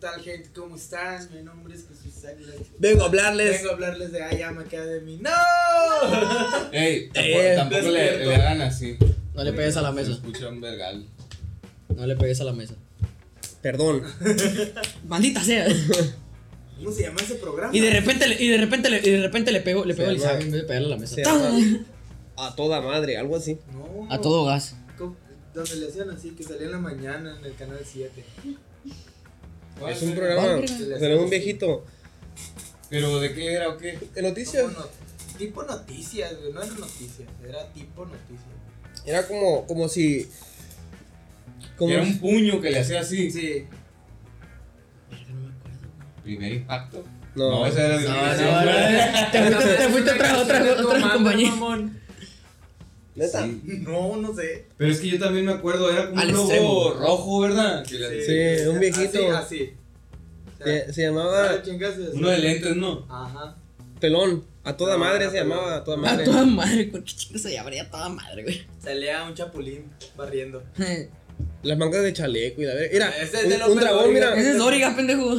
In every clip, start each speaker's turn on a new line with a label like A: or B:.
A: ¿Qué tal, gente? ¿Cómo están? Mi nombre es Jesús Águila.
B: Vengo a hablarles.
A: Vengo a hablarles de Ayama Academy. ¡No!
C: Ey, tampoco,
B: Eh,
C: tampoco le, le hagan así.
D: No le pegues a la mesa.
C: escucha un vergal.
D: No le pegues a la mesa.
B: Perdón.
D: Maldita sea.
A: ¿Cómo se llama ese programa?
D: Y de repente le, y de repente le, y de repente le pego, le pego al
B: llama-
D: Isaac en vez de pegarle a la mesa.
B: A toda madre, algo así.
A: No.
D: A todo gas.
A: Donde le hacían así, que salía en la mañana en el canal 7.
B: Es un
D: ¿Cuál,
B: programa. Tenemos un viejito.
C: ¿Pero de qué era o qué?
B: De noticias.
A: No- tipo noticias, güey. No era noticias, era tipo noticias.
B: Era como, como si. Como
C: Era un puño que le hacía así.
A: Sí.
D: Verga, no me acuerdo.
C: Primer impacto.
B: No.
C: esa era de
D: No, no, no. Te fuiste, te fuiste otra, otra compañía.
B: Neta.
C: Sí.
A: No, no sé.
C: Pero es que yo también me acuerdo, era como
D: Al
C: un logo
D: extremo.
C: rojo, ¿verdad?
B: Sí, un viejito.
A: Así, así. O sea,
B: Se, se llamaba
A: ah.
C: Uno de lentes, ¿no?
A: Ajá.
B: Pelón. A toda
A: No,
B: madre
A: era
B: se
A: pelón.
B: llamaba. A toda
D: A
B: madre.
D: toda madre, ¿por qué chicos se llamaría a toda madre, güey?
A: Salía un chapulín barriendo.
B: Las mangas de chaleco y la verga. Mira,
A: Ese es
B: un,
A: de
B: un
A: López
B: dragón, mira.
D: Ese es Doriga, pendejo.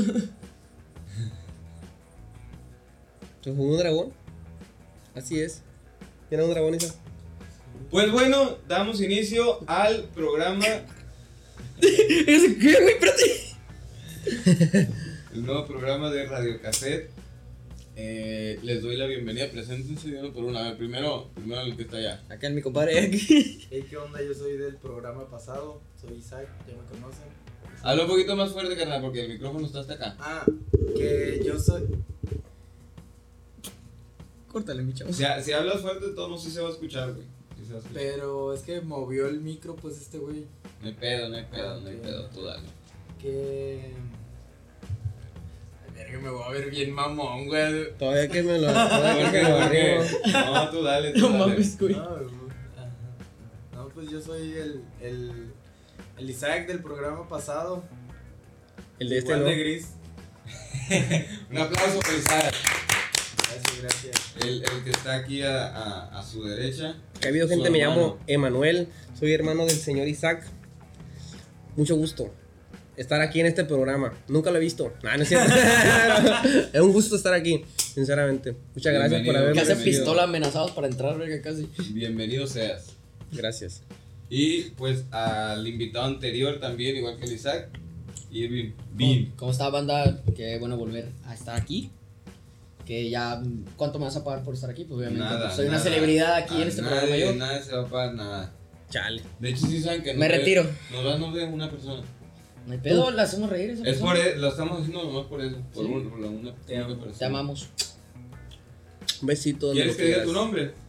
B: ¿Se jugó un dragón? Así es. Mira un dragón esa.
C: Pues bueno, damos inicio al programa,
D: ¿Ese qué, güey? Espérate.
C: el nuevo programa de Radio Cassette. Eh, les doy la bienvenida, preséntense de uno por uno. A ver, primero, primero el que está allá.
D: Acá en mi compadre. Aquí.
A: Hey, ¿qué onda? Yo soy del programa pasado. Soy Isaac, ya me conocen.
C: Habla un poquito más fuerte, carnal, porque el micrófono está hasta acá.
A: Ah, que yo soy.
D: Córtale, mi chavo.
C: Si, si hablas fuerte, todo no sí se va a escuchar, güey. Sí.
A: Pero es que movió el micro, pues este güey.
C: No hay pedo, no hay pedo, no hay pedo, tú dale.
A: Que. Ay, verga, me voy a ver bien mamón, güey.
B: Todavía que me lo. Todavía que me lo.
C: No, tú dale, tú
D: No
C: dale.
D: mames, güey.
A: No, pues yo soy el. El, el Isaac del programa pasado.
B: El de este
A: Igual
B: no.
A: de gris.
C: Un aplauso para Isaac,
A: Gracias, gracias.
C: el, el que está aquí a, a, a su derecha.
B: Que ha habido
C: Su
B: gente, me
C: hermano.
B: llamo Emanuel, soy hermano del señor Isaac. Mucho gusto estar aquí en este programa. Nunca lo he visto. Nah, no es cierto. es un gusto estar aquí, sinceramente. Muchas gracias por
C: Bienvenido.
B: haberme
D: Que hace
C: Bienvenido.
D: pistola amenazados para entrar, verga, casi.
C: Bienvenido seas.
B: Gracias.
C: Y pues al invitado anterior también, igual que el Isaac, Irving. Bin.
D: ¿Cómo está, banda? Qué bueno volver a estar aquí. Que ya, ¿cuánto me vas a pagar por estar aquí? Pues obviamente,
C: Nada,
D: pues, soy una celebridad aquí
C: A
D: en este
C: nadie,
D: programa yo.
C: Nada se va a pagar nada.
B: Chale.
C: De hecho, sí saben que
D: Me retiro.
C: Nos va a no ver una persona.
D: No hay pedo, la hacemos reír esa
C: Es por
D: persona.
C: eso, lo estamos haciendo nomás por eso. Por,
D: Sí.
C: un- por la- una,
A: Te
C: una
A: amo.
C: persona.
D: Te amamos.
B: Un besito.
C: ¿Quieres que diga tu nombre?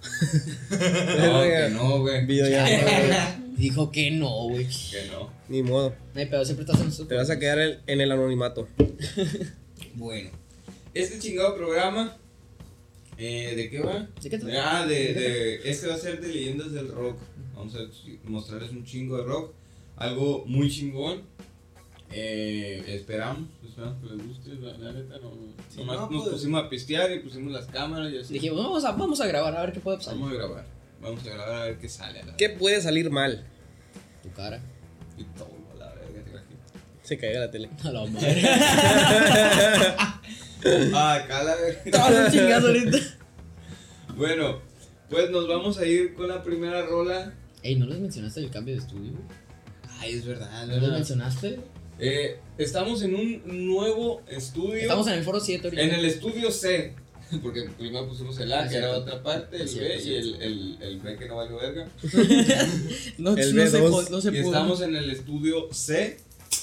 C: No, que no, güey.
B: Videollamada.
D: Dijo que no, güey.
C: Que no.
B: Ni modo.
D: No hay pedo, siempre estás en nosotros.
B: Te vas a quedar el- en el anonimato.
C: Bueno, este chingado programa, eh, ¿de qué va?
D: ¿Sí que te-
C: Ah, de, de, este va a ser de leyendas del rock. Vamos a mostrarles un chingo de rock, algo muy chingón. Eh, esperamos, esperamos que les guste, la, la neta, no,
A: Sí,
C: nomás
A: no,
C: nos
A: pues.
C: pusimos a pistear y pusimos las cámaras y así.
D: Dijimos, vamos a, vamos a grabar a ver qué puede pasar.
C: Vamos a grabar, vamos a grabar a ver qué sale. a la
B: ¿Qué puede salir mal?
D: Tu cara.
C: Y todo, a la verga, te imaginas.
B: Se caiga la tele.
D: A la madre.
C: Ah, acá la verga.
D: Chingazo ahorita.
C: Bueno, pues nos vamos a ir con la primera rola.
D: Ey, ¿no les mencionaste el cambio de estudio?
C: Ay, es verdad,
D: ¿No les mencionaste?
C: Eh, estamos en un nuevo estudio.
D: Estamos en el foro 7 ahorita.
C: En el estudio C. Porque primero pusimos el A, que era otra parte, el B y el, el, el B que no valió verga.
D: No,
B: El
D: no, se,
B: B2.
D: po- no se
C: y
D: pudo.
C: estamos en el estudio C.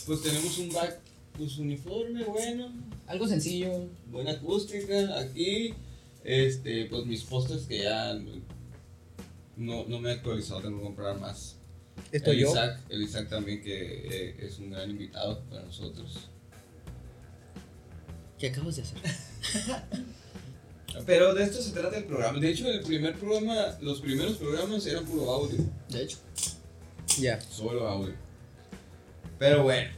C: Pues tenemos un back, pues uniforme, bueno,
D: Algo sencillo.
C: buena acústica. Aquí, este, pues mis pósters que ya no, no me he actualizado, tengo que comprar más.
B: Estoy
C: el
B: yo.
C: Isaac, el Isaac también que eh, es un gran invitado para nosotros.
D: ¿Qué acabas de hacer?
C: Pero de esto se trata el programa. De hecho, el primer programa, los primeros programas eran puro audio.
D: De hecho.
B: Ya.
C: Solo audio. Pero bueno.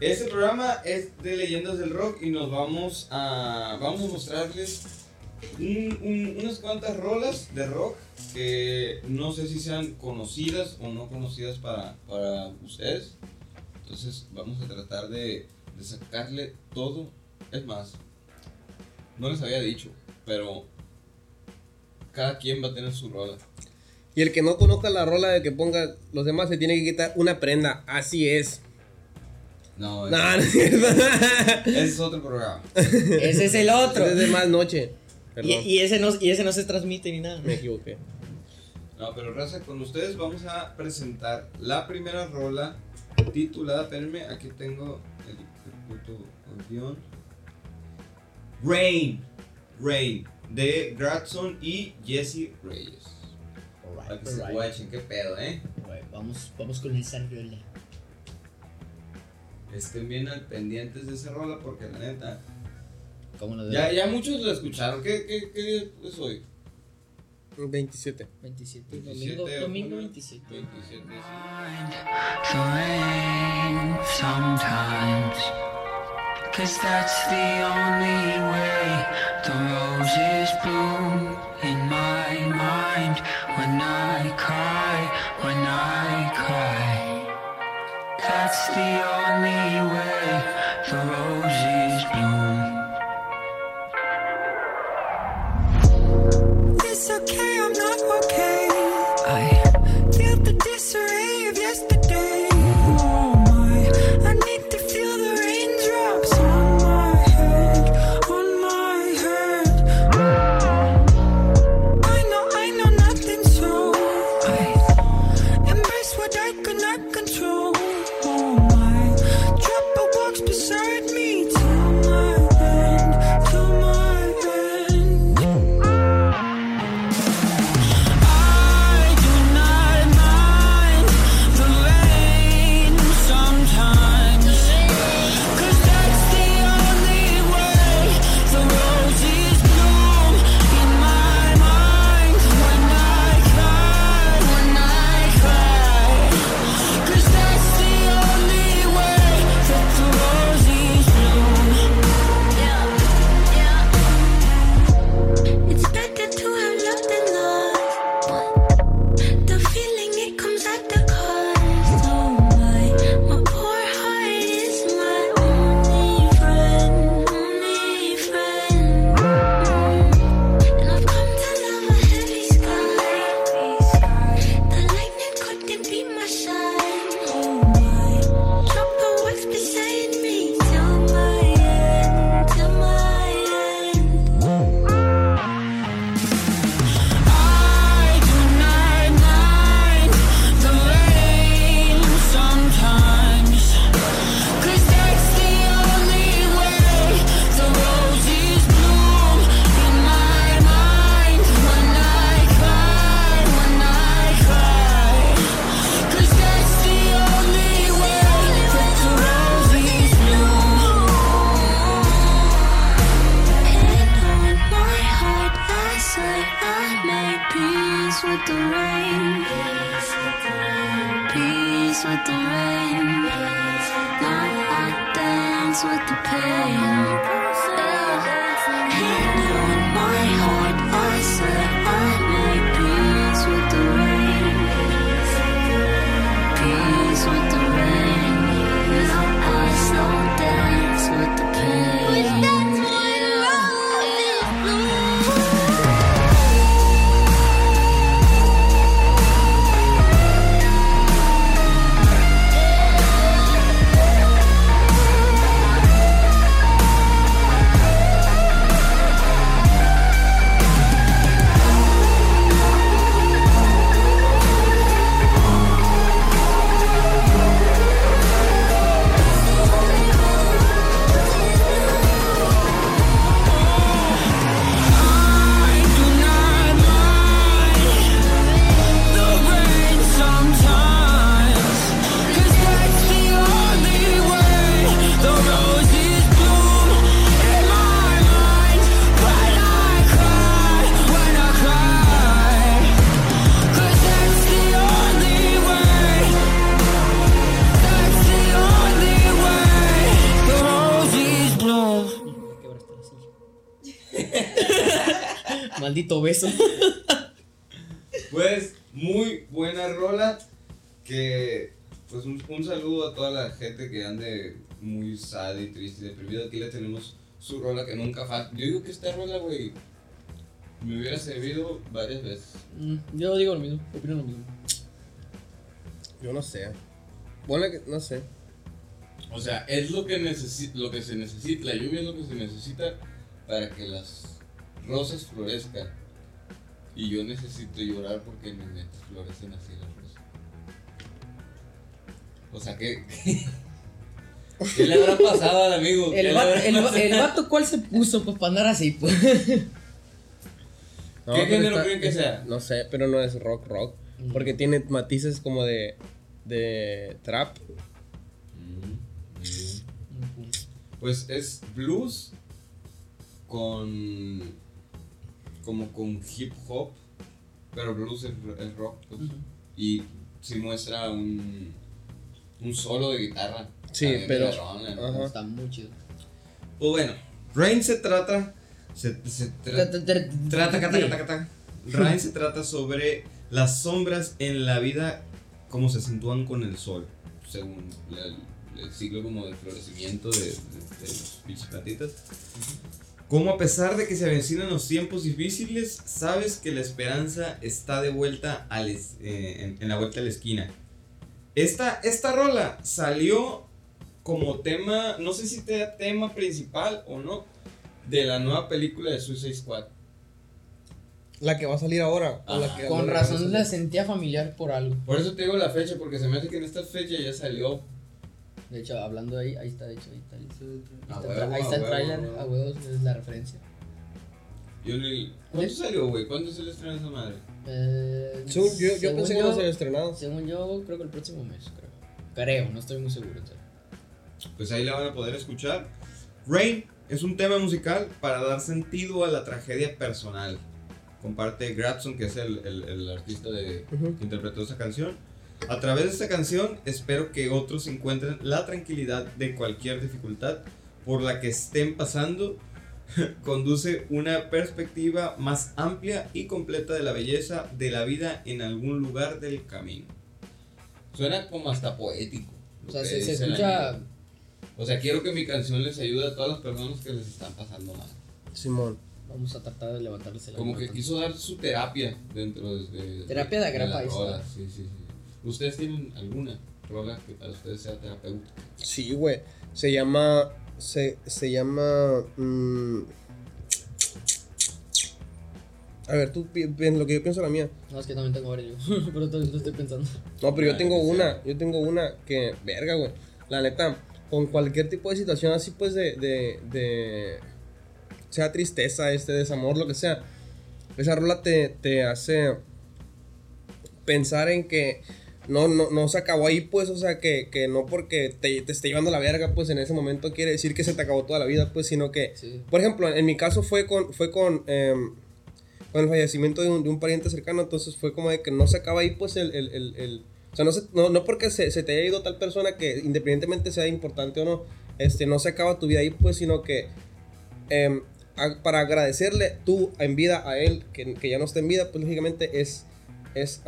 C: Este programa es de leyendas del rock y nos vamos a. Vamos a mostrarles un- un- unas cuantas rolas de rock que no sé si sean conocidas o no conocidas para, para ustedes. Entonces vamos a tratar de, de sacarle todo. Es más, no les había dicho, pero cada quien va a tener su rola.
B: Y el que no conozca la rola de que ponga los demás se tiene que quitar una prenda. Así es.
C: No,
B: No,
C: ese,
B: no es cierto.
C: ese es otro programa.
D: Ese es el otro.
B: Es de más noche.
D: Y, ese no, y ese no se transmite ni nada.
B: Me equivoqué.
C: No, pero raza, con ustedes vamos a presentar la primera rola titulada, espérenme, aquí tengo el, el puto guion. Rain, Rain, de Gradson y Jesse Reyes. Para que se
D: Alright,
C: guachen, qué pedo, eh.
D: alright. Vamos, vamos con esa rola.
C: Estén bien al pendientes de esa rola porque la neta.
D: ¿Cómo lo
C: Ya, ya muchos lo escucharon. ¿Qué, qué, qué día es hoy?
B: 27.
D: 27,
C: 27
D: domingo,
C: de
D: domingo
C: junio.
D: 27.
C: 27, sí.
E: sometimes. Cause that's the only way the roses bloom in my mind. When I cry, when I cry. That's the only way the roses bloom.
C: Pues, muy buena rola. Que, pues, un, un saludo a toda la gente que ande muy sad y triste y deprimido. Aquí le tenemos su rola que nunca falta. Yo digo que esta rola, güey, me hubiera servido varias veces.
D: Mm, Yo digo lo mismo, opino lo mismo.
B: Yo no sé. Bueno, que- no sé.
C: O sea, es lo que, lo que se necesita, la lluvia es lo que se necesita para que las rosas florezcan. Y yo necesito llorar porque en mis mentes florecen así las rosas. O sea, ¿qué, ¿qué le habrá pasado al amigo? ¿Qué
D: El, va- el, el vato, ¿cuál se puso pues, para andar así? Pues?
B: No,
C: ¿Qué género creen que sea?
B: No sé, pero no es rock rock. Porque tiene matices como de, de trap.
C: Mm. Pues es blues con. Como con hip hop, pero blues es, es rock. pues. Y sí muestra un. un solo de guitarra.
B: Sí, pero-.
D: Está muy chido.
C: Pues bueno, Rain se trata. Se, se tra- Trata, cata, cata, cata. Rain se trata sobre las sombras en la vida como se acentúan con el sol, según el ciclo como de florecimiento de, de- de los pinches plantitas. Como a pesar de que se avecinan los tiempos difíciles, sabes que la esperanza está de vuelta a les- eh, en, en la vuelta a la esquina. Esta, esta rola salió como tema, no sé si sea tema principal o no, de la nueva película de Suicide Squad.
B: La que va a salir ahora. o la que-
D: Con razón la sentía familiar por algo.
C: Por eso te digo la fecha, porque se me hace que en esta fecha ya salió.
D: De hecho, hablando ahí, ahí está, de hecho, ahí está. Ahí está,
C: A
D: el tra-
C: huevo,
D: ahí está
C: a
D: el trailer,
C: a huevo.
D: a huevos, es la referencia.
C: Yo ni- ¿Cuándo salió, güey? ¿Cuándo se le estrenó esa madre?
D: Eh,
B: Según yo, yo
D: según
B: pensé que no se había estrenado.
D: Según yo, creo que el próximo mes, creo. Creo, no estoy muy seguro. serio.
C: Pues ahí la van a poder escuchar. Rain es un tema musical para dar sentido a la tragedia personal. Comparte Grabson, que es el, el- el artista de,
B: Ujú.
C: que interpretó esa canción. A través de esta canción espero que otros encuentren la tranquilidad de cualquier dificultad por la que estén pasando. Conduce una perspectiva más amplia y completa de la belleza de la vida en algún lugar del camino. Suena como hasta poético.
D: O sea, se, se escucha.
C: O sea, quiero que mi canción les ayude a todas las personas que les están pasando mal.
B: Simón.
D: Vamos a tratar de levantarles el
C: Como que quiso dar su terapia dentro de.
D: Terapia de agrapa,
C: la
D: está.
C: rola, Sí, sí, sí. ¿Ustedes tienen alguna rola que para ustedes sea terapéutica?
B: Sí, güey. Se llama. Se, se llama. mm, a ver, tú lo que yo pienso la mía.
D: No, es que también tengo varios yo. Pero todavía lo estoy pensando.
B: No, pero yo
C: Ah,
B: tengo una. Yo tengo una que. Verga, güey. La neta. Con cualquier tipo de situación así, pues de. de, de sea tristeza, este desamor, lo que sea. Esa rola te, te hace pensar en que no, no, no se acabó ahí, pues, o sea, que, que no porque te, te esté llevando la verga, pues en ese momento quiere decir que se te acabó toda la vida, pues, sino que,
D: Sí.
B: por ejemplo, en mi caso fue con, fue con, em, con el fallecimiento de un, de un pariente cercano, entonces fue como de que no se acaba ahí, pues, el, el, el, el- o sea, no, se- no, no porque se, se te haya ido tal persona que independientemente sea importante o no, este, no se acaba tu vida ahí, pues, sino que em, a- para agradecerle tú en vida a él, que, que ya no está en vida, pues lógicamente es, es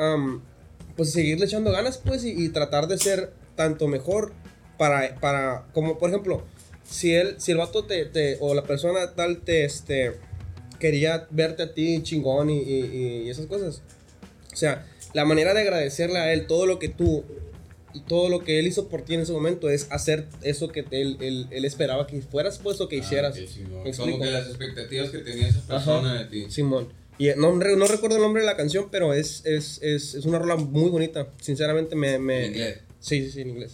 B: pues seguirle echando ganas, pues, y, y tratar de ser tanto mejor para, para, como por ejemplo, si él, si el vato te, te- o la persona tal te, este, quería verte a ti chingón y, y- y esas cosas. O sea, la manera de agradecerle a él todo lo que tú, y todo lo que él hizo por ti en ese momento es hacer eso que él, él, él esperaba que fueras, pues, o que hicieras.
C: Ah, ok, Simón.
B: ¿Me explico?
C: Como que las expectativas que tenía esa persona de ti.
B: Simón. Y eh, no, no recuerdo el nombre de la canción, pero es, es, es, es una rola muy bonita. Sinceramente me... me
C: En inglés.
B: Sí, sí, sí, en inglés.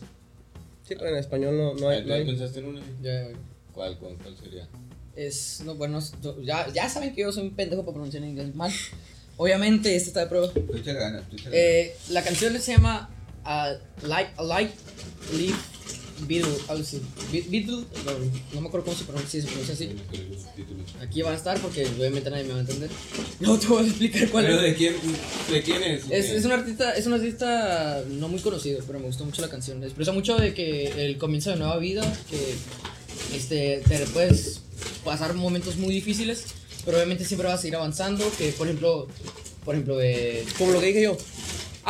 B: Sí, pero en español no, no hay...
C: ¿Tú
B: no hay-
C: pensaste en una?
D: Ya, ya.
C: ¿Cuál, cuál, cuál sería?
D: Es, no, bueno, ya, ya saben que yo soy un pendejo para pronunciar en inglés mal. Obviamente, este está de prueba.
C: Tú ganas, tú.
D: Eh, la canción se llama uh, Light, A Light Leaf Beetle, algo así. Be- Beetle, no, me acuerdo cómo se pronuncia, se pronuncia así. Aquí van a estar porque obviamente nadie me va a entender. No te voy a explicar cuál
C: ¿Pero
D: es.
C: de quién, de quién es?
D: Es, es un artista, es un artista no muy conocido, pero me gustó mucho la canción. Expresa mucho de que el comienzo de nueva vida, que este, te puedes pasar momentos muy difíciles, pero obviamente siempre vas a seguir avanzando. Que por ejemplo, por ejemplo, de
B: Como lo que dije yo.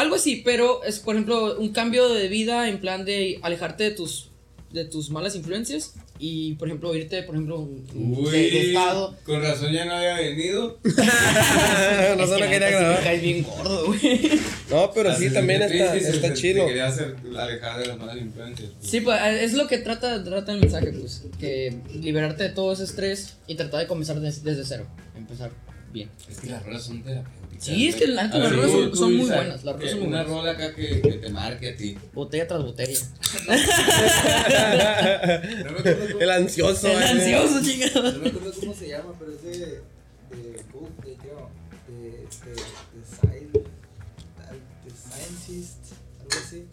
D: Algo así, pero es por ejemplo un cambio de vida en plan de alejarte de tus de tus malas influencias y por ejemplo irte por ejemplo
C: Uy,
D: de, de estado
C: con razón ya no había venido.
B: no
D: Es
B: solo
D: que
B: quería
D: sí
B: grabar.
D: caes bien gordo, güey.
B: No, pero sí,
C: Así
B: también
C: se
B: está, está chido.
C: Se quería hacer, alejar de las malas influencias. pues.
D: Sí, pues es lo que trata, trata el mensaje, pues, que liberarte de todo ese estrés y tratar de comenzar des- desde cero, empezar bien.
C: Es que las rolas son terapéuticas.
D: Sí, es que la neta,
C: A
D: las rolas son- son muy buenas, las rolas son muy
C: Una
D: buenas.
C: rola acá que, que te marque a ti.
D: Botella tras botella.
A: No me acuerdo cómo,
B: El ansioso.
D: El
B: eh.
D: ansioso, chingada.
A: no me acuerdo cómo se llama, pero es de. de. Book, de. De. De. De, de Scientist. Algo así.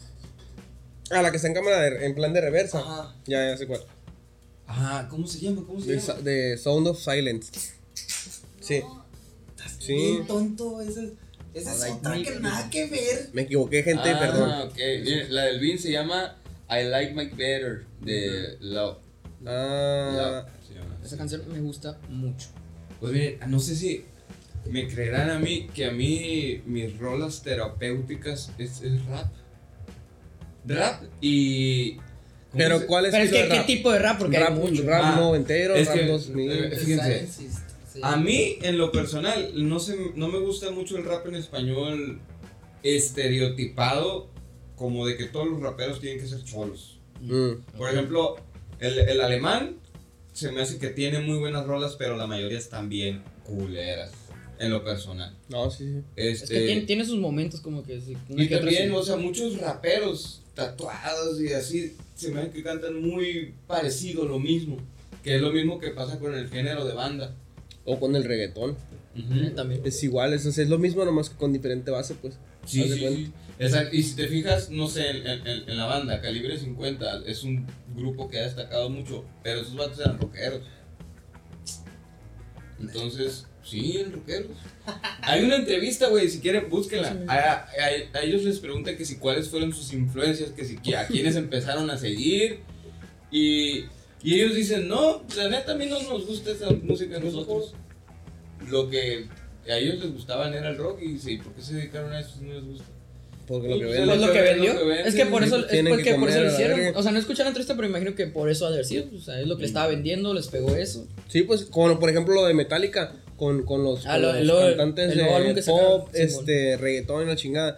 B: Ah, la que está en cámara de- en plan de reversa.
A: Ajá.
B: Ya, ya sé cuál.
C: Ah, ¿cómo se llama? ¿Cómo se
B: De,
C: llama?
B: De Sound of Silence. Sí. Sí.
A: bien tonto. Esa, esa es
D: Like
A: otra
D: me-
A: que nada que ver.
B: Me equivoqué, gente,
C: ah,
B: perdón.
C: La del Bean se llama I Like Mike Better de Love.
B: Ah,
C: Love.
D: Esa canción me gusta mucho.
C: Pues miren, no sé si me creerán a mí que a mí mis rolas terapéuticas es, es rap. Rap y. ¿cómo
B: pero ¿cuál es
D: Pero es
B: tu
D: que,
B: de
D: ¿qué
B: rap?
D: tipo de rap? Porque
B: rap,
D: hay mucho.
B: rap
C: Ah,
B: noventero,
C: es
B: rap
C: que,
B: 2000.
C: eh, Fíjense. A mí, en lo personal, no, se, no me gusta mucho el rap en español estereotipado como de que todos los raperos tienen que ser cholos.
B: Mm.
C: Por ejemplo, el, el alemán se me hace que tiene muy buenas rolas, pero la mayoría están bien culeras, en lo personal.
B: No, sí, sí.
D: Es
C: Este,
D: que tiene, tiene sus momentos como que sí.
C: y
D: que
C: también, o sea, muchos raperos tatuados y así, se me hace que cantan muy parecido lo mismo. Que es lo mismo que pasa con el género de banda.
B: O con el reggaetón.
D: También.
B: Es igual, es, es lo mismo, nomás que con diferente base, pues.
C: Sí, sí. Exacto. Y si te fijas, no sé, en, en- en- la banda, Calibre 50 es un grupo que ha destacado mucho, pero esos vatos eran rockeros. Entonces, sí, eran rockeros. Hay una entrevista, güey, si quieren, búsquenla. A, a- a ellos les preguntan que si cuáles fueron sus influencias, que si a quienes empezaron a seguir. Y, y ellos dicen, no, la neta a mí no nos gusta esa música a nosotros. Lo que a ellos les gustaban era el rock y sí, ¿por qué se dedicaron a eso si no les gusta?
B: Porque lo que
C: Pues.
D: Pues lo que vendió.
C: lo que venden,
D: Es que por eso,
B: pues
D: es porque
B: que
D: por eso lo hicieron. O sea, no escuché la entrevista, pero imagino que por eso ha de haber sido. O sea, es lo que le estaba vendiendo, les pegó eso.
B: Sí, pues, como por ejemplo lo de Metallica, con, con los,
D: Ah,
B: con
D: lo-
B: los
D: lo-
B: cantantes de
D: sacaron,
B: pop, este, reggaetón y la chingada.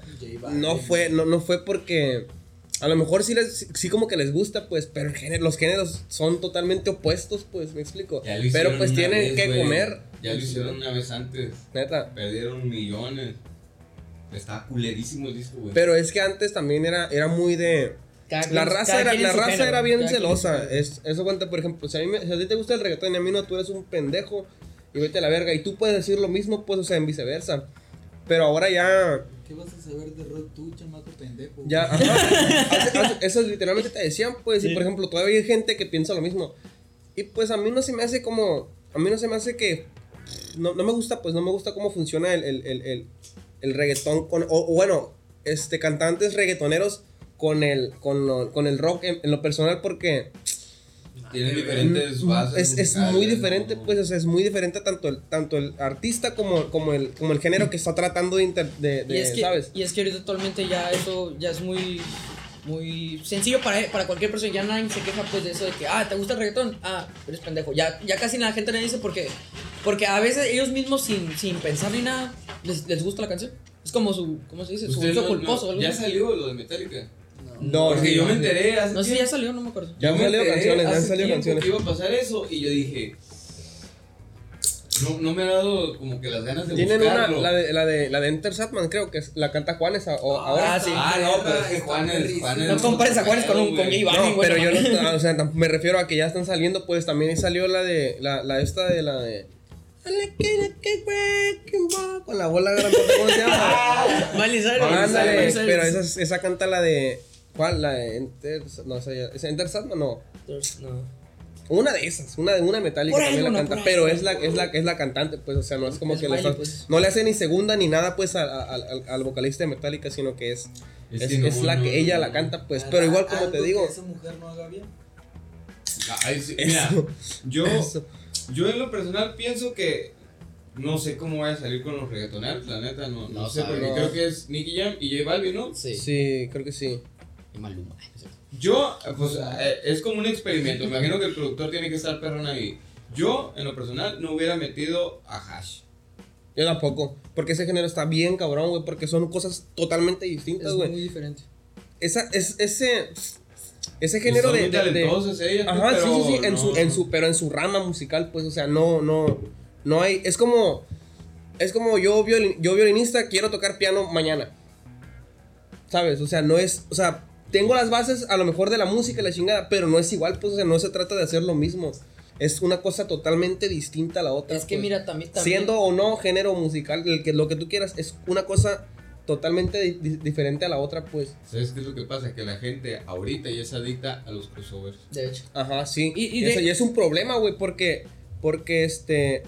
B: No fue, no, no fue porque. A lo mejor sí, les, sí como que les gusta, pues, pero género- los géneros son totalmente opuestos, pues, me explico.
C: Ya lo
B: Pero pues
C: una
B: tienen
C: vez,
B: que comer.
C: Ya lo hicieron una vez antes.
B: Neta.
C: Perdieron millones. Estaba culerísimo el disco, güey.
B: Pero es que antes también era, era muy de.
D: Cada
B: La
D: quien-
B: raza, era, la raza
D: género,
B: era bien celosa. Es, eso cuenta, por ejemplo, si a, mí me- si a ti te gusta el reggaetón y a mí no, tú eres un pendejo y vete a la verga. Y tú puedes decir lo mismo, pues, o sea, en viceversa. Pero ahora ya.
A: ¿Qué vas a saber de rock tú, chamaco pendejo?
B: Ya, ajá. Hace- hace- eso literalmente te decían, pues, y por ejemplo, todavía hay gente que piensa lo mismo. Y pues a mí no se me hace como, a mí no se me hace que, no, no me gusta, pues no me gusta cómo funciona el, el, el, el, el reggaetón con, o, o bueno, este, cantantes reggaetoneros con el, con, lo- con el rock en, en lo personal porque
C: Tienen diferentes bases.
B: es, es muy diferente,
C: ¿no?
B: pues, o sea, es muy diferente tanto el, tanto el artista como, como, el, como el género que está tratando de, inter- de,
D: Y
B: de,
D: es, que,
B: ¿sabes?
D: y es que ahorita actualmente ya eso ya es muy muy sencillo para, para cualquier persona. Ya nadie se queja pues de eso de que, ah, ¿te gusta el reggaetón? Ah, eres pendejo. Ya, ya casi la gente le dice porque, porque a veces ellos mismos sin, sin pensar ni nada les, les gusta la canción. Es como su, ¿cómo se dice? Su
C: Ustedes
D: gusto
C: no-
D: culposo.
C: no- ya salió lo de Metallica.
B: No,
C: Porque
B: sí,
C: yo
B: no,
C: me enteré hace
D: No sé si ya salió, no me acuerdo.
B: Ya han salido canciones, ya han salido canciones.
C: que iba a pasar eso y yo dije. No, no me ha dado como que las ganas de
B: Tienen una, la de, la de, la de Enter Satman, creo que es, la canta Juanes a- o- ahora.
D: Ah, sí.
C: Ah, no, pero es que Juanes. Juanes.
D: No compares a Juanes con un- con.
B: No, pero yo no, o sea, me refiero a que ya están saliendo, pues también salió la de, la, la esta de la de... Con la bola grandota, ¿cómo se llama?
D: Miley
B: Ándale, pero esa, esa canta la de... ¿Cuál? La de Enter... No, esa ya... ¿Es Enter Satman? No.
D: No.
B: Una de esas, una de una metálica también la canta, pero es la, es la es la cantante, pues, o sea, no es como
D: Es
B: que le
D: Miley, pues.
B: no le hace ni segunda ni nada pues a- a- al, al- al vocalista de Metallica, sino que es
C: Es
B: es,
C: que no,
B: es la
C: no,
B: que ella
C: no.
B: la canta, pues, pero igual como te digo,
A: que esa mujer no haga bien.
C: Ay, sí, Mira,
B: Eso.
C: yo,
B: Eso.
C: yo en lo personal pienso que No sé cómo vaya a salir con los reggaetoneros, la neta, no, no,
D: No
C: sé,
D: sabe.
C: porque
B: No.
C: creo que es Nicky Jam y J Balvin, ¿no?
D: Sí.
B: Sí, creo que sí.
D: Y Maluma.
C: Yo, pues, eh, es como un experimento. Me imagino que el productor tiene que estar perrón ahí. Yo, en lo personal, no hubiera metido a Hash.
B: Yo tampoco. Porque ese género está bien cabrón, güey. Porque son cosas totalmente distintas,
D: Es
B: güey.
D: muy diferente.
B: Esa, es, ese, ese género de, de- de-
C: ellas, pues,
B: Ajá, sí,
C: pero
B: sí, sí. En, su, en su, pero en su rama musical, pues, o sea, no, no. No hay. Es como. Es como yo, violin- yo violinista, quiero tocar piano mañana. ¿Sabes? O sea, no es. O sea, tengo las bases a lo mejor de la música y la chingada, pero no es igual, pues, o sea, no se trata de hacer lo mismo. Es una cosa totalmente distinta a la otra.
D: Es que
B: pues.
D: mira, también, también
B: Siendo o no género musical, el que, lo que tú quieras, es una cosa totalmente di- di- diferente a la otra, pues.
C: ¿Sabes qué es lo que pasa? Que la gente ahorita ya es adicta a los crossovers.
D: de hecho.
B: Ajá, sí.
D: Y-
B: Y,
D: y de-
B: eso ya es un problema, güey, porque, porque este,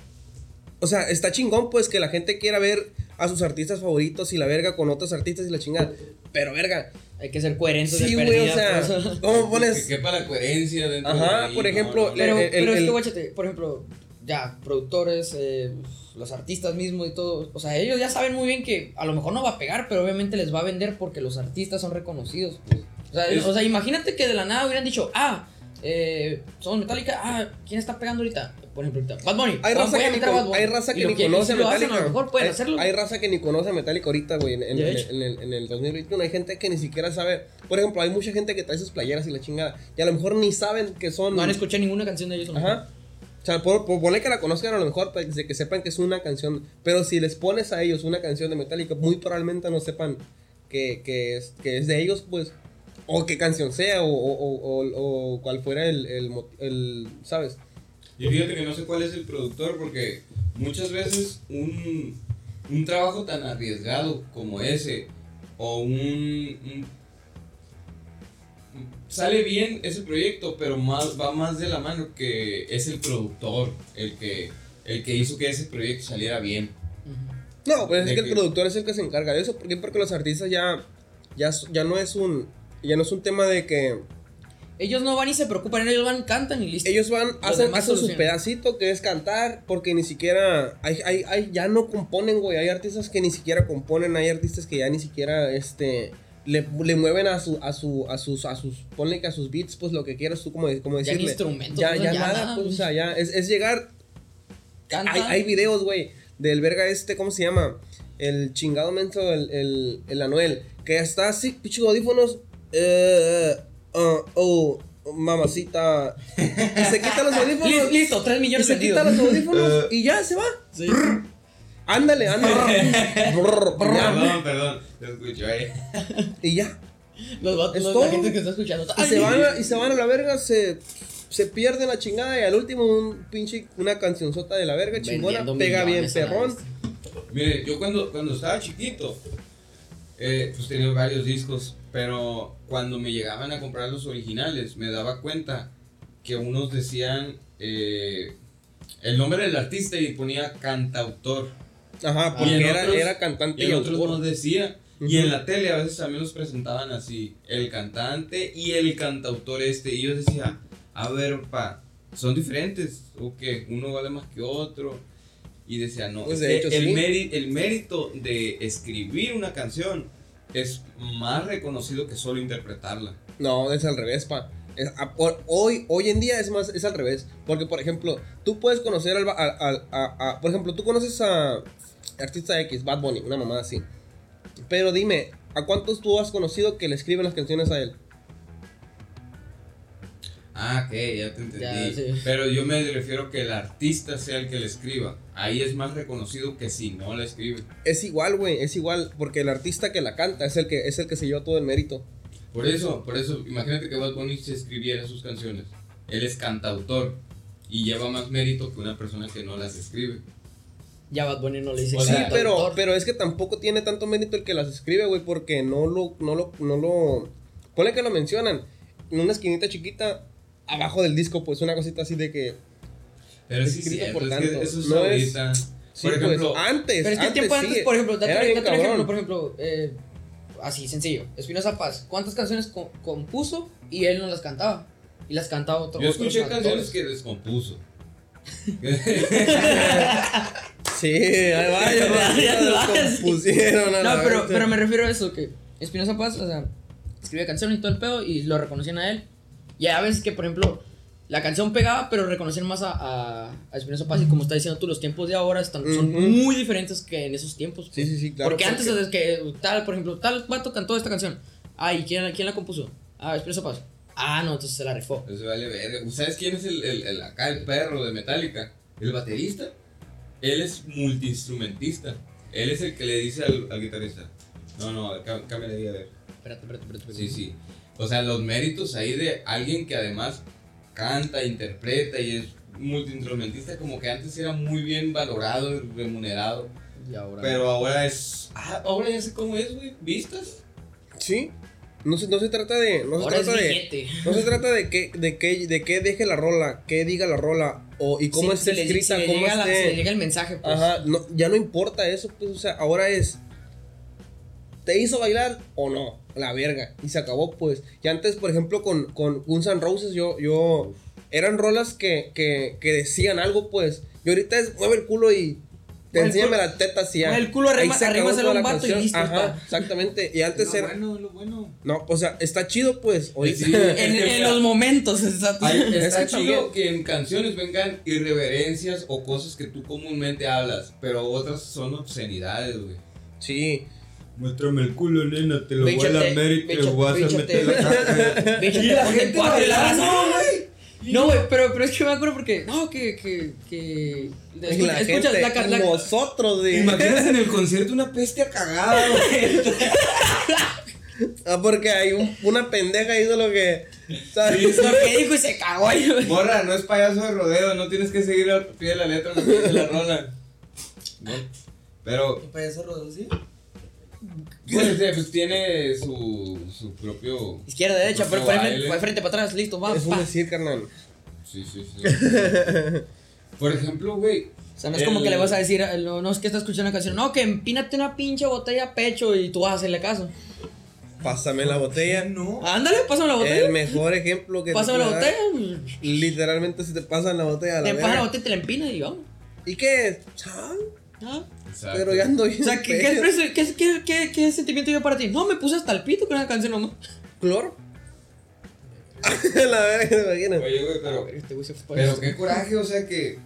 B: o sea, está chingón, pues, que la gente quiera ver a sus artistas favoritos y la verga con otros artistas y la chingada. Pero, verga,
D: Hay que ser coherentes
B: sí, güey, o sea,
D: pues.
B: ¿cómo
C: Que
B: pones?
C: quepa la coherencia dentro
B: Ajá,
C: de
B: por ejemplo,
C: no, no.
D: Pero,
B: el-
D: pero es que, guáchate, por ejemplo, ya, productores, eh, los artistas mismos y todo, o sea, ellos ya saben muy bien que a lo mejor no va a pegar, pero obviamente les va a vender porque los artistas son reconocidos. pues. O, sea,
C: Es-
D: o sea, imagínate que de la nada hubieran dicho, ah, eh, somos Metallica, ah, ¿quién está pegando ahorita? Por ejemplo, Bad Bunny.
B: Hay raza que, ni, hay raza que ni conoce Metallica.
D: a lo mejor pueden
B: hay,
D: hacerlo.
B: hay raza que ni conoce a Metallica ahorita, güey, en, en- en- en el, en el 2021. Hay gente que ni siquiera sabe. Por ejemplo, hay mucha gente que trae sus playeras y la chingada. Y a lo mejor ni saben que son.
D: No han escuchado ninguna canción de ellos.
B: Ajá. O sea, por, por poner que la conozcan a lo mejor, para que, que sepan que es una canción. Pero si les pones a ellos una canción de Metallica, muy probablemente no sepan que, que, es, que es de ellos, pues. O qué canción sea, o, o, o, o- cuál fuera el, el, el- ¿Sabes?
C: Y fíjate que no sé cuál es el productor porque muchas veces un, un trabajo tan arriesgado como ese o un, un- sale bien ese proyecto pero más va más de la mano que es el productor el que el que hizo que ese proyecto saliera bien.
B: No, pues es que el productor es el que se encarga de eso. ¿Por qué? Porque los artistas ya, ya, ya no es un. Ya no es un tema de que
D: Ellos no van y se preocupan, ellos van, cantan y listo.
B: ellos van, hacen, hacen su pedacito que es cantar, porque ni siquiera, hay, hay, hay, ya no componen, güey, hay artistas que ni siquiera componen, hay artistas que ya ni siquiera, este, le, le mueven a su, a su, a sus, a sus, ponle que a sus beats, pues lo que quieras tú como, como
D: Ya
B: decirle.
D: instrumentos,
B: Ya,
D: no,
B: ya
D: ya
B: nada,
D: nada,
B: pues, o sea, ya, es, es llegar,
D: Cantan.
B: hay, hay videos, güey, del verga este, ¿cómo se llama? El chingado menso, el, el, el Anuel, que está así, pinche audífonos, eh, uh, oh, mamacita, y se quita los audífonos.
D: Li- Listo, 3
B: Y
D: millones
B: se quita los audífonos y ya se va.
D: Sí.
B: Ándale, ándale. Brr, y ya,
C: perdón perdón te escucho eh.
B: y ya.
D: Los vatos,
B: Es
D: los-
B: todo.
D: la gente que está escuchando.
B: Y se van a, y se van a la verga, se, se pierden la chingada y al último un pinche, una cancionzota de la verga chingona,
D: Vendiendo
B: pega bien
D: millones a la
B: perrón.
D: vez.
C: Mire, yo cuando, cuando estaba chiquito, eh, pues tenía varios discos, pero cuando me llegaban a comprar los originales, me daba cuenta que unos decían eh, el nombre del artista y ponía cantautor.
B: Ajá,
C: Y
B: porque era,
C: otros-
B: era cantante
C: Y
B: y
C: otros
B: autor.
C: no decía. Y
B: Ujú.
C: en la tele a veces también los presentaban así, el cantante y el cantautor este. Y yo decía, a ver, pa, son diferentes, o que uno vale más que otro. Y decía, no,
B: Pues
C: es
B: de
C: que
B: hecho,
C: el,
B: sí.
C: el mérito de escribir una canción es más reconocido que solo interpretarla.
B: No, es al revés, pa. Hoy, hoy en día es más, es al revés. Porque, por ejemplo, tú puedes conocer al, al- a, a- por ejemplo, tú conoces a artista X, Bad Bunny, una mamada así. Pero dime, ¿a cuántos tú has conocido que le escriben las canciones a él?
C: Ah, ok, ya te entendí.
D: Ya, sí.
C: Pero yo me refiero que el artista sea el que le escriba. Ahí es más reconocido que si no la escribe.
B: Es igual, güey, es igual, porque el artista que la canta es el que, es el que se lleva todo el mérito.
C: Por eso, por eso, imagínate que Bad Bunny se escribiera sus canciones. Él es cantautor y lleva más mérito que una persona que no las escribe.
D: Ya Bad Bunny no le dice
C: O
B: Sí, pero, pero es que tampoco tiene tanto mérito el que las escribe, güey, porque no lo, no lo, no lo, ponle que lo mencionan en una esquinita chiquita abajo del disco, pues una cosita así de que,
C: Pero sí,
B: Escrito
C: sí,
B: por
C: es que
B: tanto.
C: eso es
B: No es-
C: ahorita.
B: sí,
C: por ejemplo,
B: pues, antes,
D: Pero es que
B: antes,
D: tiempo antes,
B: sí,
D: por ejemplo, date, un ejemplo, por ejemplo, eh, así, sencillo. Espinosa Paz, ¿cuántas canciones co- compuso y él no las cantaba? Y las cantaba otro
C: yo escuché canciones que descompuso.
B: Sí, ahí va, ya va,
D: Ya
B: ya
D: va,
B: lo
D: sí.
B: compusieron a la
D: No, pero, pero me refiero a eso, que Espinosa Paz, o sea, escribía canciones y todo el pedo y lo reconocían a él. Y a veces que, por ejemplo, la canción pegaba, pero reconocían más a, a, a Espinosa Paz. Y como está diciendo tú, los tiempos de ahora están, son
B: Ujú.
D: muy diferentes que en esos tiempos.
B: Sí,
D: pues.
B: sí, sí, claro.
D: porque, antes es que tal, por ejemplo, tal vato cantó esta canción. Ah, ¿y quién, quién la compuso? Ah, Espinosa Paz. Ah, no, entonces se la rifó.
C: Eso vale verga. ¿Sabes quién es el, el, el- acá el perro de Metallica? El baterista. Él es multiinstrumentista. Él es el que le dice al, al guitarrista. No, no, cá- cámbiale a ver.
D: Espérate, espérate, espérate. espérate.
C: Sí, sí. O sea, los méritos ahí de alguien que además canta, interpreta y es multiinstrumentista, como que antes era muy bien valorado y remunerado.
D: Y ahora.
C: Pero ahora es. Ah, ahora ya sé cómo es, güey. ¿Vistas?
B: Sí. No se, no se trata de. No se
D: ahora es
B: trata de. No se trata de que, de que, de que deje la rola, que diga la rola, o y cómo
D: Sí,
B: esté escrita, cómo
D: llega la-
B: esté.
D: si le llega el mensaje, pues.
B: Ajá, no, ya no importa eso, pues, o sea, ahora es. ¿Te hizo bailar o no? La verga. Y se acabó, pues. Y antes, por ejemplo, con, con Guns N' Roses, yo, yo. Eran rolas que, que, que decían algo, pues. Y ahorita es mueve el culo y. Te enséñame tetas y ya.
D: mueve el culo,
B: Ahí
D: arrima-
B: se acabó
D: arrímaselo a
B: toda
D: un
B: la
D: vato y listo,
B: Ajá,
D: está.
B: exactamente. Y antes
C: lo
B: era.
C: bueno, lo bueno.
B: No, o sea, está chido, pues. Ahorita.
C: Sí.
D: En, en los momentos, exacto.
C: Ay,
B: Es
C: está
B: que
C: chido
B: también-
C: que en canciones vengan irreverencias o cosas que tú comúnmente hablas, pero otras son obscenidades, güey.
B: Sí.
C: Muéstrame el culo, nena, te
D: lo voy a lamer y te voy a meter ponen cuatro y la raza, No, güey, pero, pero es que me acuerdo porque. No, que. que, que escucha,
B: la
D: escucha,
B: gente,
D: la, la-
B: nosotros, güey.
C: Imaginas en el concierto una peste cagada, güey.
B: Ah, porque hay un- una pendeja hizo lo que. ¿sabes?
D: Lo que dijo y se cagó ahí, güey.
C: Morra, no es payaso de rodeo, no tienes que seguir al pie de la letra lo que dice la rola. ¿No? Pero,
A: ¿Para eso rodeo sí?
C: Pues, tiene su, su propio.
D: Izquierda, derecha, pero fue frente para atrás, listo, va,
B: Es un
D: pa.
B: decir, carnal.
C: Sí, sí, sí. Por ejemplo, güey.
D: O sea, no es como que le vas a decir, eh, no, no es que está escuchando una canción, no, que empínate una pinche botella a pecho y tú vas a hacerle caso.
B: Pásame la botella.
A: No.
D: Ándale, pásame la botella.
B: El mejor ejemplo que te
D: Pásame la
B: dar,
D: botella.
B: Literalmente, si te pasan la botella a la
D: Te
B: verga.
D: pasa la botella y te la empina y vamos.
B: ¿Y qué es?
D: Ah.
B: Pero ya ando bien.
D: O sea, ¿qué, qué, qué, qué, qué, qué sentimiento yo para ti? No, me puse hasta el pito con una canción nomás.
B: ¿Cloro? la verga, ¿te imaginas?
C: Oye, güey, pero.
D: Este güey se fue
C: Pero qué coraje, o sea que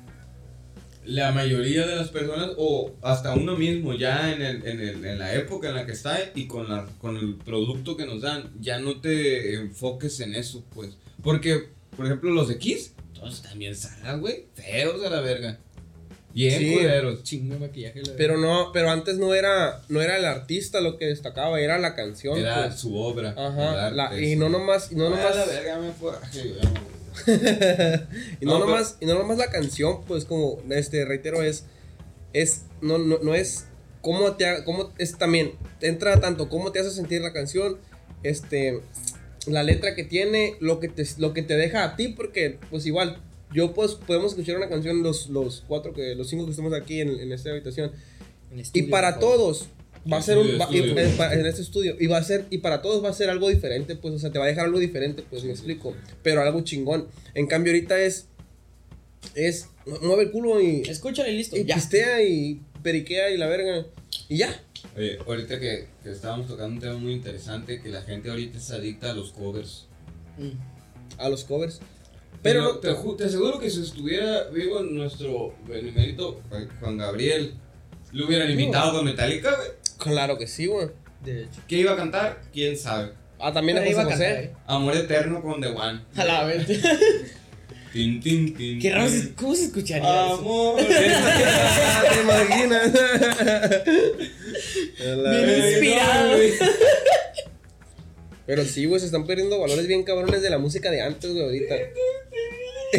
C: la mayoría de las personas, o hasta uno mismo, ya en, el, en, el, en la época en la que está y con, la, con el producto que nos dan, ya no te enfoques en eso, pues. Porque, por ejemplo, los Kiss, todos también salgan, güey, feos a la verga. Bien
B: Sí.
C: culeros.
D: Chingo de maquillaje. la
B: Pero no, pero antes no era, no era el artista lo que destacaba, era la canción.
C: Era
B: pues.
C: su obra.
B: Ajá,
C: el
B: la-
C: arte,
B: y no nomás, y no
C: Ah,
B: nomás,
C: la verga me
B: y no,
C: No,
B: nomás, y no nomás la canción, pues como, este, reitero, es, es, no, no, no es cómo te, ha- cómo es también, te entra tanto cómo te hace sentir la canción, este, la letra que tiene, lo que te, lo que te deja a ti, porque, pues igual, yo pues podemos escuchar una canción los, los cuatro que, los cinco que estamos aquí en, en esta habitación,
D: En
B: y
D: estudio,
B: para todos va a ser un,
C: Estudio,
B: va-
C: estudio.
B: pa- en este estudio y va a ser y para todos va a ser algo diferente pues o sea te va a dejar algo diferente pues me explico pero algo chingón en cambio ahorita es es mueve el culo y,
D: Escúchale y listo.
B: y
D: Ya.
B: pistea y periquea y la verga y ya
C: Oye, ahorita que, que estábamos tocando un tema muy interesante, que la gente ahorita es adicta a los covers.
D: Mm.
B: a los covers
C: Pero
B: no
C: te, te aseguro que si estuviera vivo nuestro benemérito Juan Gabriel, lo hubieran invitado a Metallica, güey.
B: claro que sí güey
D: De hecho.
C: ¿Qué iba a cantar? ¿Quién sabe?
B: ah también José
D: iba a cantar,
B: José.
C: Amor eterno con The One.
D: A la vez.
C: Tin, tin, tin,
D: Qué raro, ¿cómo se escucharía eso?
C: Amor
B: te imaginas
D: Bien inspirado.
B: pero sí güey se están perdiendo valores bien cabrones de la música de antes güey ahorita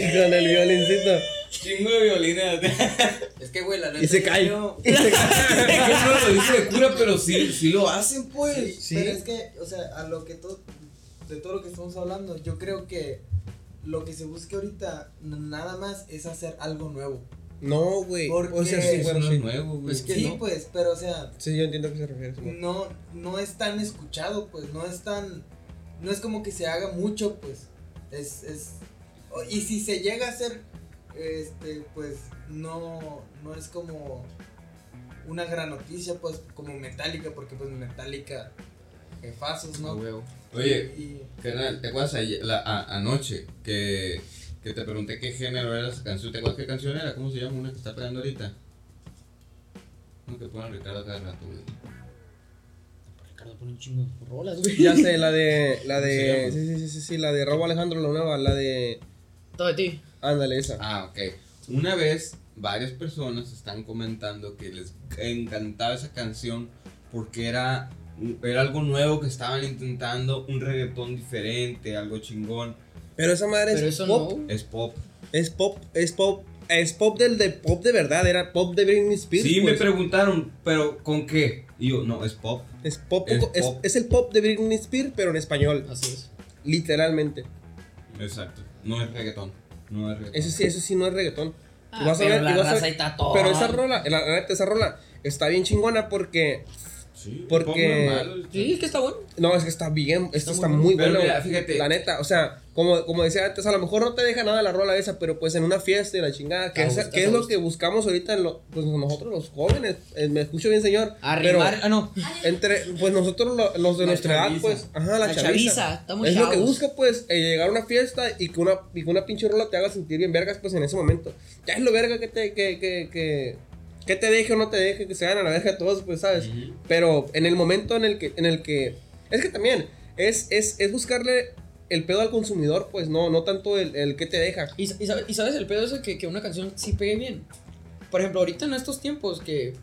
B: con el violincito
C: Chingo de violines.
A: Es que, güey, la neta.
B: y se
A: yo
B: cae
A: creo-
B: y se cae
C: Es que no lo dice de cura, pero sí, sí lo hacen, pues.
B: Sí.
A: Pero es que, o sea, a lo que todo, de todo lo que estamos hablando, yo creo que lo que se busca ahorita nada más es hacer algo nuevo.
B: No, güey.
A: ¿Por
B: O sea, sí, bueno, sí.
C: nuevo, güey.
D: Es que
A: sí,
D: no.
A: pues, pero o sea,
B: Sí, yo entiendo a qué se refiere.
A: No, no es tan escuchado, pues, no es tan, no es como que se haga mucho, pues, es, es, y si se llega a hacer, este, pues, no, no es como una gran noticia, pues, como Metallica, porque pues Metallica, jefazos,
D: A
A: ¿no?
D: huevo.
C: Oye,
A: Y,
C: ¿te acuerdas ayer- la- a- anoche que, que te pregunté qué género era esa canción? ¿Te acuerdas qué canción era? ¿Cómo se llama? Una que está pegando ahorita. Una que ponen Ricardo cada rato, güey.
D: Ricardo pone un chingo de rolas, güey.
B: Ya sé, la de. La
C: ¿Cómo se
B: de. Sí, sí, sí, sí, sí, la de Robo Alejandro, la nueva, la de.
D: Todo de ti.
B: Ándale, esa.
C: Ah, ok. Una vez, varias personas están comentando que les encantaba esa canción porque era, era algo nuevo que estaban intentando, un reggaetón diferente, algo chingón.
B: Pero esa madre
D: Pero
B: es
D: eso
B: pop.
D: no.
C: Es pop.
B: Es pop, es pop. Es pop del de pop de verdad, era pop de Britney Spears.
C: Sí, me
B: pues.
C: preguntaron, ¿pero con qué? Y yo, no, es pop.
B: Es pop,
C: Es
B: es,
C: pop.
B: es el pop de Britney Spears, pero en español,
D: Así es.
B: literalmente.
C: Exacto. No es reggaetón. No es reggaetón.
B: Eso sí, eso sí no es reggaetón.
D: Ah,
B: vas a
D: pero
B: ver-
D: la
B: y vas a ver-
D: está toda.
B: Pero esa rola, la, la neta, esa rola está bien chingona porque.
C: Sí,
B: porque-
D: Sí, es que está bueno.
B: No, es que está bien, esto está,
D: muy
B: muy bueno.
C: mira, fíjate.
B: La neta, o sea, como, como decía antes, a lo mejor no te deja nada la rola esa, pero pues en una fiesta y la chingada, que,
D: A
B: es,
D: gusto,
B: que es lo que buscamos ahorita en lo- pues nosotros los jóvenes. Eh, me escucho bien, señor.
D: Arrimar.
B: Pero
D: ah, no.
B: entre, pues nosotros lo- los de
A: La
B: nuestra edad,
A: chaviza.
B: pues, ajá, la,
D: La
B: chaviza.
D: chaviza, estamos
B: Es lo que
D: chavos.
B: busca, pues, eh, llegar a una fiesta y que una, y que una pinche rola te haga sentir bien vergas, pues, en ese momento. Ya es lo verga que te, que, que, que, que te deje o no te deje, que se hagan a la verga todos, pues, ¿sabes? Pero en el momento en el que, en el que, es que también, es, es, es buscarle el pedo al consumidor, pues, no, no tanto el, el que te deja.
D: Y, y sabes, y sabes el pedo es que, que una canción sí pegue bien. Por ejemplo, ahorita en estos tiempos que,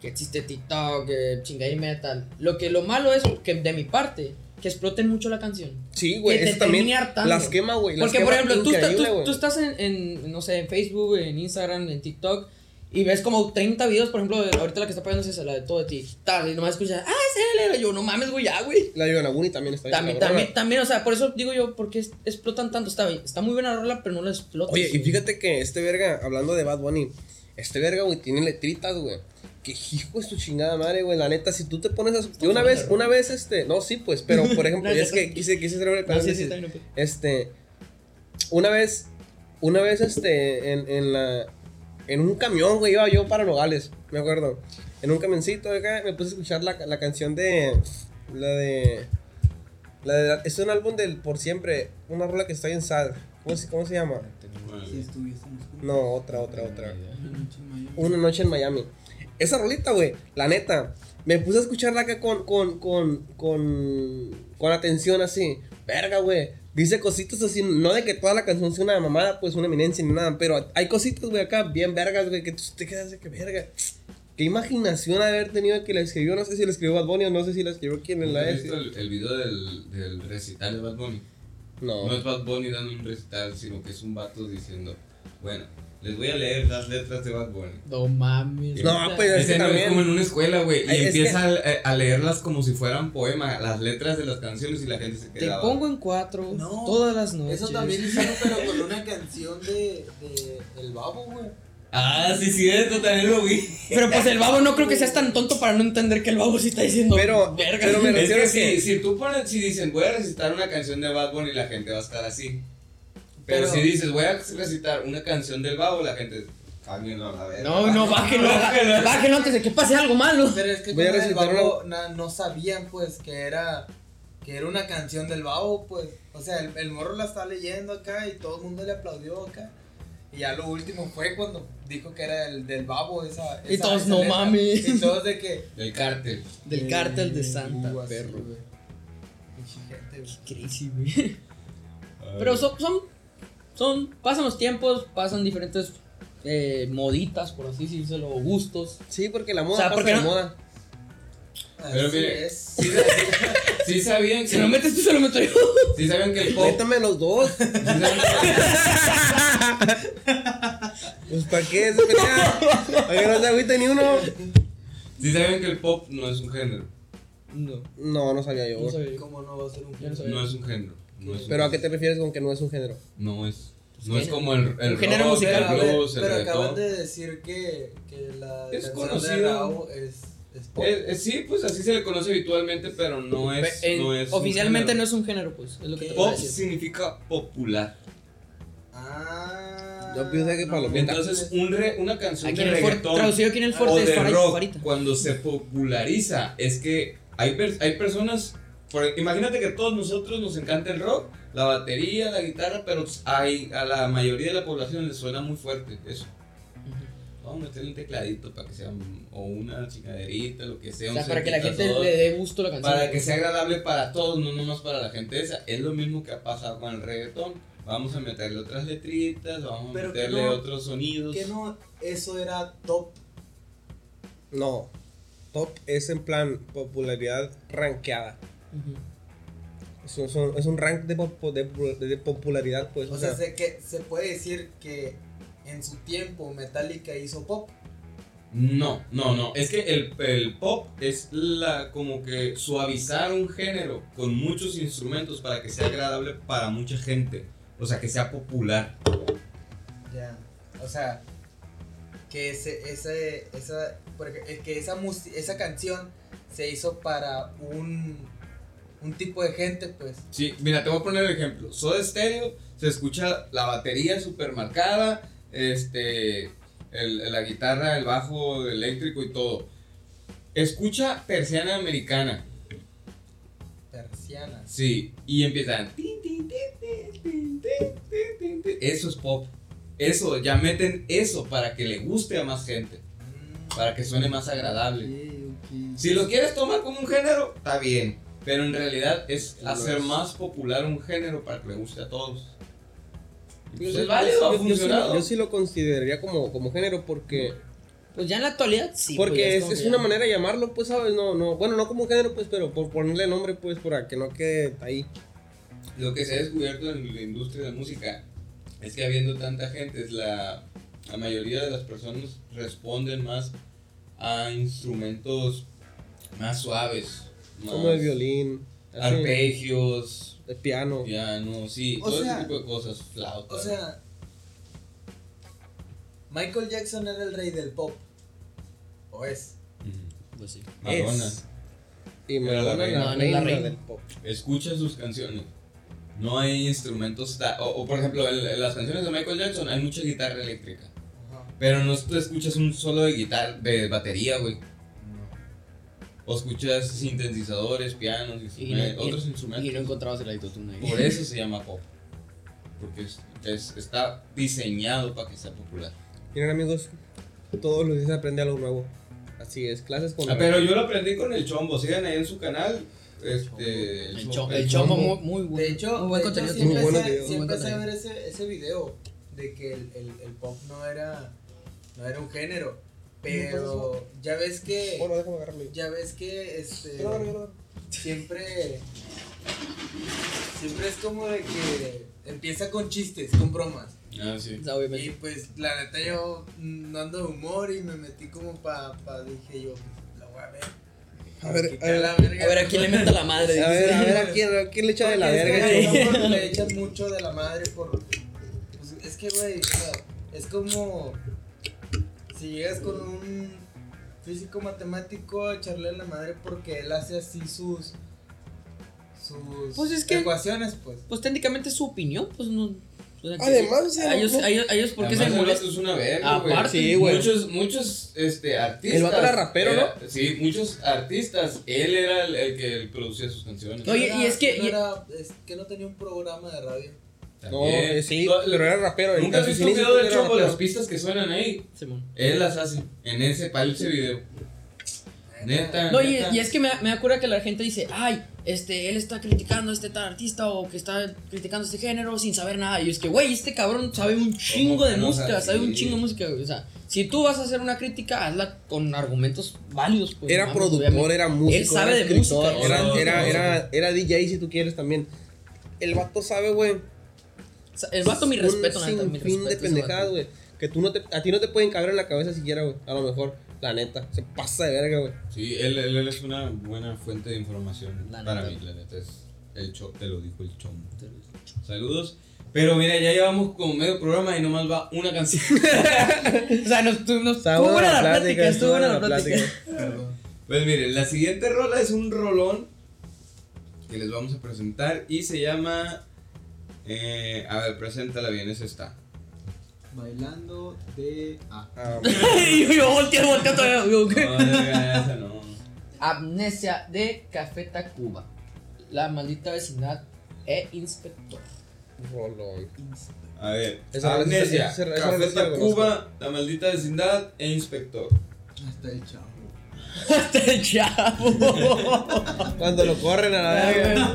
D: que existe TikTok, que chinga y metal. Lo que lo malo es que de mi parte, que exploten mucho la canción.
B: Sí, güey,
D: Que te
B: eso también
D: hartando.
B: las quema, güey.
D: Porque,
B: quema
D: por ejemplo, tú, tú- tú estás en, en, no sé, en Facebook, en Instagram, en TikTok. Y ves como 30 videos, por ejemplo, ahorita la que está pegando es esa, la de todo de ti. Tal, y nomás escuchas, ah, es él. Y yo, no mames, güey, ya, güey.
B: La de Yonaguni también está bien
D: También, también, también, o sea, por eso digo yo, porque es- explotan tanto. Está, está muy buena la rola, pero no la explotan.
B: Oye, y fíjate que este verga, hablando de Bad Bunny, este verga, güey, tiene letritas, güey. Que hijo de su chingada madre, güey. La neta, si tú te pones a. Yo una vez, una vez, este. No, sí, pues, pero por ejemplo,
D: No,
B: es que quise, quise hacer un
D: No, sí, sí, pues.
B: Este. Una vez. Una vez, este. En, en la. En un camión, güey, iba yo para Nogales, me acuerdo. En un camioncito acá me puse a escuchar la, la canción de. La de. La de. Es un álbum del Por Siempre. Una rola que está bien sad. ¿Cómo se, cómo se llama? No, otra, otra, otra.
A: Una noche en Miami.
B: Una noche en Miami. Esa rolita, güey, la neta. Me puse a escucharla acá con, con, con, con, con atención así. Verga, güey. Dice cositas así, no de que toda la canción sea una mamada, pues una eminencia ni nada, pero hay cositas, güey, acá bien vergas, güey, que tú te quedas de que verga. Qué imaginación haber tenido que la escribió, no sé si la escribió Bad Bunny o no sé si la escribió quien en la
C: ¿Has
B: es.
C: visto el, el video del, del recital de Bad Bunny? No
B: No.
C: es Bad Bunny dando un recital, sino que es un vato diciendo, bueno, les voy a leer las letras de Bad Bunny.
D: No mames.
B: No, pues, es que
C: no es
B: también-
C: como en una escuela, güey, y
B: Ay, es
C: empieza a, a leerlas como si fueran poema, las letras de las canciones y la gente se
D: Te
C: quedaba.
D: pongo en cuatro
A: No,
D: todas las noches.
A: Eso también hicieron, pero con una canción de, de El Babo, güey.
C: Ah, sí, cierto, también lo vi.
D: Pero pues el babo no creo que seas tan tonto para no entender que el babo sí está diciendo.
B: Pero-
D: verga.
B: pero me
C: Es
B: refiero
C: que
B: a que-
C: si, si tú pones, si dicen voy a recitar una canción de Bad Bunny, la gente va a estar así. Pero,
A: Pero-
C: si dices voy a recitar una canción del Babo, la gente. Cámbienlo a la verga.
D: No, no, bájenlo. bájenlo antes de que pase algo malo.
A: Pero es que
B: Voy a
A: con el
B: recitar
A: Babo na- no sabían, pues, que era que era una canción del Babo, pues. O sea, el, el morro la está leyendo acá y todo el mundo le aplaudió acá. Y ya lo último fue cuando dijo que era el del Babo esa.
D: Y
A: esa-
D: todos,
A: esa
D: no
A: letra.
D: mames.
A: Y todos de que.
C: Del cártel.
D: Del cártel de
A: Eh,
D: Santa,
A: uh, así,
D: perro.
A: güey.
D: Crazy, güey. Pero son, son, son, pasan los tiempos, pasan diferentes eh, moditas, por así decirlo, o gustos.
B: Sí, porque la moda
D: O sea,
B: pasa
D: ¿por qué
B: de
D: no?
B: moda.
C: Pero mire,
A: es.
C: sí, sí sabían que.
D: Si lo metes tú, se lo meto yo.
C: Sí sabían que el pop.
B: Métame los dos.
C: sí sabían que-
B: Pues para qué se pelea. Para que no se agüite ni uno.
C: sí sabían que el pop no es un género.
D: No,
B: No, no sabía yo.
D: no sabía.
A: ¿Cómo no va a ser un
D: Yo no sabía.
C: No es un género. No es
B: Pero a qué te refieres con que no es un género?
C: No es.
D: Pues
C: No es como el, el
D: Un género
C: rock,
D: musical,
C: el blues, el
A: pero
C: reggaetón.
A: acaban de decir que, que la
C: Es
A: de
C: conocido.
A: Rao es, es pop.
C: Eh, eh, sí, pues así se le conoce habitualmente, pero no es.
D: Eh,
C: no es
D: oficialmente no es un género, pues. Es lo que te
A: ¿Qué?
D: puedo
C: Pop significa popular.
A: Ah.
B: Yo pienso que palomita.
C: Entonces, un re- una canción
D: Aquí
C: de
D: en el
C: reggaetón
D: traducido aquí en el
C: o
D: Ford es
C: de rock, cuando se populariza, es que hay, per- hay personas, por- imagínate que a todos nosotros nos encanta el rock, la batería, la guitarra, pero hay, a la mayoría de la población le suena muy fuerte eso. Vamos a meterle un tecladito para que sea, o una chingaderita, lo que sea.
D: O
C: un
D: sea, para que la gente le dé gusto la canción.
C: Para que sea agradable para todos, no nomás para la gente esa. Es lo mismo que ha pasado con el reggaetón. Vamos a meterle otras letritas, vamos a
A: Pero
C: meterle
A: no-
C: otros sonidos.
A: Que no, eso era top.
B: No. Top es en plan popularidad rankeada. Es un, es un- es un rank de, de, de popularidad, pues.
A: O sea, sé que se puede decir que en su tiempo Metallica hizo pop.
C: No, no, no. Es que el, el pop es la como que suavizar un género con muchos instrumentos para que sea agradable para mucha gente. O sea, que sea popular.
A: Ya. O sea, que ese, ese, esa, porque, que esa, mus- esa canción se hizo para un, un tipo de gente, pues.
C: Sí, mira, te voy a poner el ejemplo. Soda Stereo, se escucha la batería super marcada, este, la guitarra, el bajo eléctrico y todo. Escucha Persiana Americana.
A: Persiana.
C: Sí, y empiezan. Eso es pop. Eso, ya meten eso para que le guste a más gente.
A: Mm.
C: Para que suene más agradable. Si lo quieres tomar como un género, está bien pero en realidad es hacer más popular un género para que le guste a todos. Pues
B: Yo-
C: es válido, ha
B: yo- yo sí lo-
C: funcionado.
B: Yo sí lo consideraría como, como género porque,
D: Pues ya en la actualidad sí. pues,
B: porque es, es una manera de llamarlo, pues, ¿sabes? No, no, bueno, no como género, pues, pero por ponerle nombre, pues, para que no quede ahí.
C: Lo que se ha descubierto en la industria de la música es que habiendo tanta gente, es la, la mayoría de las personas responden más a instrumentos más suaves.
B: Como el violín, así,
C: Arpegios,
B: el piano.
C: piano, sí,
A: O
C: todo
A: sea-
C: ese tipo de cosas, flauta.
A: O sea, Michael Jackson era el rey del pop. ¿O es?
D: Pues sí.
C: Madonna.
B: Es. Y
C: la
B: Madonna
C: reina.
B: la reina
D: la reina.
B: del pop.
C: Escucha sus canciones. No hay instrumentos. ta- O, o, por ejemplo, en, en las canciones de Michael Jackson hay mucha guitarra eléctrica.
A: Ajá.
C: Pero no tú escuchas un solo de guitarra, de batería, güey. O escuchas sintetizadores, pianos,
D: Y,
C: instrumen-
D: no- y-
C: otros
D: y
C: instrumentos.
D: no encontrabas el autotune ahí.
C: Por eso se llama pop. Porque es, es- está diseñado para que sea popular.
B: Miren, amigos, todos los días aprende algo nuevo. Así es, clases con.
C: Ah, pero yo lo aprendí con el chombo. Sigan ahí en su canal. Este,
D: El,
C: Chombo-
D: chombo,
C: el
D: el chombo muy, muy bueno.
A: De hecho,
D: muy buen contenido. tiene.
B: muy
A: empecé,
B: buenos videos,
A: sí
D: muy buen
A: empecé a ver ese, ese video de que el, el, el pop no era, no era un género. Pero ya ves que.
B: Bueno, déjame agarrarlo.
A: Ya ves que este.
B: Yo lo agarro, yo lo agarro.
A: siempre siempre es como de que empieza con chistes, con bromas.
C: Ah, sí.
D: Sea,
A: Y pues la neta yo no ando de humor y me metí como pa, pa dije yo, pues, la voy a ver.
B: A ver, a ver.
D: A ver a quién le mete la madre.
B: A ver, a ver, ¿a quién, a quién le echa de la verga?
A: a le echan mucho de la madre por pues, es que güey, o sea, es como si llegas con un físico matemático a echarle la madre porque él hace así sus sus
D: Pues es que-
A: ecuaciones, pues.
D: Pues técnicamente es su opinión, pues no.
B: Además, o sea,
D: a ellos,
B: no-
D: a ellos, a ellos, ¿por qué se molestan?
C: es una verga, güey.
D: Aparte,
B: Sí, güey.
C: Muchos, muchos este, artistas.
B: El vato era rapero,
C: era- Sí, muchos artistas. Él era el, el que producía sus canciones.
D: Oye,
A: Era-
D: y es que-
A: no
D: y-
A: era- es que no tenía un programa de radio.
B: No,
C: También.
B: eh, sí,
C: No,
B: pero era rapero.
C: ¿Nunca has visto un video del
B: rapero.
C: Las pistas que suenan ahí.
D: Simón.
C: Él las hace. En ese, para ese video. Neta.
D: No, y,
C: neta.
D: y es que me, me acuerda que la gente dice, ay, este, él está criticando a este tal artista o que está criticando este género sin saber nada. Y es que, güey, este cabrón sabe un chingo
C: que
D: de
C: no
D: música,
C: sabe?
D: un chingo de música. O sea, si tú vas a hacer una crítica, hazla con argumentos válidos. Pues,
B: Era productor,
D: obviamente.
B: era músico.
D: Él sabe
B: era
D: de
B: escritor,
D: música.
B: Era, era, era, era DJ si tú quieres también. El vato sabe, güey.
D: O sea, el vato, mi respeto, neta,
B: sinfín
D: respeto.
B: de pendejadas, güey. Que tú no te, a ti no te pueden caber en la cabeza siquiera, güey. A lo mejor, la neta. Se pasa de verga, güey.
C: Sí, él, él, él es una buena fuente de información
D: La
C: para
D: neta.
C: mí, la neta. Es el cho te lo dijo el chombo. Saludos. Pero mira, ya llevamos como medio programa y nomás va una canción.
D: O sea, nos, tu- nos,
B: Está
D: estuvo
B: buena
D: buena
B: la plática,
D: plática, estuvo buena la plática.
C: Pues miren, la siguiente rola es un rolón que les vamos a presentar y se llama eh, a ver, preséntala bien, es está.
F: Bailando de A.
B: Ah,
D: bueno. yo volteé, volteé todavía. Yo, ¿qué?
C: No, esa no.
D: Amnesia de Café Tacuba. La maldita vecindad e inspector.
B: Rolón.
C: A ver,
B: esa
C: amnesia. Café Tacuba, la maldita vecindad e inspector.
F: Está el chavo
D: este chavo.
B: Cuando lo corren a la verga.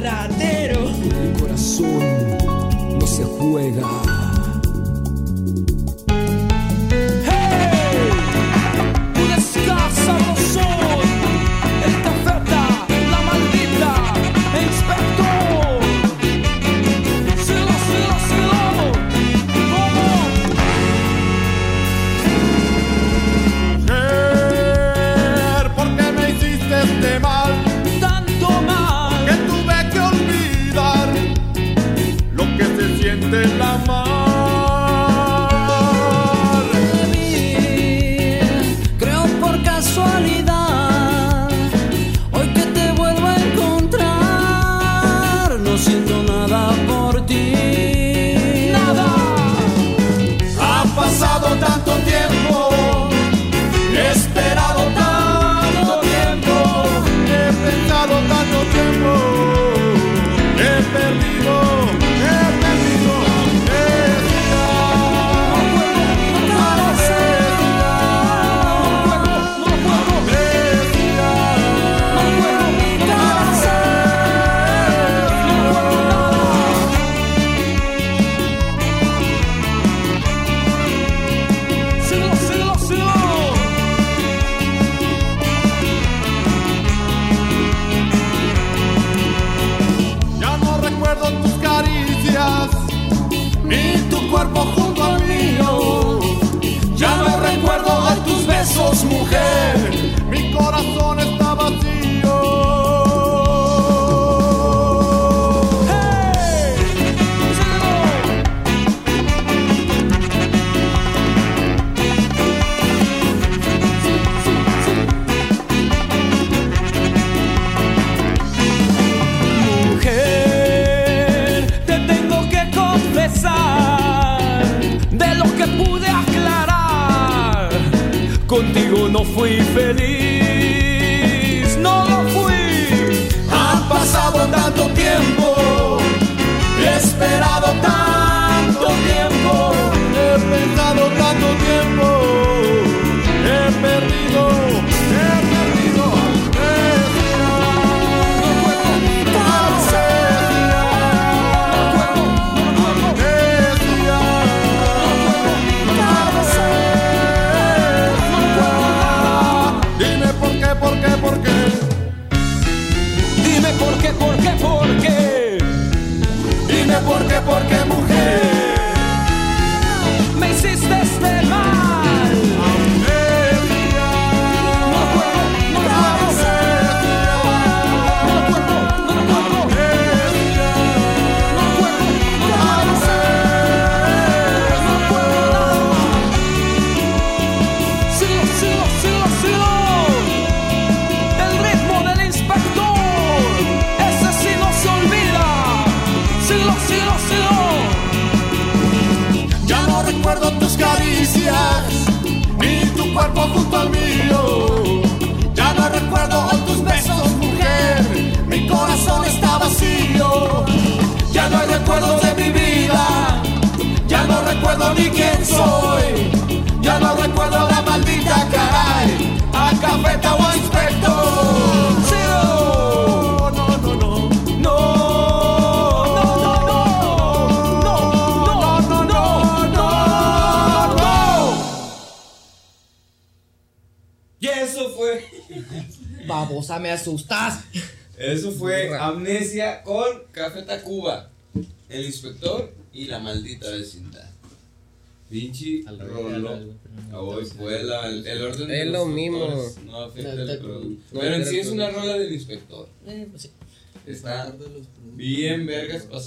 D: Ratero.
G: Mi corazón no se juega.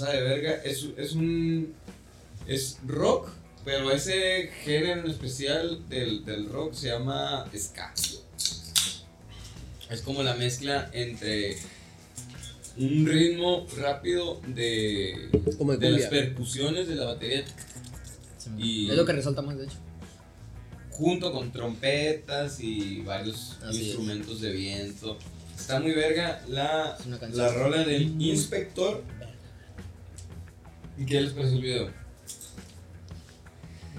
H: de
C: verga. Es, es un. Es rock, pero ese género especial del, del rock se llama ska. Es como la mezcla entre un ritmo rápido de,
B: de,
C: las percusiones de la batería. Y
D: es lo que resalta más, de hecho.
C: Junto con trompetas y varios instrumentos de viento. Está muy verga la, la rola del inspector ¿Y qué les pareció el video?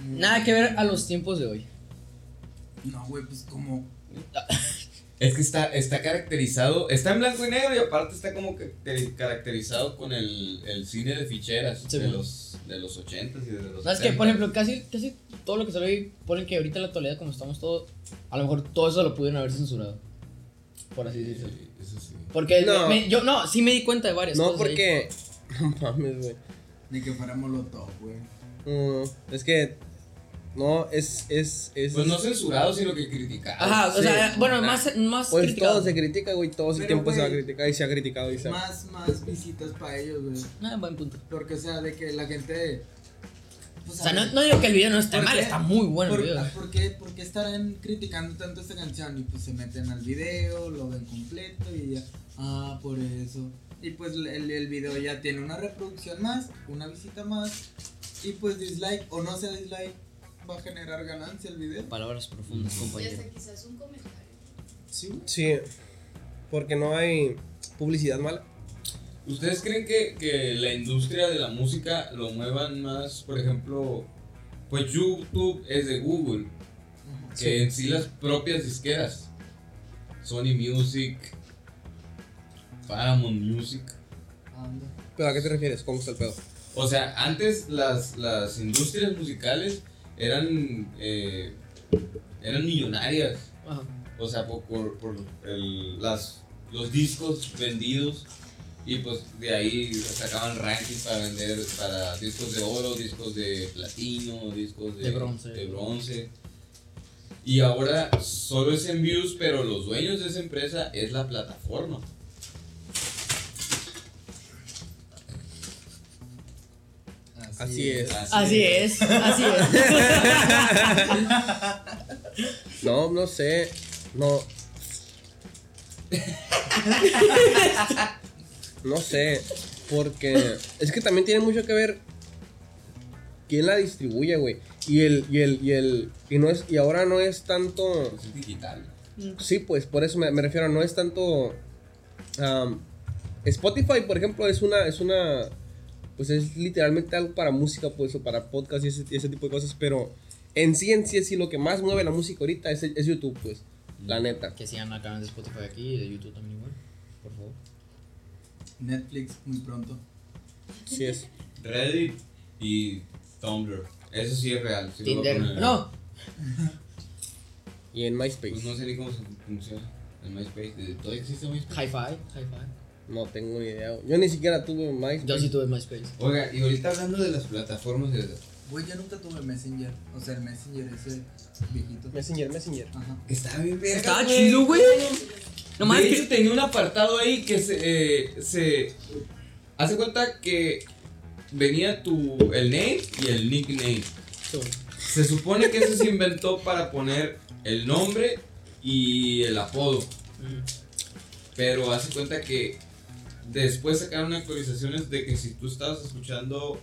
D: Nada que ver a los tiempos de hoy.
A: No, güey, pues como.
C: Es que está, está caracterizado, está en blanco y negro y aparte está como que caracterizado con el, el cine de ficheras
D: Sí,
C: de,
D: man.
C: los, de los 80s y de los
D: ¿Sabes que
C: 70s.
D: Por ejemplo, casi, casi todo lo que sale ahí ponen que ahorita en la actualidad, como estamos todos, a lo mejor todo eso lo pudieron haber censurado. Por así decirlo.
C: Sí, eso sí.
D: Porque
B: No.
D: me- yo no, sí me di cuenta de varias
B: No,
D: cosas. ahí.
B: porque. No mames, güey.
A: Ni que fuera molotov, güey.
B: Mm, es que. No, es. es, es
C: Pues no censurado, sino que criticado.
D: Ajá, o
B: Sí.
D: sea, bueno, más, más
B: Pues
D: criticado.
B: todo se critica, güey. Todo el tiempo se va a
A: güey,
B: criticar y se ha criticado. Y se ha-
A: Más, más visitas para ellos, güey.
D: Ah, buen punto.
A: Porque, o sea, de que la gente. Pues,
D: O sea, no, no digo que el video no esté
A: ¿por
D: mal,
A: qué?
D: está muy bueno
A: ¿Por,
D: el video.
A: ¿por qué, por qué estarán criticando tanto esta canción? Y pues se meten al video, lo ven completo y ya. Ah, por eso. Y pues el, el video ya tiene una reproducción más, una visita más. Y pues dislike o no sea dislike, va a generar ganancia el video.
D: Palabras profundas,
I: Y
D: compañero.
I: hasta quizás un comentario.
A: Sí.
B: Sí. Porque no hay publicidad mala.
C: ¿Ustedes creen que, que la industria de la música lo muevan más, por ejemplo, pues YouTube es de Google, que en sí las propias disqueras, Sony Music, Paramount Music.
B: ¿Pero a qué te refieres? ¿Cómo está el pedo?
C: o sea, antes las, las industrias musicales eran, eh, eran millonarias,
D: Ajá.
C: o sea, por, por, por el- las, los discos vendidos y pues de ahí sacaban rankings para vender para discos de oro, discos de platino, discos de,
D: De bronce.
C: de bronce. Y ahora solo es en views, pero los dueños de esa empresa es la plataforma.
B: Así es.
D: Así es, así es.
B: No, no sé. No. No sé. Porque es que también tiene mucho que ver quién la distribuye, güey. Y el, y el, y el, y no es, y ahora no es tanto.
C: Es digital.
B: Sí, pues por eso me, me refiero, no es tanto. Spotify, por ejemplo, es una, es una. Pues es literalmente algo para música, pues, o para podcast y ese, y ese tipo de cosas. Pero en sí, en sí, en sí, lo que más mueve la música ahorita es, es YouTube, pues. La neta.
D: Que sigan a canales de Spotify aquí y de YouTube también igual. Por favor.
A: Netflix muy pronto.
B: Sí es.
C: Reddit y Tumblr. Eso sí es real. sí
D: Tinder. No,
B: Y en
C: Pues
B: MySpace.
C: no sé ni cómo se funciona. En MySpace. ¿Todavía existe MySpace?
D: Hi-Fi, Hi-Fi.
B: No tengo ni idea. Yo ni siquiera tuve MySpace.
D: Yo sí tuve MySpace.
C: Oiga, y ahorita hablando de las plataformas de...
A: Güey, yo nunca tuve Messenger. O sea, el Messenger ese viejito.
B: Messenger, Messenger.
A: Ajá.
C: Estaba bien verga,
D: Estaba
C: güey.
D: chido, güey. Nomás
C: de
D: que-
C: hecho, tenía un apartado ahí que se, eh, se hace cuenta que venía tu el name y el nickname. Se supone que ese se inventó para poner el nombre y el apodo. Pero hace cuenta que después sacaron actualizaciones de que si tú estabas escuchando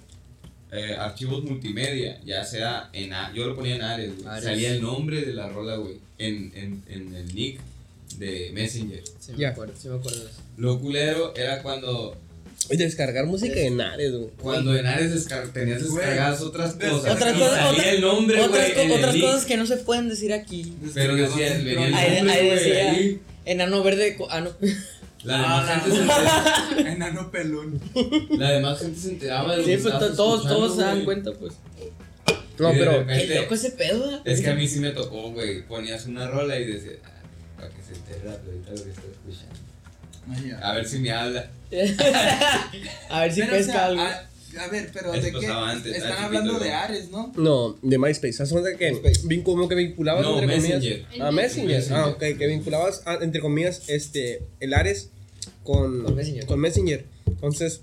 C: eh, archivos multimedia, ya sea en A- yo lo ponía en Ares, güey,
D: Ares.
C: salía el nombre de la rola, güey, en, en, en el nick de Messenger.
D: Sí me acuerdo, sí me acuerdo de eso.
C: Lo culero era cuando
B: descargar música en Ares, güey.
C: cuando en Ares descar- tenías descargadas otras cosas.
D: Otras
C: y
D: cosas-
C: salía
D: otra-
C: el nombre,
D: Otras, co-
C: el
D: otras cosas que no se pueden decir aquí.
C: Pero decía, venía el
D: Ahí,
C: nombre,
D: ahí
C: güey,
D: decía
C: ahí.
D: enano verde. Ah, no.
C: La demás, gente se enteraba,
A: Enano pelón.
C: la demás gente se enteraba de lo
D: Sí,
C: que
D: pues
C: estabas
D: to- todos,
C: escuchando,
D: todos se dan
C: güey.
D: cuenta, pues.
B: No,
C: Y de
B: pero.
C: repente-
D: Qué loco ese pedo. ¿eh?
C: Es que a mí sí me tocó, güey. Ponías una rola y decías, ah, para que se entere ahorita lo que está escuchando.
A: Ay, ya.
C: A ver si me habla.
D: A ver si
A: Pero, o
D: pesca
A: sea,
D: algo.
A: a, a ver, pero
C: Eso
A: ¿de qué?
C: pasaba antes,
A: Están hablando
C: chiquito,
A: de
C: ¿no?
A: Ares, ¿no?
B: No, de MySpace. ¿Sabes cuenta que vin- como que vinculabas
C: No,
B: entre comillas?
C: Messenger.
B: Ah, Messenger.
C: Messenger.
B: Ah, ok, que vinculabas ah, entre comillas este el Ares con,
D: Con Messenger.
B: con Messenger. Entonces,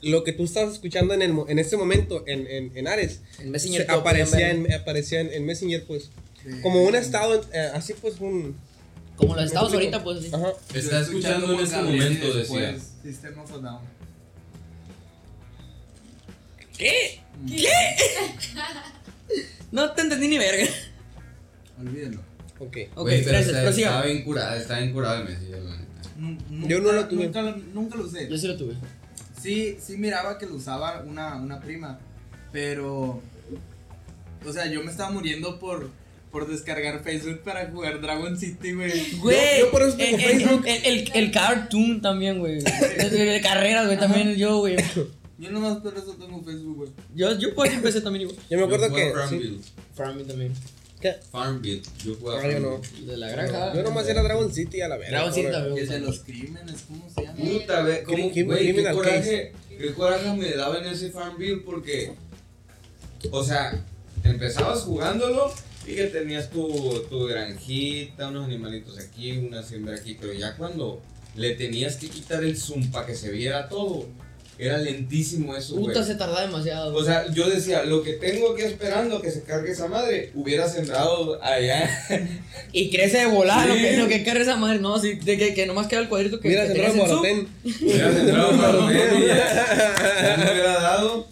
B: lo que tú estabas escuchando en el en este momento en, en, en Ares
D: En Messenger
B: aparecía en, aparecía en, en Messenger pues
A: De-
B: como un estado eh, así pues un
D: Como los estados ahorita, pues sí.
B: ajá
C: Está escuchando en este momento, decía.
A: después System of a Down.
D: ¿Qué? ¿Qué? No te entendí ni verga.
F: Olvídenlo.
B: Ok.
D: Ok,
C: Güey, pero
D: gracias,
C: está-
D: prosiga.
C: Estaba bien curada, estaba bien curada el neta.
A: Nu- nunca-
B: Yo no lo tuve.
A: Nunca, lo- nunca lo usé.
D: Yo sí lo tuve.
A: Sí, sí miraba que lo usaba una, una prima, pero... O sea, yo me estaba muriendo por, por descargar Facebook para jugar Dragon City, güey.
D: Güey,
B: yo por eso tengo
D: el, el-
B: Facebook.
D: El, el, el cartoon también, güey. De, carreras, güey, también yo, güey.
A: Yo nomás por eso tengo Facebook, güey.
D: Yo, yo por eso empecé también igual.
B: Yo me acuerdo
C: Yo
B: que. sí.
C: Farmville.
D: También.
B: ¿Qué?
C: Farmville. Yo jugaba
B: Ah, yo no.
C: Farmville.
D: De la granja.
B: Yo nomás era Dragon City a la verga.
D: Dragon City también.
A: El de los crímenes, ¿cómo se llama?
C: Puta, ve, cómo, güey, qué coraje, qué coraje me daba en ese Farmville porque, o sea, empezabas jugándolo y que tenías tu, tu granjita, unos animalitos aquí, una siembra aquí, pero ya cuando le tenías que quitar el zoom para que se viera todo, era lentísimo eso, güey.
D: Puta, se tarda demasiado.
C: O sea, yo decía, lo que tengo aquí esperando a que se cargue esa madre, hubiera sembrado allá.
D: y crece de volar, lo
C: Sí.
D: que, lo que carga esa madre. No, sí, de que, que nomás queda el cuadrito que.
C: Hubiera sembrado para lo menos y ya, ya me hubiera dado.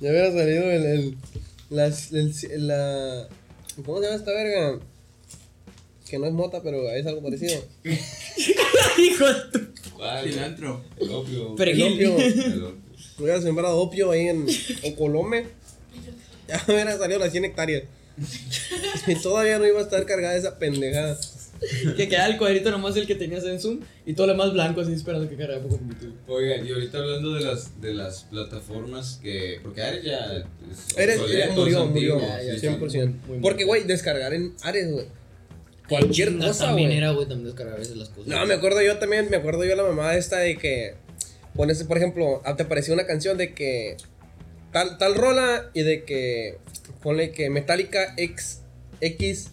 B: Ya hubiera salido el. el las, el- la. ¿Cómo se llama esta verga? Que no es mota, pero es algo parecido.
D: Hijo de.
A: Cilantro.
C: El opio.
D: Pero-
B: El opio.
C: El opio.
B: Hubiera sembrado opio ahí en, en Colome. Ya hubiera salido las 100 hectáreas. Y todavía no iba a estar cargada esa pendejada.
D: Que queda el cuadrito nomás el que tenías en Zoom y todo lo demás blanco así esperando que cargue poco poquito.
C: Oigan, y ahorita hablando de las, de las plataformas que. Porque Ares ya. es
B: Eres,
C: obsoleto,
B: murió, murió.
C: antiguo,
D: ya,
C: sí, sí.
B: 100%.
D: muy
B: Porque, güey, descargar en Ares, güey. Cualquier
D: Chinga,
B: cosa,
D: También era, güey, también descargar a veces las cosas.
B: No, me acuerdo yo también, me acuerdo yo la mamá esta de que pones, por ejemplo, ah, te apareció una canción de que tal, tal rola y de que ponle que Metallica X, X,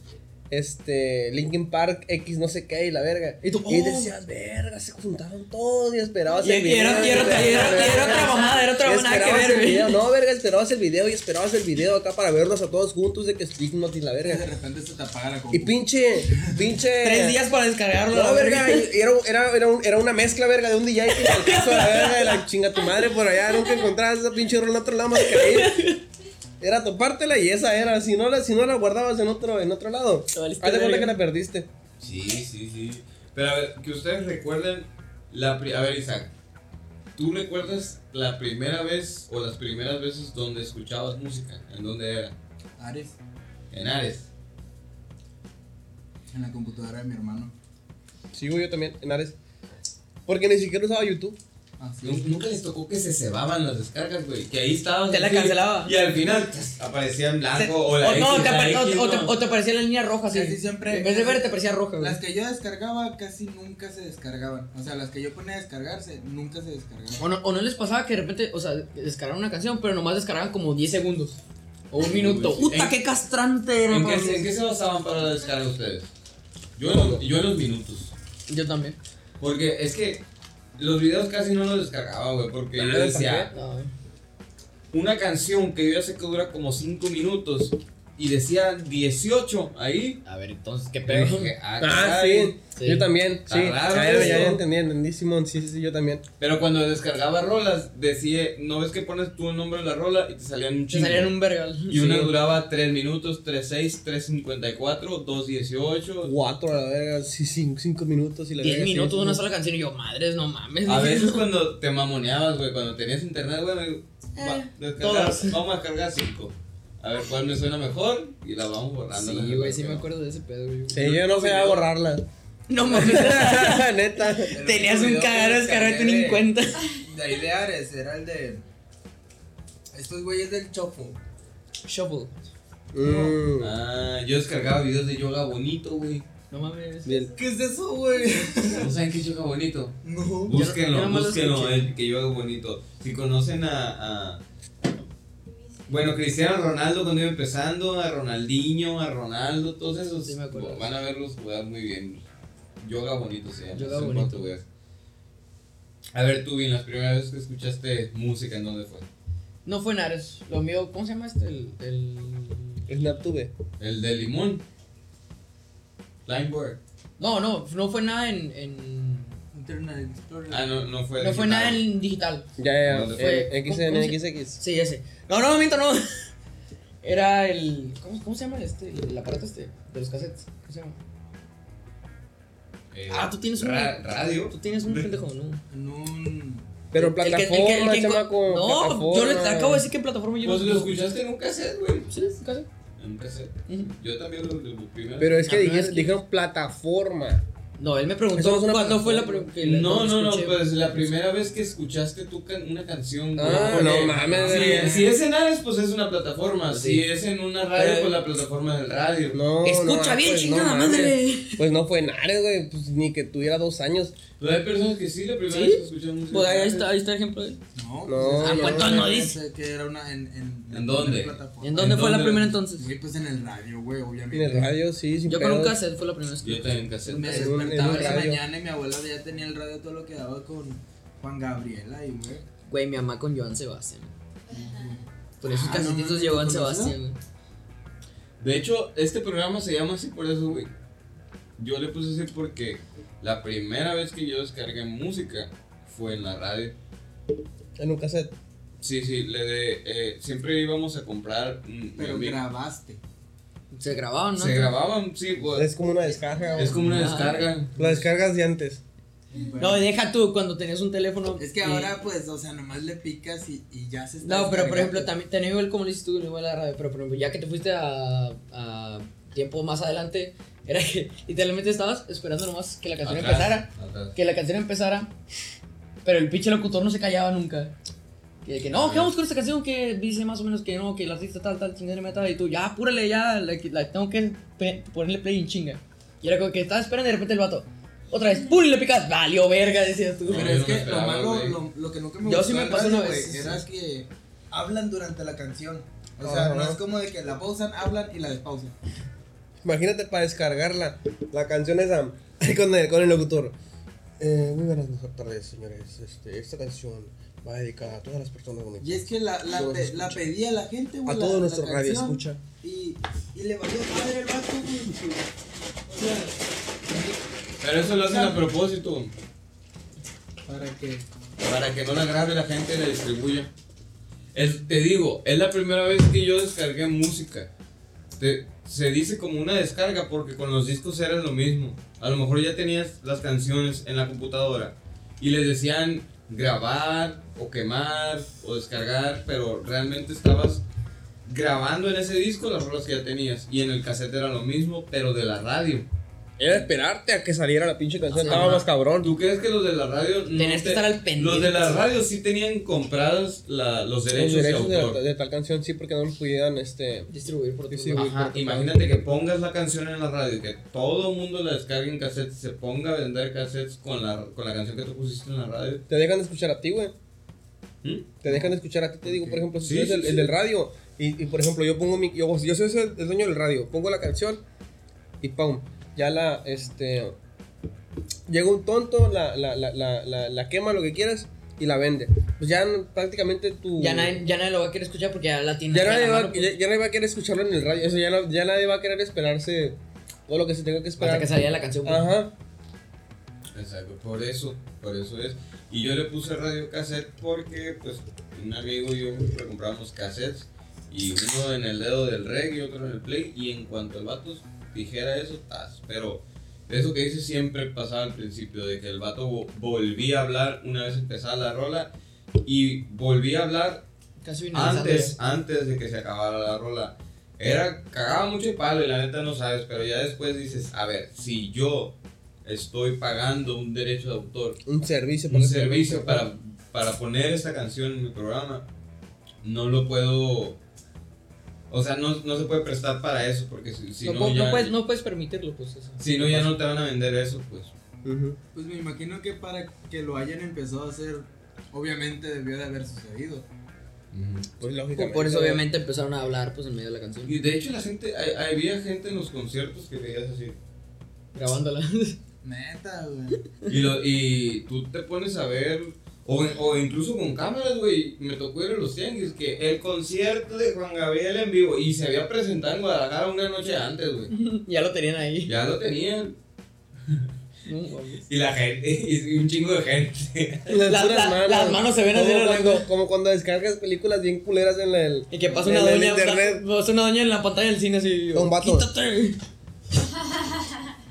B: este, Linkin Park X, no sé qué, y la verga.
D: Y tú, oh.
B: decías, verga, se juntaron todos y esperabas
D: Y-
B: el
D: y
B: video.
D: era- y era otra- y era- y era otra mamada, era otra
B: Y
D: mamada, nada que
B: esperabas
D: ver,
B: video. No, verga, esperabas el video y esperabas el video acá para verlos a todos juntos de que Slipknot y la
A: De
B: verga.
A: repente se te apaga la compu.
B: Y pinche, pinche.
D: Tres días para descargarlo.
B: No, verga, era, era, era, un- era una mezcla, verga, de un DJ que la verga, de la chinga tu madre por allá, nunca encontrabas esa pinche rola en otro lado más que ahí. Era topártela y esa era, si no la, si no la guardabas en otro, en otro lado,
D: Te valiste
B: haz de cuenta que la perdiste.
C: Sí, sí, sí. Pero a ver, que ustedes recuerden. La, pri- a ver, Isaac. ¿Tú recuerdas la primera vez o las primeras veces donde escuchabas música? ¿En dónde era?
A: Ares,
C: En Ares.
A: en la computadora de mi hermano.
B: Sigo yo también, en Ares. Porque ni siquiera usaba YouTube.
A: Ah, sí.
C: Nu- Nunca les tocó que se cebaban las descargas, güey. Que ahí estaban.
D: Te la
C: así,
D: cancelaba.
C: Y al final tss, aparecía en blanco o
D: O,
C: la
D: no,
C: X,
D: te
C: la
D: apare- o-
C: X,
D: o te-
C: no.
D: o te aparecía la línea roja, así.
A: Casi siempre-
D: En vez de verde te parecía roja, güey.
A: Las que yo descargaba casi nunca se descargaban. O sea, las que yo ponía a descargarse nunca se descargaban.
D: O no, o no les pasaba que de repente, o sea, descargaban una canción, pero nomás descargaban como 10 segundos. O un minuto.
C: sí.
D: ¡Puta,
C: ¿En-
D: qué castrante era!
C: ¿En qué, en qué se basaban para la descarga ustedes? Yo en, yo en los minutos.
D: Yo también.
C: Porque es que los videos casi no los descargaba, güey. Porque yo decía, una canción que yo ya sé que dura como 5 minutos y decía 18 ahí.
D: A ver, entonces, ¿qué pedo?
C: dije, ah,
B: Ah, sí,
D: Sí.
B: yo también, sí.
C: raro
B: Ya, ya, ya entendí, entendí, Simón, sí, sí, sí, yo también.
C: Pero cuando descargaba rolas, decía, no ves que pones tu nombre de la rola y te salían un
D: Te
C: chingo.
D: salían un vergal.
C: Y una
B: Sí.
C: duraba 3 minutos, 3.6, 3.54, 2.18.
B: Cuatro, a la verga, sí, cinco, cinco minutos y la
D: 10
B: verga, sí,
D: minutos una sola canción y yo, madres, no mames.
C: A veces cuando te mamoneabas, güey, cuando tenías internet, güey, me digo, va, vamos a cargar 5. A ver cuál me suena mejor y la vamos borrando.
D: Sí, güey, sí me acuerdo de ese pedo, güey.
B: Sí, yo no sé a borrarla.
D: No mames.
B: Neta.
D: Tenías un cagadero de descargarte ni en cuenta.
A: De ahí de Ares, era el de. Estos güeyes del Chopo.
D: Shuffle.
B: Mm,
C: Ah, yo descargaba videos de yoga bonito, güey.
D: No mames.
B: bien.
A: ¿Qué es eso, güey?
C: ¿No saben qué es yoga bonito?
A: No.
C: Búsquenlo,
D: yo lo
C: búsquenlo, el que yoga bonito. Si conocen a, a- Bueno, Cristiano Ronaldo cuando iba empezando, a Ronaldinho, a Ronaldo, todos esos
D: Sí, me acuerdo.
C: van a verlos jugar muy bien. Yoga bonito se llama. En
D: bonito.
C: portugués. A ver, tú, bien, las primeras veces que escuchaste música, ¿en dónde fue?
D: No fue Nares. Lo mío, ¿cómo se llama este? El. el...
B: Snaptube.
C: El de Limón. Limebird.
D: No, no, no fue nada en. en...
A: Un.
C: Ah, no, no fue.
D: No fue nada en digital.
B: Ya, ya,
C: ¿Dónde
B: eh,
D: se-
B: XNXX.
D: Sí, ya sé. No, no, miento, no. Era el. ¿Cómo, cómo se llama este? El aparato este de los cassettes. ¿Cómo se llama?
C: Eh,
D: Ah, tú tienes un-
C: ra- radio.
D: Tú tienes un pendejo, ¿no?
F: En un.
B: Pero
D: El que- el que- el
B: plataforma,
D: que-
B: chamaco.
D: No, yo le
B: plataforma.
D: acabo de decir que en plataforma yo
C: Pues
D: no
C: lo escuchaste en un cassette, güey.
D: Sí, en casa.
C: En un cassette. Yo también lo, lo, lo primero.
B: Pero es dijeron,
D: que-
B: dijeron plataforma.
D: No, él me preguntó
B: no
D: cuándo fue la que la-
C: No, no, no, pues la primera vez que escuchaste tú can- una canción. güey,
B: Ah, no mames,
C: Si, es en Ares, pues es una plataforma.
D: Sí.
C: Si es en una radio, pues la plataforma del radio.
B: No,
D: Escucha
B: no,
D: bien,
B: pues, no
D: chingada madre.
B: Pues no fue Nares, güey. Pues ni que tuviera dos años.
C: Pero hay personas que sí, la primera
D: ¿Sí?
C: vez que escuchan música.
D: Pues ahí
C: en
D: está, ahí está el ejemplo de él.
F: No,
B: No,
F: pues,
B: Ah,
F: es-
B: pues,
D: entonces no
F: yo
D: dice.
F: que era una en. ¿En,
C: ¿En dónde?
F: plataforma.
D: ¿En dónde
C: ¿En
D: fue la primera entonces?
F: Güey, pues en el radio, güey, obviamente.
B: En el radio, sí,
D: Yo con un cassette fue la primera vez que
C: Yo también cassette.
F: Despertaba en la
B: radio.
F: mañana y mi abuela ya tenía el radio todo lo que daba con Juan Gabriela y güey.
D: Güey, mi mamá con Joan Sebastián. Por esos
F: Ah, no
D: casetitos Joan
F: ¿lo conoció?
D: Sebastián.
C: De hecho, este programa se llama así por eso, güey. Yo le puse así porque la primera vez que yo descargué música fue en la radio.
B: En un cassette.
C: Sí, sí, le de, eh, siempre íbamos a comprar. mm,
F: Pero
C: amigo-
F: grabaste.
D: Se grababan, ¿no?
C: Se grababan, sí, pues,
B: Es como una descarga.
C: es como una
D: Ah.
C: descarga.
B: Las descargas de antes.
D: No, deja tú cuando tenías un teléfono.
F: Es que
D: y-
F: ahora, pues, o sea, nomás le picas y, y ya se está.
D: No, pero por ejemplo, también tenía igual como le dices tú, igual la radio, pero por ejemplo, ya que te fuiste a, a tiempo más adelante, era que literalmente estabas esperando nomás que la canción
C: Atrás,
D: empezara,
C: atrás.
D: que la canción empezara, pero el pinche locutor no se callaba nunca. Que, que no, que vamos con esta canción que dice más o menos que no, que el artista tal, tal, chingada tal, y tú, ya, apúrale, ya, la, la tengo que pe- ponerle play en chinga. Y era como que estaba esperando y de repente el vato, otra vez, ¡pum! y le picas, valió verga, decías tú.
C: No,
F: Pero es que lo malo,
C: güey.
F: lo, lo que nunca me
D: Yo
F: gustó
D: sí me pasó
F: radio,
D: una
F: güey,
D: vez, sí,
F: era
D: sí.
F: que hablan durante la canción. O sea,
B: Ajá.
F: no es como de que la pausan, hablan y la despausan.
B: Imagínate para descargarla. La canción esa. Con el, con el locutor. Eh, muy buenas tardes, señores. Este, esta canción va dedicada a todas las personas bonitas.
F: Y es que la, la,
B: Todos
F: pe- la pedía la gente, güey.
B: A
F: la-
B: todo
F: la
B: nuestro radio
F: canción,
B: escucha.
F: Y, y le valió madre el vato, güey.
C: Pero eso lo hacen a propósito.
F: para que.
C: Para que no la grabe la gente y la distribuya. Es- te digo, es la primera vez que yo descargué música. Te- se dice como una descarga porque con los discos era lo mismo. A lo mejor ya tenías las canciones en la computadora y les decían grabar o quemar o descargar, pero realmente estabas grabando en ese disco las rolas que ya tenías. Y en el cassette era lo mismo, pero de la radio.
B: Era esperarte a que saliera la pinche canción. Estaba más cabrón.
C: ¿Tú crees que los de la radio no
D: Tenías que estar al pendiente.
C: Los de la radio sí tenían compradas la- los
B: Los
C: derechos,
B: derechos
C: de
B: de,
C: autor.
B: de tal canción, sí, porque no los pudieran, este.
D: Distribuir por tu
B: Distribuir.
C: Ajá, imagínate que pongas la canción en la radio y que todo el mundo la descargue en cassette, se ponga a vender cassettes con la, con la canción que tú pusiste en la radio.
B: Te dejan de escuchar a ti, güey.
C: ¿Mm?
B: Te dejan de escuchar a ti, te digo, por ejemplo, si
C: Sí,
B: tú eres
C: sí,
B: el,
C: sí.
B: el del radio, y, y, por ejemplo, yo pongo mi. Yo, yo soy el, el dueño del radio, pongo la canción y pum, ya la. Este. Llega un tonto, la, la, la, la, la, la quema, lo que quieras, y la vende. Pues ya prácticamente tu.
D: Ya nadie, ya nadie lo va a querer escuchar porque ya la tiene.
B: Ya nadie,
D: la
B: va,
D: mano, pues.
B: ya, ya nadie va a querer escucharlo en el radio. Eso ya, no- ya nadie va a querer esperarse todo lo que se tenga que esperar.
D: Hasta que salía la canción. pues.
B: Ajá.
C: Exacto, por eso, por eso es. Y yo le puse radio cassette porque, pues, un amigo y yo siempre comprábamos cassettes y uno en el dedo del reg y otro en el play. Y en cuanto el vato dijera eso, tas. Pero eso que dice siempre pasaba al principio, de que el vato vo- volvía a hablar una vez empezaba la rola y volvía a hablar
D: Casi
C: antes, antes de que se acabara la rola. Era, cagaba mucho el palo y la neta no sabes, pero ya después dices, a ver, si yo estoy pagando un derecho de autor,
B: Un servicio
C: un
B: que-
C: servicio para, para poner esta canción en mi programa, no lo puedo, o sea, no, no se puede prestar para eso, porque si, si
D: no,
C: no, ya,
D: no puedes, no puedes permitirlo, pues eso.
C: si no, ya no te van a vender eso, pues.
F: Pues me imagino que para que lo hayan empezado a hacer, obviamente debió de haber sucedido.
B: Pues lógicamente.
D: Por eso obviamente empezaron a hablar pues en medio de la canción.
C: Y de hecho la gente, hay- había gente en los conciertos que veías así.
D: Grabándola.
F: Neta, güey.
C: Y, lo, y tú te pones a ver, o, o incluso con cámaras, güey. Me tocó ir a los tianguis, que el concierto de Juan Gabriel en vivo, y se había presentado en Guadalajara una noche antes, güey.
D: ya lo tenían ahí.
C: Ya lo tenían. Y la gente, y un chingo de gente.
B: Las,
D: La- la- las manos se ven así
B: cuando, como cuando descargas películas bien culeras en el.
D: Y que pasa una doña,
B: internet.
D: pasa una doña en la pantalla del cine así.
B: Un vato.
D: Quítate.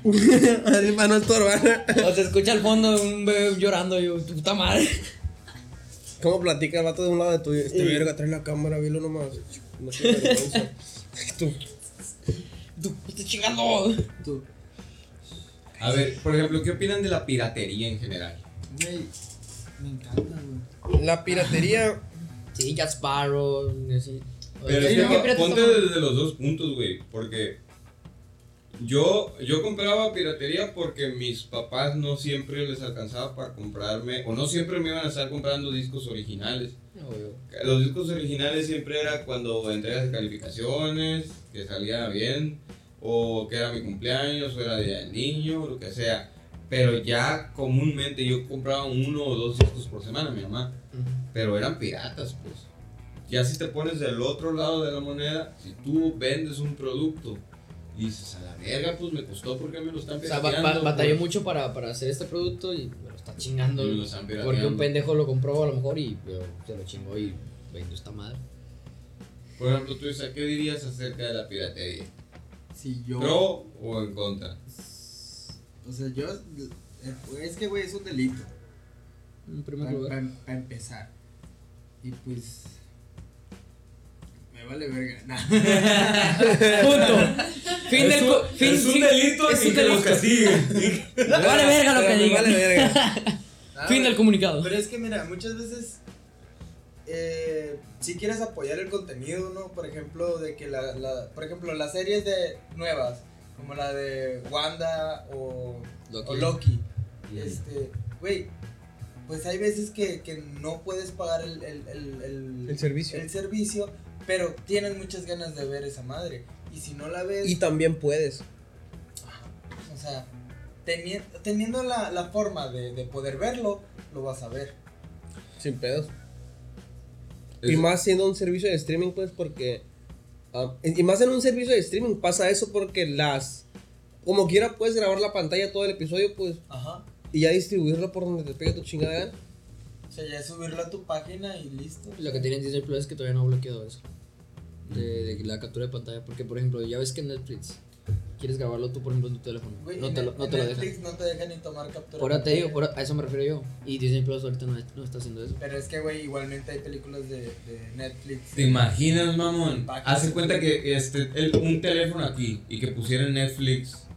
B: Así para no estorbar.
D: O se escucha al fondo un bebé llorando y yo, puta madre.
B: ¿Cómo platica el vato de un lado de tu Este verga trae la cámara, velo nomás. No vergüenza. Tú.
D: Tú, estás chingando.
F: Tú,
C: A ver, por ejemplo, ¿qué opinan de la piratería en general?
F: güey, me encanta, güey.
B: La piratería.
D: Sí, Jack Sparrow. Así.
C: Pero es que
D: ¿qué pirata
C: ponte desde los dos puntos, güey. Porque yo, yo compraba piratería porque mis papás no siempre les alcanzaba para comprarme, o no siempre me iban a estar comprando discos originales.
D: Obvio.
C: Los discos originales siempre era cuando entregas de calificaciones, que salía bien, o que era mi cumpleaños, o era Día del Niño, o lo que sea. Pero ya comúnmente yo compraba uno o dos discos por semana, mi mamá. Pero eran piratas, pues. Ya si te pones del otro lado de la moneda, si tú vendes un producto y dices, a la verga, pues me costó porque me lo están
D: O sea, ba-
C: pirateando.
D: ba- batalló
C: pues".
D: mucho para, para hacer este producto y me lo está chingando.
C: Y me lo están pirateando.
D: Porque un pendejo lo compró a lo mejor y pero, se lo chingó y vendió esta madre.
C: Por ejemplo, tú, Isa, ¿qué dirías acerca de la piratería?
F: Si yo.
C: ¿Pro o en contra?
F: O sea, yo. Es que, güey, es un delito.
D: En primer
F: Para
D: lugar.
F: empezar. Y pues. Me vale verga. Nah.
D: Punto. Fin del. co- fin, fin- es un delito.
C: castiguen.
D: Me vale verga lo que
B: Me
D: diga.
B: Vale verga.
D: Fin del comunicado.
A: Pero es que mira, muchas veces eh, si quieres apoyar el contenido, ¿no? Por ejemplo, de que la, la- por ejemplo, las series de nuevas, como la de Wanda o
D: Loki.
A: o Loki, este, güey, pues hay veces que, que no puedes pagar el, el, el, el-
B: El servicio.
A: el servicio, pero tienes muchas ganas de ver esa madre. Y si no la ves,
B: Y también puedes.
A: o sea, teni- teniendo la, la forma de, de poder verlo, lo vas a ver.
B: Sin pedos. Y más siendo un servicio de streaming, pues, porque. ah, y más en un servicio de streaming pasa eso porque las. Como quiera, puedes grabar la pantalla todo el episodio, pues.
A: Ajá.
B: Y ya distribuirlo por donde te pegue tu chingada gana.
A: O sea, ya es subirlo a tu página y listo.
D: Lo que tiene Disney Plus es que todavía no ha bloqueado eso. De, de la captura de pantalla. Porque, por ejemplo, ya ves que en Netflix quieres grabarlo tú, por ejemplo, en tu teléfono. No te lo, no
A: en
D: te lo deja.
A: Netflix no te deja ni tomar captura.
D: Por ahora te
A: de
D: digo, a eso me refiero yo. Y Disney Plus ahorita no, no está haciendo eso.
A: Pero es que, güey, igualmente hay películas de, de Netflix.
C: ¿Te imaginas, mamón? Hace cuenta que este, el- un teléfono aquí y que pusiera en Netflix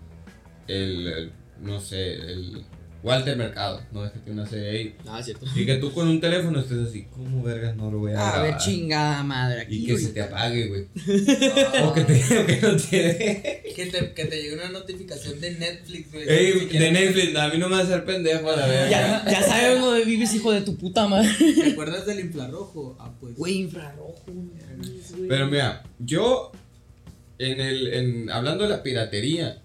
C: el, el, no sé, el Walter Mercado, no es que tiene una serie ahí.
D: Ah, cierto.
C: Y que tú con un teléfono estés así, ¿cómo vergas no lo voy a
D: A ver,
C: grabar?
D: chingada madre. Aquí,
C: Y que se te apague, güey. O que, te, o que no te
A: que, te, que te llegue una notificación de Netflix, güey.
C: Ey, de Netflix, a mí no me va a hacer pendejo a la verga.
D: Ya, ya sabes dónde vives, hijo de tu puta madre.
F: ¿Te acuerdas del infrarrojo? Ah, pues.
D: Güey, infrarrojo. güey.
C: Pero mira, yo en el en hablando de la piratería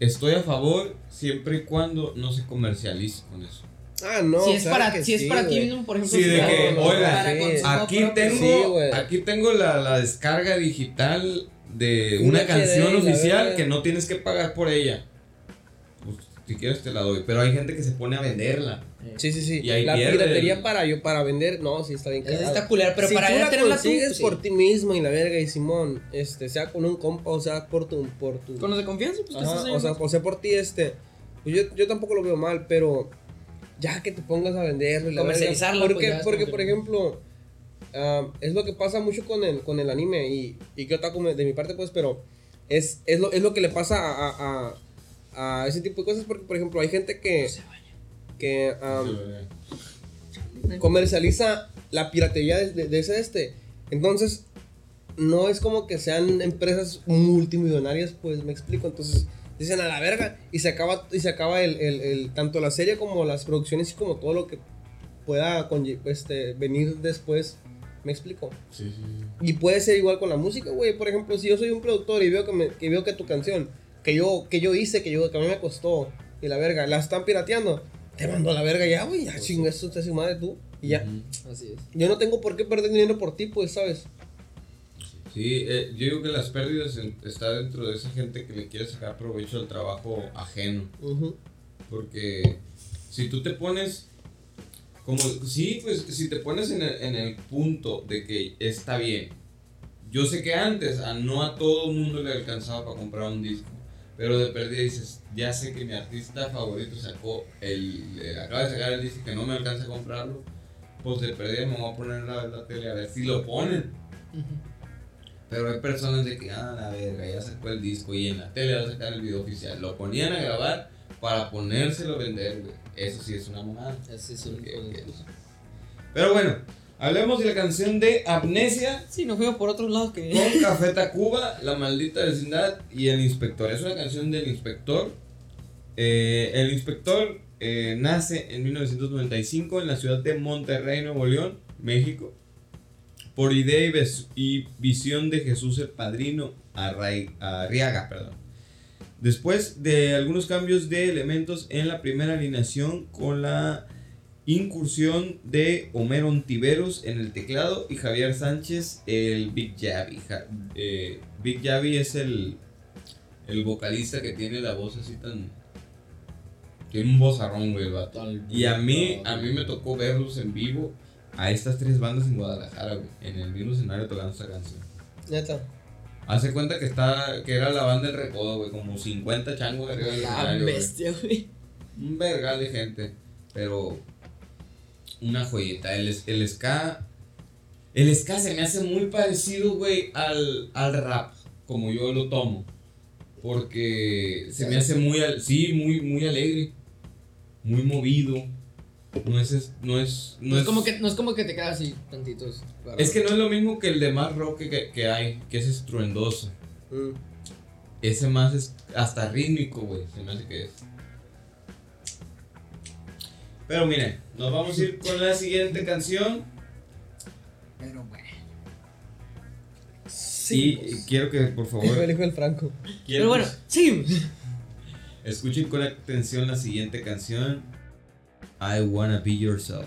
C: estoy a favor siempre y cuando no se comercialice con eso.
B: Ah, no.
D: si es
B: claro
D: para, si es
B: sí,
D: para ti mismo, por ejemplo.
C: Sí, de que,
B: no,
C: oiga,
A: consumo
C: Aquí
A: propio.
C: tengo,
B: Sí,
C: aquí tengo la, la descarga digital de
B: Un
C: una canción oficial que no tienes que pagar por ella. Pues, si quieres te la doy, pero hay gente que se pone a venderla.
B: Sí, sí, sí.
C: Y ahí
B: la
C: pierde
B: piratería para yo para vender, no, sí está bien
D: está culera, pero
B: si
D: para
B: tú la
D: tenerla tú,
B: consigues
D: pues, sí.
B: por ti mismo y la verga y Simón, este, sea con un compa o sea por tu por tu
D: Con los de confianza, pues que
B: Ajá,
D: estás ahí,
B: o sea,
D: pues.
B: o sea, por ti este, pues yo, yo tampoco lo veo mal, pero ya que te pongas a venderlo y la
D: Comercializarlo,
B: verga,
D: pues,
B: porque
D: ya es
B: porque
D: que-
B: por ejemplo ah, es lo que pasa mucho con el con el anime y y que otaku de mi parte pues, pero es, es lo es lo que le pasa a, a, a, a ese tipo de cosas porque por ejemplo hay gente que que comercializa la piratería de, de- de ese este. Entonces, no es como que sean empresas multimillonarias, pues me explico. Entonces, dicen a la verga y se acaba, y se acaba el, el- el- tanto la serie como las producciones y como todo lo que pueda este, venir después. Me explico.
C: Sí, sí.
B: Y puede ser igual con la música, güey. Por ejemplo, si yo soy un productor y veo que, me- que veo que tu canción, que yo, que yo hice, que, yo, que a mí me costó, y la verga, la están pirateando, te mando a la verga ya, güey. Ya chinga, eso te madre tú. Y ya.
D: Así es.
B: Yo no tengo por qué perder dinero por ti, pues, ¿sabes?
C: Sí, eh, yo digo que las pérdidas en- está dentro de esa gente que le quiere sacar provecho al trabajo ajeno. Porque si tú te pones, como, sí, pues si te pones en el, en el punto de que está bien. Yo sé que antes a no a todo el mundo le alcanzaba para comprar un disco. Pero de perdida dices, ya sé que mi artista favorito sacó el, eh, acaba de sacar el disco que no me alcanza a comprarlo. Pues de perdida me voy a poner la, la tele a ver si lo ponen. Pero hay personas de que, ah, la verga, ya sacó el disco y en la tele va a sacar el video oficial. Lo ponían a grabar para ponérselo a vender, güey. Eso sí es una mamada.
D: Ese es un-.
C: Pero bueno, hablemos de la canción de Amnesia
D: Sí, nos fuimos por otros lados que.
C: con Café Tacuba, La Maldita Vecindad y El Inspector. Es una canción del Inspector. Eh, el Inspector eh, nace en 1995 en la ciudad de Monterrey, Nuevo León, México. Por idea y, ves- y visión de Jesús el Padrino Arrai- Arriaga. Perdón. Después de algunos cambios de elementos en la primera alineación con la incursión de Homero Ontiveros en el teclado y Javier Sánchez el Big Javi. Ja- eh, Big Javi es el, el vocalista que tiene la voz así tan... Tiene un vozarrón, güey, el vato. Y a mí, a mí me tocó verlos en vivo a estas tres bandas en Guadalajara, güey, en el mismo escenario tocando esta canción.
B: Neta.
C: Hace cuenta que está, que era la banda del recodo, güey, como 50 changos arriba del
D: La bestia, güey.
C: Un vergal de gente, pero una joyita. El, el ska, el ska se me hace muy parecido, güey, al, al rap, como yo lo tomo. Porque se me hace muy, sí, muy, muy alegre, muy movido. No es, es- no es,
D: No, es como que, no es como que te quedas así, tantitos. claro.
C: es que no es lo mismo que el de más rock que, que hay, que es estruendoso.
B: Mm.
C: Ese más es hasta rítmico, güey. Se me hace que es. Pero miren, nos vamos a ir con la siguiente canción.
F: Pero bueno.
C: y quiero que, por favor,
B: el hijo del Franco.
D: Pero bueno, sí.
C: que escuchen con atención la siguiente canción. I wanna be yourself.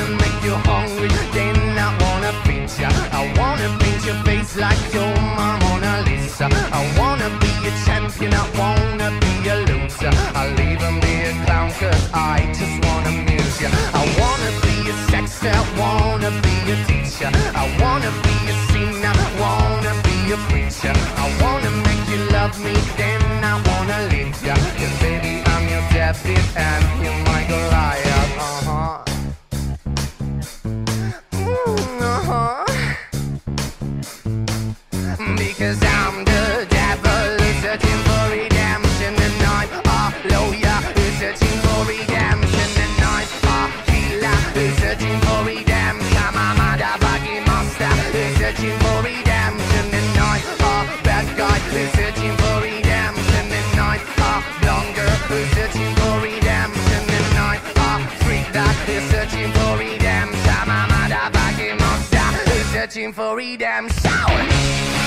I: make you hungry, then I wanna beat ya. I wanna paint your face like you're my Mona Lisa. I wanna be a champion, I wanna be a loser. I'll even be a clown cause I just wanna amuse ya. I wanna be a sexter, wanna be a teacher. I wanna be a singer, wanna be a preacher. I wanna make you love me, then I wanna leave ya. Cause baby, I'm your David and you're Because I'm the devil searching for redemption and I'm a lawyer searching for redemption and I'm a searching for redemption. I'm a motherfucking monster searching for redemption and I'm a bad guy searching for redemption and I'm a searching for redemption and I'm a freak that is searching for redemption. I'm a motherfucking monster searching for redemption.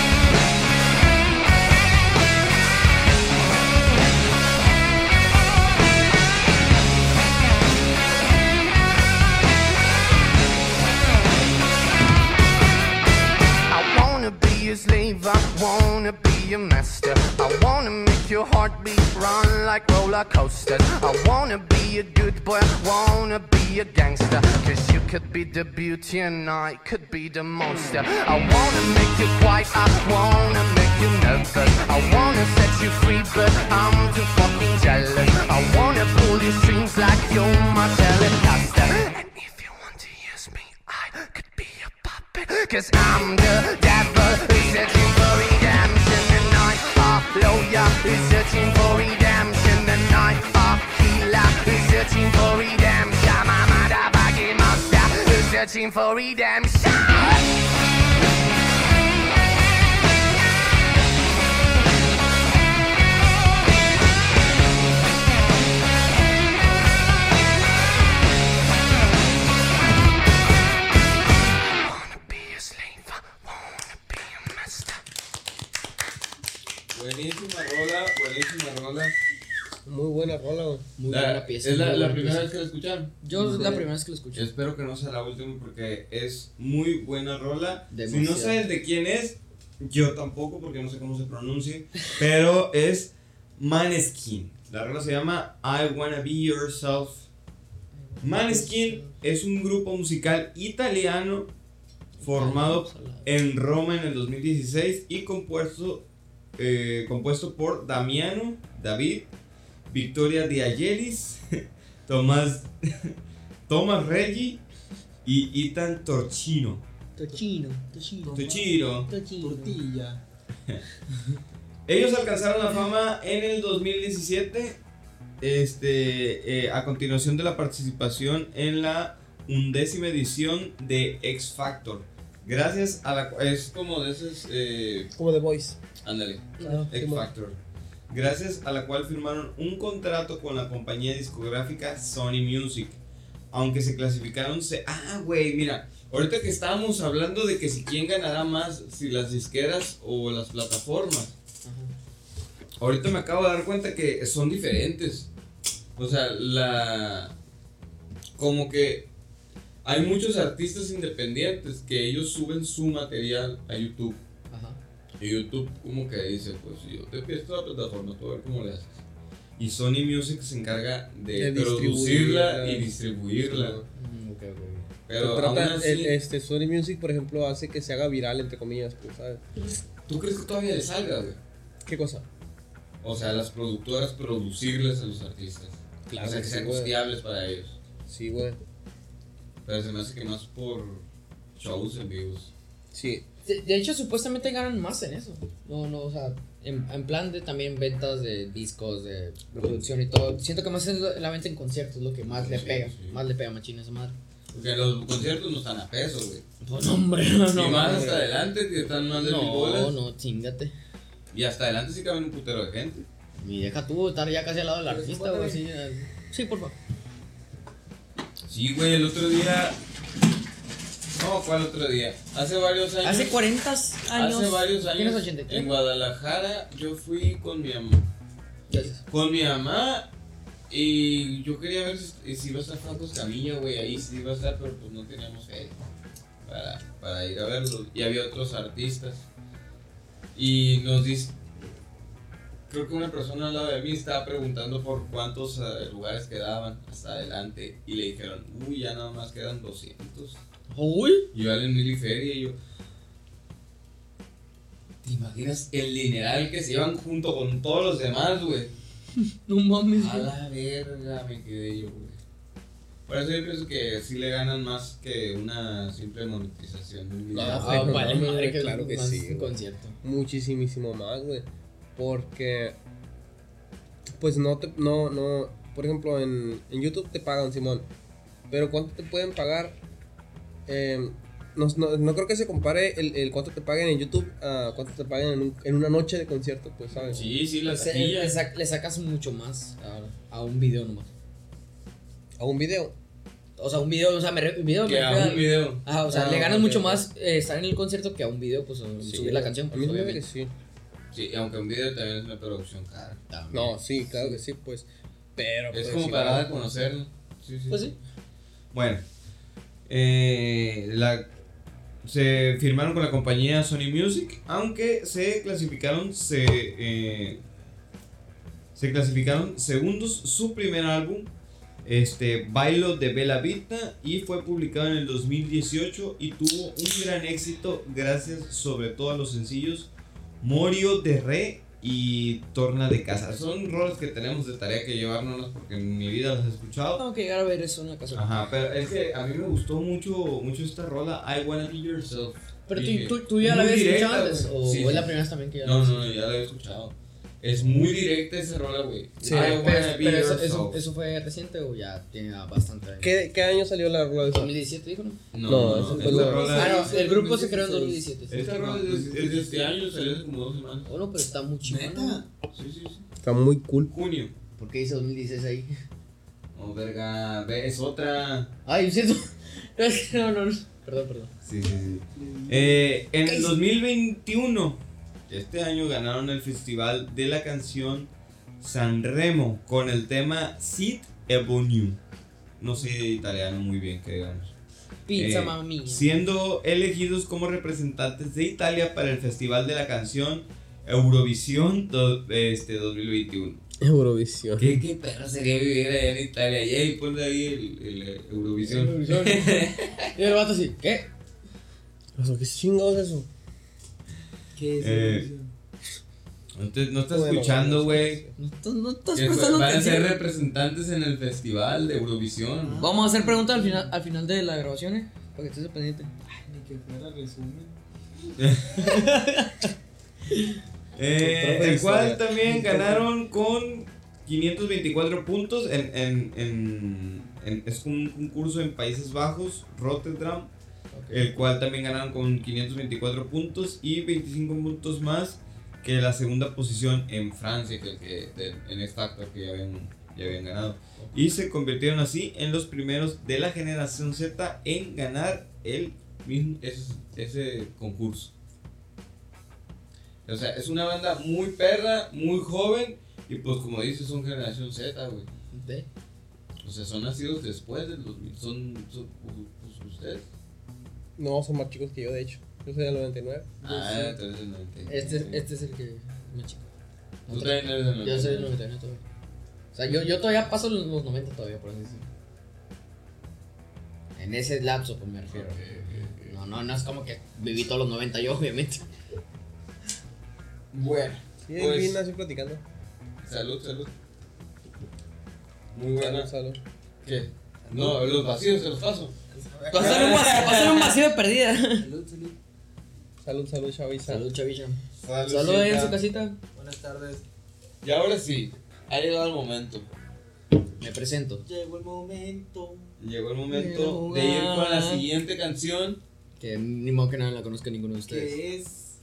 I: I wanna be a master. I wanna make your heartbeat run like roller coasters. I wanna be a good boy, I wanna be a gangster. Cause you could be the beauty and I could be the monster. I wanna make you quiet, I wanna make you nervous. I wanna set you free, but I'm too fucking jealous. I wanna pull your strings like you're my telecaster. And if you want to use me, I could be a puppet. Cause I'm the devil who's searching for redemption. And I'm a lawyer who's searching for redemption. And I'm a healer who's searching for redemption. I'm a motherfucking monster who's searching for redemption.
C: Buenísima rola, buenísima rola.
B: Muy buena rola, güey.
D: Muy
C: La-
D: buena pieza.
C: ¿Es la, la primera
D: pieza.
C: vez que la escucharon?
D: Yo es la primera vez que lo escuché.
C: Espero que no sea la última porque es muy buena rola. Si no sabes de quién es, yo tampoco porque no sé cómo se pronuncie, pero es Maneskin. La rola se llama I Wanna Be Yourself. Maneskin es un grupo musical italiano formado en Roma en el 2016 y compuesto, eh, compuesto por Damiano, David, Victoria Di Ayelis, Tomás, Thomas Reggi y Ethan Torchino.
D: Tochino, tochino.
C: Torchino.
D: Tochino.
F: Tortilla.
C: Ellos alcanzaron la fama en el 2017, este, eh, a continuación de la participación en la undécima edición de X Factor. Gracias a la es como de esos, eh,
B: Como The Voice.
C: ándale,
B: Ah,
C: X. Factor. Gracias a la cual firmaron un contrato con la compañía discográfica Sony Music. Aunque se clasificaron. Se ah, güey, mira. Ahorita que estábamos hablando de que si quién ganará más, si las disqueras o las plataformas. Ahorita me acabo de dar cuenta que son diferentes. O sea, la. Como que hay muchos artistas independientes que ellos suben su material a YouTube.
D: Ajá.
C: Y YouTube como que dice, pues yo te presto la plataforma, tú a ver cómo le haces. Y Sony Music se encarga de,
B: De
C: producirla y distribuirla.
D: Mm, ok, ok.
C: Pero
B: Trata-
C: aún así,
B: el- este Sony Music, por ejemplo, hace que se haga viral, entre comillas, pues, ¿sabes?
C: ¿tú crees que todavía le salga, güey?
B: ¿Qué cosa?
C: O sea, las productoras producirles a los artistas.
B: Claro
C: o sea, que
B: que
C: sean
B: sí,
C: costeables para ellos.
B: Sí, güey.
C: Pero se me hace que más por shows en vivos.
B: Sí.
D: De, de hecho, supuestamente ganan más en eso. No, no, o sea, en, en plan de también ventas de discos, de producción y todo. Siento que más es la venta en conciertos, lo que más le pega.
C: sí.
D: Más le pega machina esa madre.
C: Porque los conciertos no están a peso, güey.
D: Pues, no, hombre, no,
C: y
D: no.
C: más
D: hombre.
C: hasta adelante, que están más de mil
D: No,
C: bolas.
D: no, chingate.
C: Y hasta adelante sí caben un putero de gente.
D: Y deja tú estar ya casi al lado del artista, güey. Sí, por favor.
C: Sí, güey, el otro día. No, ¿cuál otro día? Hace varios años.
D: Hace 40 años.
C: Hace varios años.
D: 83.
C: En Guadalajara, yo fui con mi mamá.
D: Gracias.
C: Con mi mamá. Y yo quería ver si, si iba a estar Franco Escamilla, güey. Ahí sí iba a estar, pero pues no teníamos fe para, para ir a verlo. Y había otros artistas. Y nos dice. Creo que una persona al lado de mí estaba preguntando por cuántos eh, lugares quedaban hasta adelante. Y le dijeron, uy, ya nada más quedan 200.
D: Uy.
C: Y yo al mil y feria y yo. ¿Te imaginas el dineral que se llevan junto con todos los demás, güey?
D: No mames.
C: A la verga me quedé yo, güey. Por eso yo pienso que sí le ganan más que una simple monetización.
B: Ah,
D: Ah,
B: no,
D: vale,
B: no,
D: madre, que
B: claro que
D: más
B: sí,
D: un
B: güey.
D: concierto.
B: Muchísimo más, güey. Porque. Pues no te. No, no. Por ejemplo, en, en YouTube te pagan, Simón. Pero ¿cuánto te pueden pagar? Eh, no, no, no creo que se compare el, el cuánto te paguen en YouTube a cuánto te paguen en, un- en una noche de concierto, pues, ¿sabes?
C: Sí, sí, la
D: Se-
C: taquilla.
D: le, sac- le sacas mucho más a, a un video nomás.
B: A un video.
D: O sea, un video, o sea, me re- un video
C: Que
D: me
C: a
D: refiero
C: un video.
D: Ah, o sea,
B: Ah,
D: le ganas mucho más eh, estar en el concierto que a un video, pues, o
B: Sí,
D: subir la canción.
B: A
D: Pues,
B: mí me hace
D: obviamente.
B: que sí.
C: Sí, aunque un video también es una producción cara.
B: No, sí, claro que sí, pues. Pero.
C: Es
B: pues,
C: como
B: sí,
C: para dar a conocerlo. Sí, sí.
D: Pues sí.
C: Bueno, eh, la, se firmaron con la compañía Sony Music, aunque se clasificaron, se, eh, se clasificaron segundos su primer álbum, este, Bailo de Bella Vita, y fue publicado en el 2018 y tuvo un gran éxito gracias sobre todo a los sencillos Morio de Re y Torna de Casa. Son roles que tenemos de tarea que llevárnoslas porque en mi vida las he escuchado.
D: Tengo que llegar a ver eso en la casa.
C: Ajá, pero es que a mí me gustó mucho, mucho esta rola, I Wanna Be Yourself.
D: Pero tú, tú, tú ya la habías escuchado antes, o
C: Sí,
D: es
C: sí.
D: la primera vez también que ya la
C: No,
D: habías
C: no, ya la había escuchado. Es muy directa esa rola, güey.
B: Sí,
C: I
D: Pero, eso, eso, ¿eso fue reciente o ya tiene bastante años?
B: ¿Qué, ¿Qué año salió la rola de esa?
D: 2017 dijo, ¿no?
C: No,
B: No,
C: no,
B: eso fue la-
C: rola.
D: Ah, no, el grupo se creó en 2017.
C: Esta rola es, de este año, salió hace como dos semanas.
D: Bueno, pero está muy chingón.
F: ¿Neta?
C: Sí, sí, sí.
B: Está muy cool.
C: Junio.
D: ¿Por qué dice 2016 ahí?
C: Oh, verga, ve, es otra.
D: Ay, es. No, no, no. Perdón, perdón.
C: Sí, sí, sí. Eh, en el 2021 Este año ganaron el festival de la canción Sanremo con el tema Sit e. No sé italiano muy bien, que digamos.
D: Pizza,
C: Eh,
D: mía.
C: Siendo elegidos como representantes de Italia para el festival de la canción Eurovisión do- este, 2021.
B: Eurovisión.
C: ¿Qué, qué perro sería vivir allá en Italia? Y ahí ponle ahí el, el, eh, Eurovisión.
D: Y el vato así, ¿qué?
B: ¿Qué chingados es eso?
A: ¿Qué es
C: Eh? Entonces, no estás
B: Bueno,
C: escuchando, güey.
D: No, no estás prestando
C: Van a ser representantes en el festival de Eurovisión.
D: Vamos a hacer preguntas al final, al final de la grabación, ¿eh? Para que estés pendiente.
A: Ni que fuera resumen.
C: Eh, el cual también ganaron con 524 puntos en, en, en- en- es un concurso en Países Bajos, Rotterdam, el cual también ganaron con 524 puntos y 25 puntos más que la segunda posición en Francia, que, que de- en X Factor que ya habían, ya habían ganado. Y se convirtieron así en los primeros de la generación Z en ganar el mismo, ese, ese concurso. O sea, es una banda muy perra, muy joven. Y pues como dices, son generación Z, güey. O sea, son nacidos después del 2000. Son, son pues, ustedes.
B: No, son más chicos que yo, de hecho. Yo soy del 99.
C: Ah, entonces el 99.
D: Este, este es el que más chico.
C: Tú también eres del
D: Yo soy del
C: 99.
D: 99 todavía. O sea, yo, yo todavía paso los, los 90 todavía, por así decirlo. En ese lapso, pues me refiero. No, no, no es como que viví todos los 90 yo, obviamente.
A: Bueno.
B: Sí,
C: Pues-
B: vine así platicando.
C: Salud, salud. Muy buena.
B: Salud, salud.
C: ¿Qué? No, los vacíos se los paso.
D: Pásale un vacío, pásale un vacío de perdida.
A: Salud, salud.
B: Salud, salud, chaviza.
D: Salud, chavilla.
C: Salud,
D: Salud ahí en su casita.
A: Buenas tardes.
C: Y ahora sí, ha llegado el momento.
D: Me presento.
A: Llegó el momento.
C: Llegó el momento de ir con la siguiente canción.
D: Que ni modo que nada la conozca ninguno de ustedes.
A: ¿Qué es?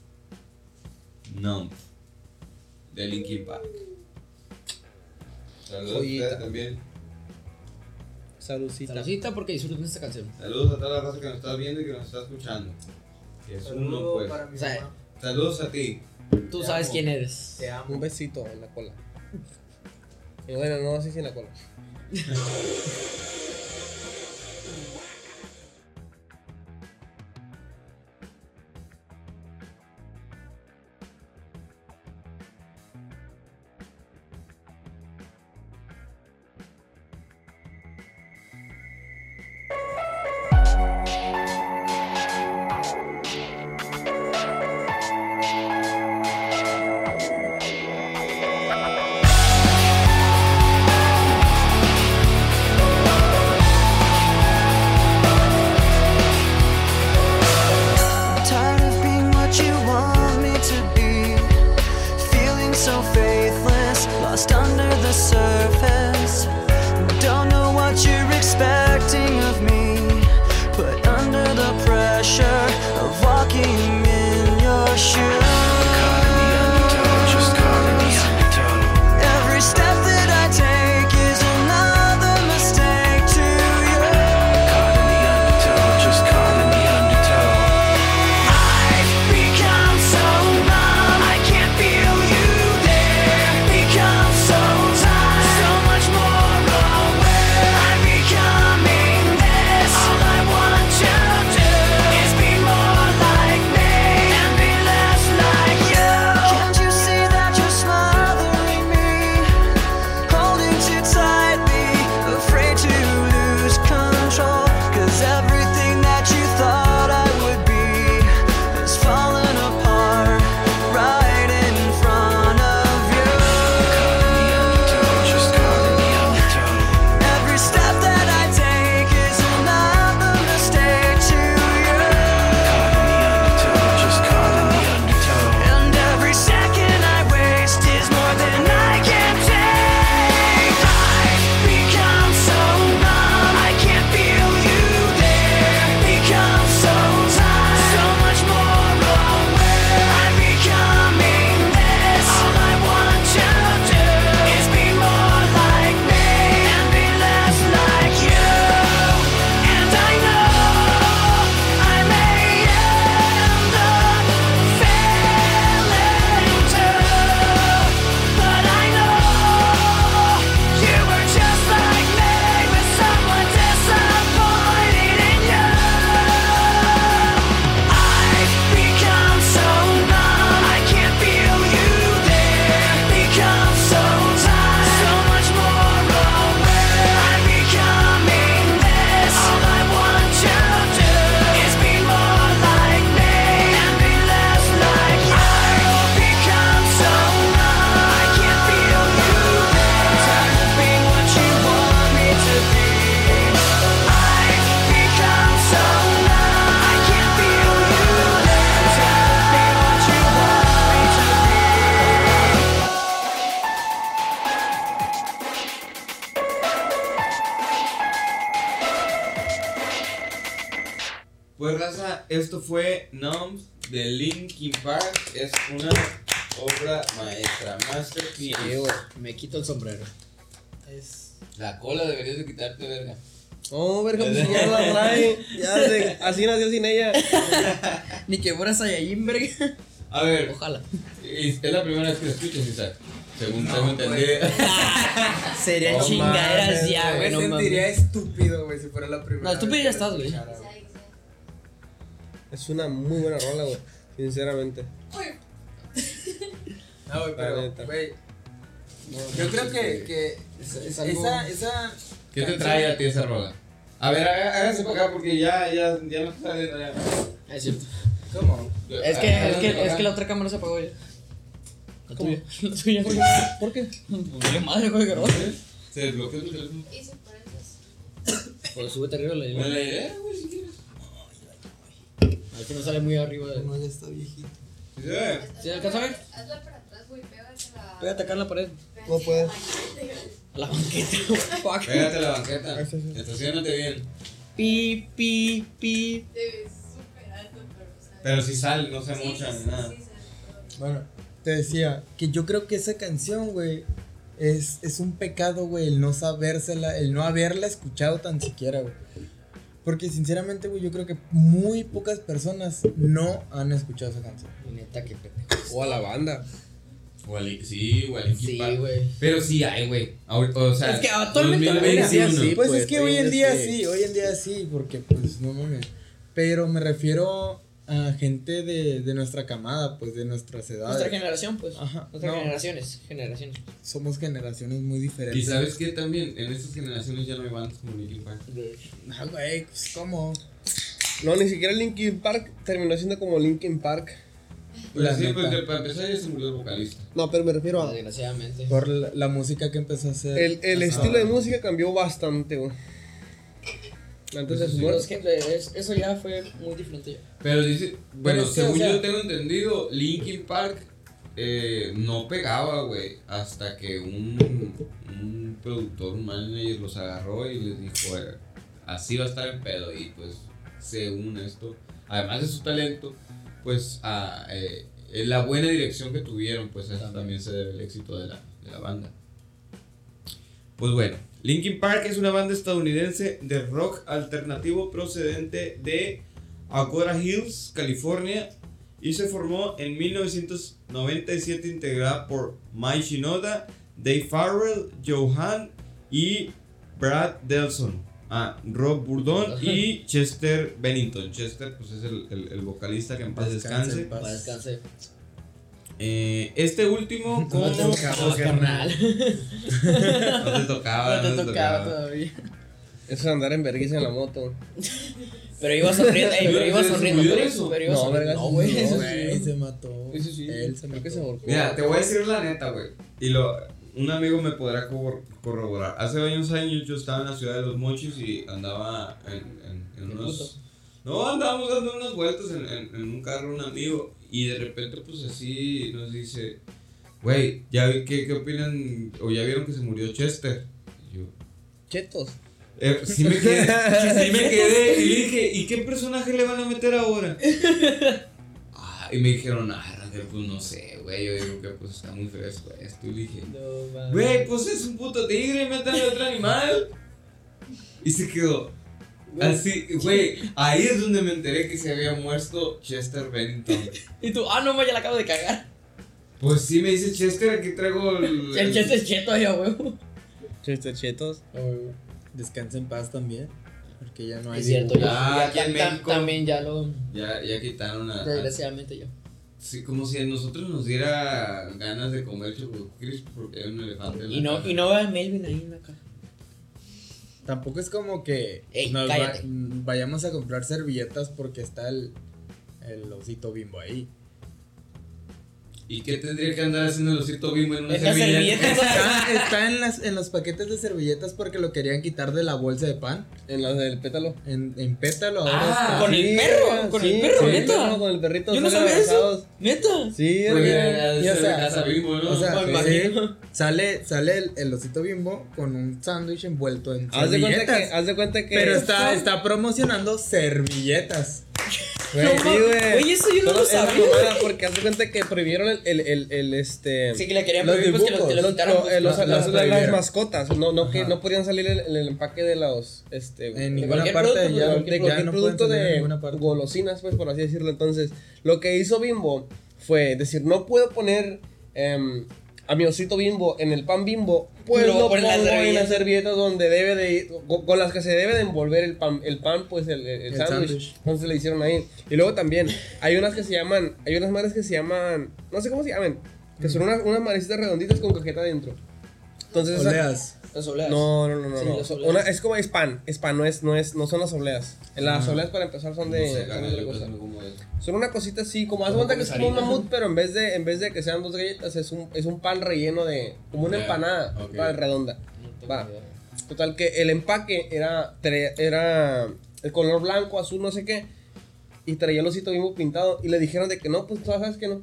C: Numb. De Linkin Park. Saludos a ustedes también.
B: Saludcita.
D: Saludcita porque disfruten esta canción.
C: Saludos a toda la raza que nos está viendo y que nos está escuchando. Que es uno,
A: Saludo
C: pues.
A: para mi
D: O sea,
A: mamá.
C: Saludos a ti.
D: Tú
A: Te
D: sabes
A: amo.
D: quién eres.
A: Te amo.
B: Un besito en la cola. Y bueno, no así sin la cola.
D: el sombrero.
A: Es.
C: La cola deberías de quitarte, verga.
B: Oh, verga, pues ya la trae. Ya se- así nació sin ella.
D: Ni que fuera Saiyajin, verga.
C: A ver,
D: Ojalá.
C: es la primera vez que lo escuchas, Isaac. Según tengo entendido.
D: Sería
A: No
D: chingaderas ya, güey.
A: Me
D: No
A: sentiría estúpido, güey, si fuera la primera.
D: No, estúpido
A: vez
D: ya estás, güey.
B: Es una muy buena rola, güey. Sinceramente.
A: No, güey, pero, güey. Yo creo que, que
D: es algo-
A: esa, esa.
C: ¿Qué te trae a ti esa rola? A ver, há- háganse para acá porque ya, ya, ya no sale. Ya.
D: Es cierto.
A: ¿Cómo?
D: Es que, es que, es que la otra cámara se apagó ya. La tuya. La tuya, güey.
B: ¿Por qué?
D: Vale madre, güey, que
C: Se desbloqueó tu teléfono.
J: Hice paréntesis.
D: Pues súbete arriba la
C: Me
D: idea.
C: la idea, güey, si quieres.
D: A que no sale muy arriba de.
A: No, ya está viejito.
C: Sí, se ve.
D: ¿Sí alcanza a ver?
J: Hazla para atrás, güey. Pégasela.
D: Pégate acá en la pared.
B: No puedes.
D: La banqueta, fuck.
C: Pégate a la banqueta. Estacionate bien.
D: Pi, pi, pi.
J: Te ves súper alto, pero. sea,
C: Pero si sale, no se
J: sí,
C: ni nada.
J: sale.
A: Bueno, te decía que yo creo que esa canción, güey, es, es un pecado, güey, el no sabérsela, el no haberla escuchado tan siquiera, güey. Porque sinceramente, güey, yo creo que muy pocas personas no han escuchado esa canción.
D: Neta, qué pendejo.
B: O a la banda.
C: O al- Sí, o al Linkin
D: Sí,
C: Park.
D: güey.
C: Pero sí hay, güey. Ahor- O sea,
D: Es que actualmente hoy en
C: 2021.
D: día sí,
A: pues,
B: pues,
A: es que
B: hoy en día
A: día
B: sí.
A: hoy en día sí, porque pues no mames. Pero me refiero a gente de, de nuestra camada, pues de nuestras edades.
D: Nuestra generación, pues.
A: Ajá,
D: Nuestras
A: no.
D: generaciones. Generaciones.
A: Somos generaciones muy diferentes.
C: Y sabes que también en estas generaciones ya no hay bandas como Linkin Park.
A: Ah, güey, pues cómo.
B: No, ni siquiera Linkin Park terminó siendo como Linkin Park.
A: La
C: sí,
A: neta.
C: pues para empezar ya se murió el vocalista.
B: No, pero me refiero a.
D: Desgraciadamente.
A: Por la, la música que empezó a hacer.
B: El, el estilo de música cambió bastante, güey. Antes de su muerte.
D: es que es- eso ya fue muy diferente. ya.
C: Pero dice, bueno,
A: es que,
C: según
A: o sea-
C: yo tengo entendido, Linkin Park eh, no pegaba, güey, hasta que un, un productor, un manager los agarró y les dijo, eh, así va a estar en pedo y pues según esto, además de su talento, pues a eh, la buena dirección que tuvieron, pues eso también se debe el éxito de la, de la banda. Pues bueno, Linkin Park es una banda estadounidense de rock alternativo procedente de Agora Hills, California, y se formó en 1997 integrada por Mike Shinoda, Dave Farrell, Johan y Brad Delson. Ah, Rob Burdon y Chester Bennington. Chester, pues es el, el- el vocalista que en paz
A: Descanse en paz.
D: Descanse.
C: Eh, este último, como.
A: No te tocaba,
D: carnal.
C: No te tocaba,
D: No te tocaba todavía.
B: Eso es andar en vergüenza en la moto.
D: Pero iba sonriendo, ey, pero iba
C: ¿Se
D: sonriendo. Pero,
C: eso?
D: pero iba
B: No,
D: sonriendo.
B: verga,
D: No, güey.
A: No,
D: eso sí.
A: se mató.
B: Ese sí.
A: Él se
B: Creo
A: mató.
B: que se ahorcó.
C: Mira, te voy a decir la neta, güey. Y lo, un amigo me podrá corro- corroborar. Hace varios años yo estaba en la ciudad de Los Mochis y andaba en, en, en
D: ¿Qué
C: unos... No, andábamos dando unas vueltas en, en, un carro un amigo y de repente pues así nos dice, güey, ¿ya vi- qué, ¿qué opinan? O ya vieron que se murió Chester. Y yo,
B: Chetos.
C: eh, sí me quedé, sí me quedé y dije, ¿y qué personaje le van a meter ahora? Ah, y me dijeron, ah, Pues no sé, güey, yo digo que pues está muy fresco esto. Y dije,
D: No, mames.
C: güey, pues es un puto tigre, métanle otro animal. Y se quedó. Así, güey, ahí es donde me enteré que se había muerto Chester Bennington.
D: Y tú, ah, no, ma, ya la acabo de cagar.
C: Pues sí, me dice Chester, aquí traigo el.
D: El chiste es cheto ahí, a huevo.
B: Chistes chetos.
A: Descansa en paz también. Porque ya no hay.
D: Es cierto, ya,
C: Ah,
D: ya
C: aquí en
D: ta-
C: México.
D: también ya lo.
C: Ya, ya quitaron a. a-
D: Desgraciadamente ya.
C: Sí, como si a nosotros nos diera ganas de comer choco crisp porque hay un elefante en la
D: Y no, y no va Melvin ahí en la.
A: Tampoco es como que
D: Ey,
A: nos va-
D: cállate.
A: vayamos a comprar servilletas porque está el, el osito bimbo ahí.
C: ¿Y qué tendría que andar haciendo el osito bimbo en una servilleta?
D: servilleta.
A: Está, está en, las, en los paquetes de servilletas porque lo querían quitar de la bolsa de pan.
B: En las del pétalo.
A: En, en pétalo ahora
C: Ah,
A: está.
D: con el perro, con el perro,
B: sí,
D: neta.
B: no, con el perrito.
D: Yo no sabía eso.
B: abrazados.
D: Neta.
B: Sí,
A: y o sea,
C: de casa bimbo, ¿no?
A: O sea, sí, sale, sale el, el osito bimbo con un sándwich envuelto en
B: Haz de cuenta que,
A: servilletas.
B: haz de cuenta que.
A: Pero está, está promocionando servilletas.
B: Güey,
D: No
B: sí,
D: mames,
B: güey.
D: güey, eso yo no
B: Solo
D: lo sabía, güey.
B: Porque hace cuenta que prohibieron el, el, el, el, este.
D: Sí, que le querían
B: los
D: prohibir, pues, que lo-
B: dibujos,
D: que lo
B: los-
D: quitaran,
B: lo-
D: pues,
B: eh, los-
F: la-
B: las,
F: las
B: mascotas. No, no, que no podían salir en el, empaque de los. Este,
F: En
B: de
F: ninguna
D: cualquier
F: parte
D: producto,
F: ya,
B: de
D: cualquier
B: producto de golosinas, pues por así decirlo. Entonces, lo que hizo Bimbo fue decir, no puedo poner em, a mi osito Bimbo en el pan Bimbo, pues
D: Lo
B: lo pongo
D: en las
B: en
D: servilletas.
B: las servilletas donde debe de ir, con, con las que se debe de envolver el pan, el pan pues el, el, el
F: El
B: sándwich. Entonces le hicieron ahí. Y luego también, hay unas que se llaman, hay unas madres que se llaman, no sé cómo se llaman, que son unas, unas madrecitas redonditas con cajeta adentro. Entonces, esa-
F: Oleas.
D: Las obleas.
B: no, no, no, no.
D: Sí,
B: no.
D: las
B: una- es como es pan, no es, no es, no son las obleas. Las obleas para empezar son de,
C: No sé,
B: son de cosa. Son una cosita así, como haz cuenta que es como un mamut, pero en vez de, en vez de que sean dos galletas, es un, es un pan relleno de, como una
C: Ya,
B: empanada,
C: ok.
B: para redonda.
D: No
B: Va.
D: idea.
B: Total que el empaque era, era el color blanco, azul, no sé qué, y traía el osito bimbo pintado, y le dijeron de que no, pues tú sabes que no.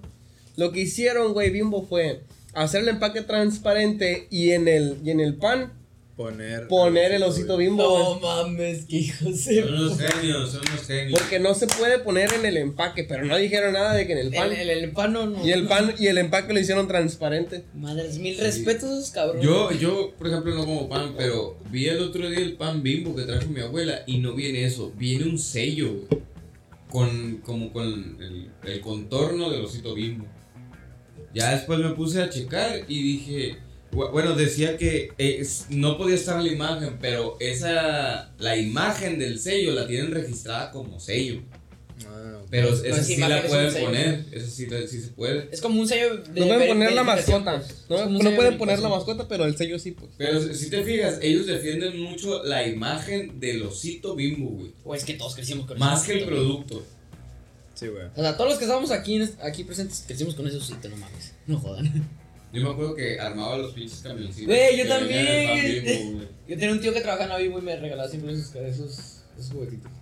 B: Lo que hicieron, güey, bimbo fue hacer el empaque transparente y en el, y en el pan
F: Poner.
B: poner el osito bimbo.
D: No mames, que hijos de.
C: Son unos genios, son unos genios.
B: Porque no se puede poner en el empaque, pero no dijeron nada de que en el pan.
D: El, el, el pan no, no.
B: Y el pan y el empaque lo hicieron transparente.
D: Madres, mil respetos a esos cabrones.
C: Yo, yo, por ejemplo, no como pan, pero vi el otro día el pan bimbo que trajo mi abuela y no viene eso, viene un sello, con, como con el, el contorno del osito bimbo. Ya después me puse a checar y dije, bu- bueno, decía que es- no podía estar la imagen, pero esa, la imagen del sello la tienen registrada como sello.
F: Ah.
C: Pero esa
D: es
C: sí la pueden poner, esa sí, sí se puede.
D: Es como un sello de.
B: No pueden poner la mascota. No, pueden poner la mascota, pero el sello sí, pues.
C: Pero si te fijas, ellos defienden mucho la imagen del osito bimbo, güey.
D: O es que todos crecimos con
C: Más que el producto.
F: Sí, güey.
D: O sea, todos los que estábamos aquí, aquí presentes crecimos con ese osito, no mames. No jodan.
C: Yo me acuerdo que armaba los pinches camioncitos.
D: Güey, yo también. Yo tenía un tío que trabajaba en Avivo y me regalaba siempre esos, esos, esos juguetitos.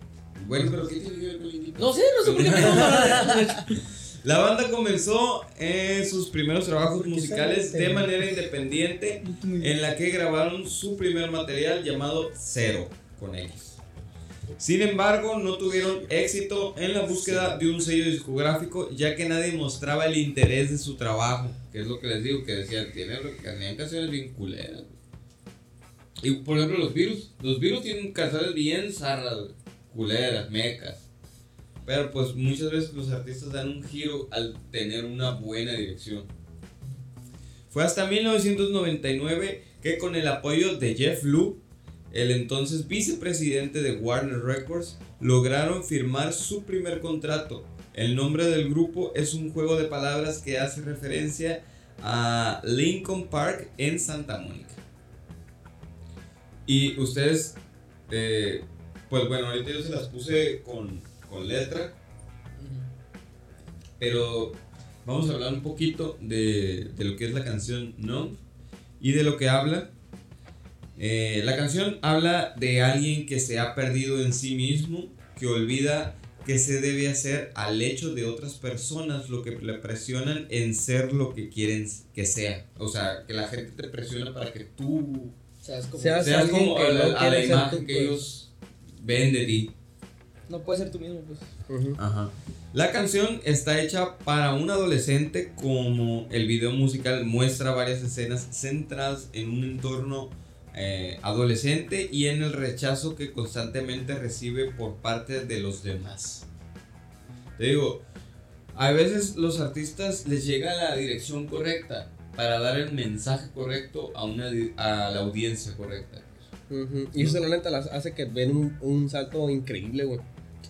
C: Bueno, pero ¿qué tiene que ver con el
D: No sé, no sé por qué me eso.
C: La banda comenzó en sus primeros trabajos musicales de manera independiente, en la que grabaron su primer material llamado Cero, con X. Sin embargo, no tuvieron éxito en la búsqueda de un sello discográfico, ya que nadie mostraba el interés de su trabajo, que es lo que les digo, que decían, tienen, canciones bien culeras. Y por ejemplo, los virus, los virus tienen canciones bien zarras, culeras, mecas. Pero pues muchas veces los artistas dan un giro al tener una buena dirección. Fue hasta 1999 que con el apoyo de Jeff Lu, el entonces vicepresidente de Warner Records, lograron firmar su primer contrato. El nombre del grupo es un juego de palabras que hace referencia a Lincoln Park en Santa Mónica. Y ustedes, eh, pues bueno, ahorita yo se las puse con, con letra, pero vamos a hablar un poquito de, de lo que es la canción No y de lo que habla. Eh, la canción habla de alguien que se ha perdido en sí mismo, que olvida que se debe hacer al hecho de otras personas lo que le presionan en ser lo que quieren que sea. O sea, que la gente te presiona para que tú
D: O sea, es como.
B: Seas
C: seas
B: alguien
C: como
B: que
C: a la,
B: no
C: a la imagen
B: tú,
C: que
B: pues.
C: ellos ven de ti.
D: No puedes ser tú mismo, pues.
B: Ujú.
C: Ajá. La canción está hecha para un adolescente como el video musical muestra varias escenas centradas en un entorno eh, adolescente y en el rechazo que constantemente recibe por parte de los demás. Te digo, a veces los artistas les llega la dirección correcta para dar el mensaje correcto a, una, a la audiencia correcta.
B: Ujú. Y eso la neta las hace que ven un, un salto increíble, güey.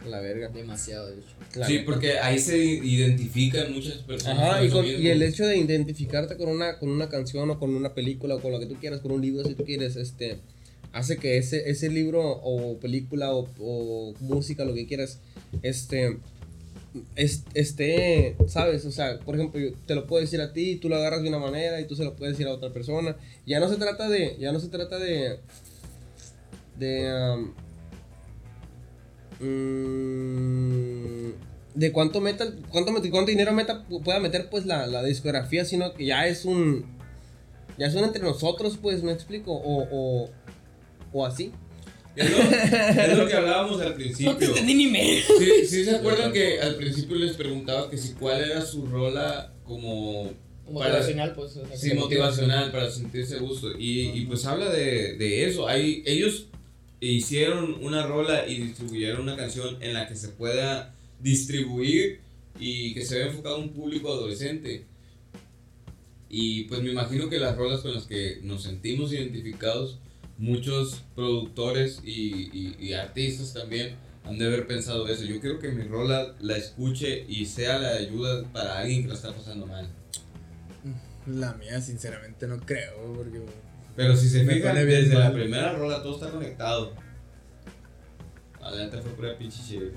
B: La verga.
D: Demasiado, de hecho.
B: La
C: sí, porque ahí se identifican muchas personas.
B: Ajá, y, con- el hecho de identificarte con una, con una canción o con una película o con lo que tú quieras, con un libro si tú quieres, este, hace que ese, ese libro o película o, o música, lo que quieras, este, es- esté, ¿sabes? O sea, por ejemplo, yo te lo puedo decir a ti, tú lo agarras de una manera y tú se lo puedes decir a otra persona. Ya no se trata de, ya no se trata de, de, um, mm, de cuánto meta, cuánto, dinero meta, pu- pueda meter pues la, la discografía, sino que ya es un, ya es un entre nosotros, pues, me explico, o, o, o así.
C: Es lo, es lo que hablábamos al principio.
D: No te entendí ni medio.
C: Sí, sí se acuerdan que al principio les preguntaba que si cuál era su rola como
D: Motivacional, pues. o sea,
C: Sí,
D: que
C: motivacional para sentirse a gusto. Y, y pues habla de, de eso. Hay, ellos hicieron una rola y distribuyeron una canción en la que se pueda distribuir y que se vea enfocado un público adolescente. Y pues me imagino que las rolas con las que nos sentimos identificados, muchos productores y, y- y artistas también han de haber pensado eso. Yo quiero que mi rola la escuche y sea la ayuda para alguien que la está pasando mal.
F: La mía, sinceramente, no creo, porque.
C: Pero si se fijan, desde la
F: mal.
C: primera rola todo está conectado. Adelante fue pura pinche chévere.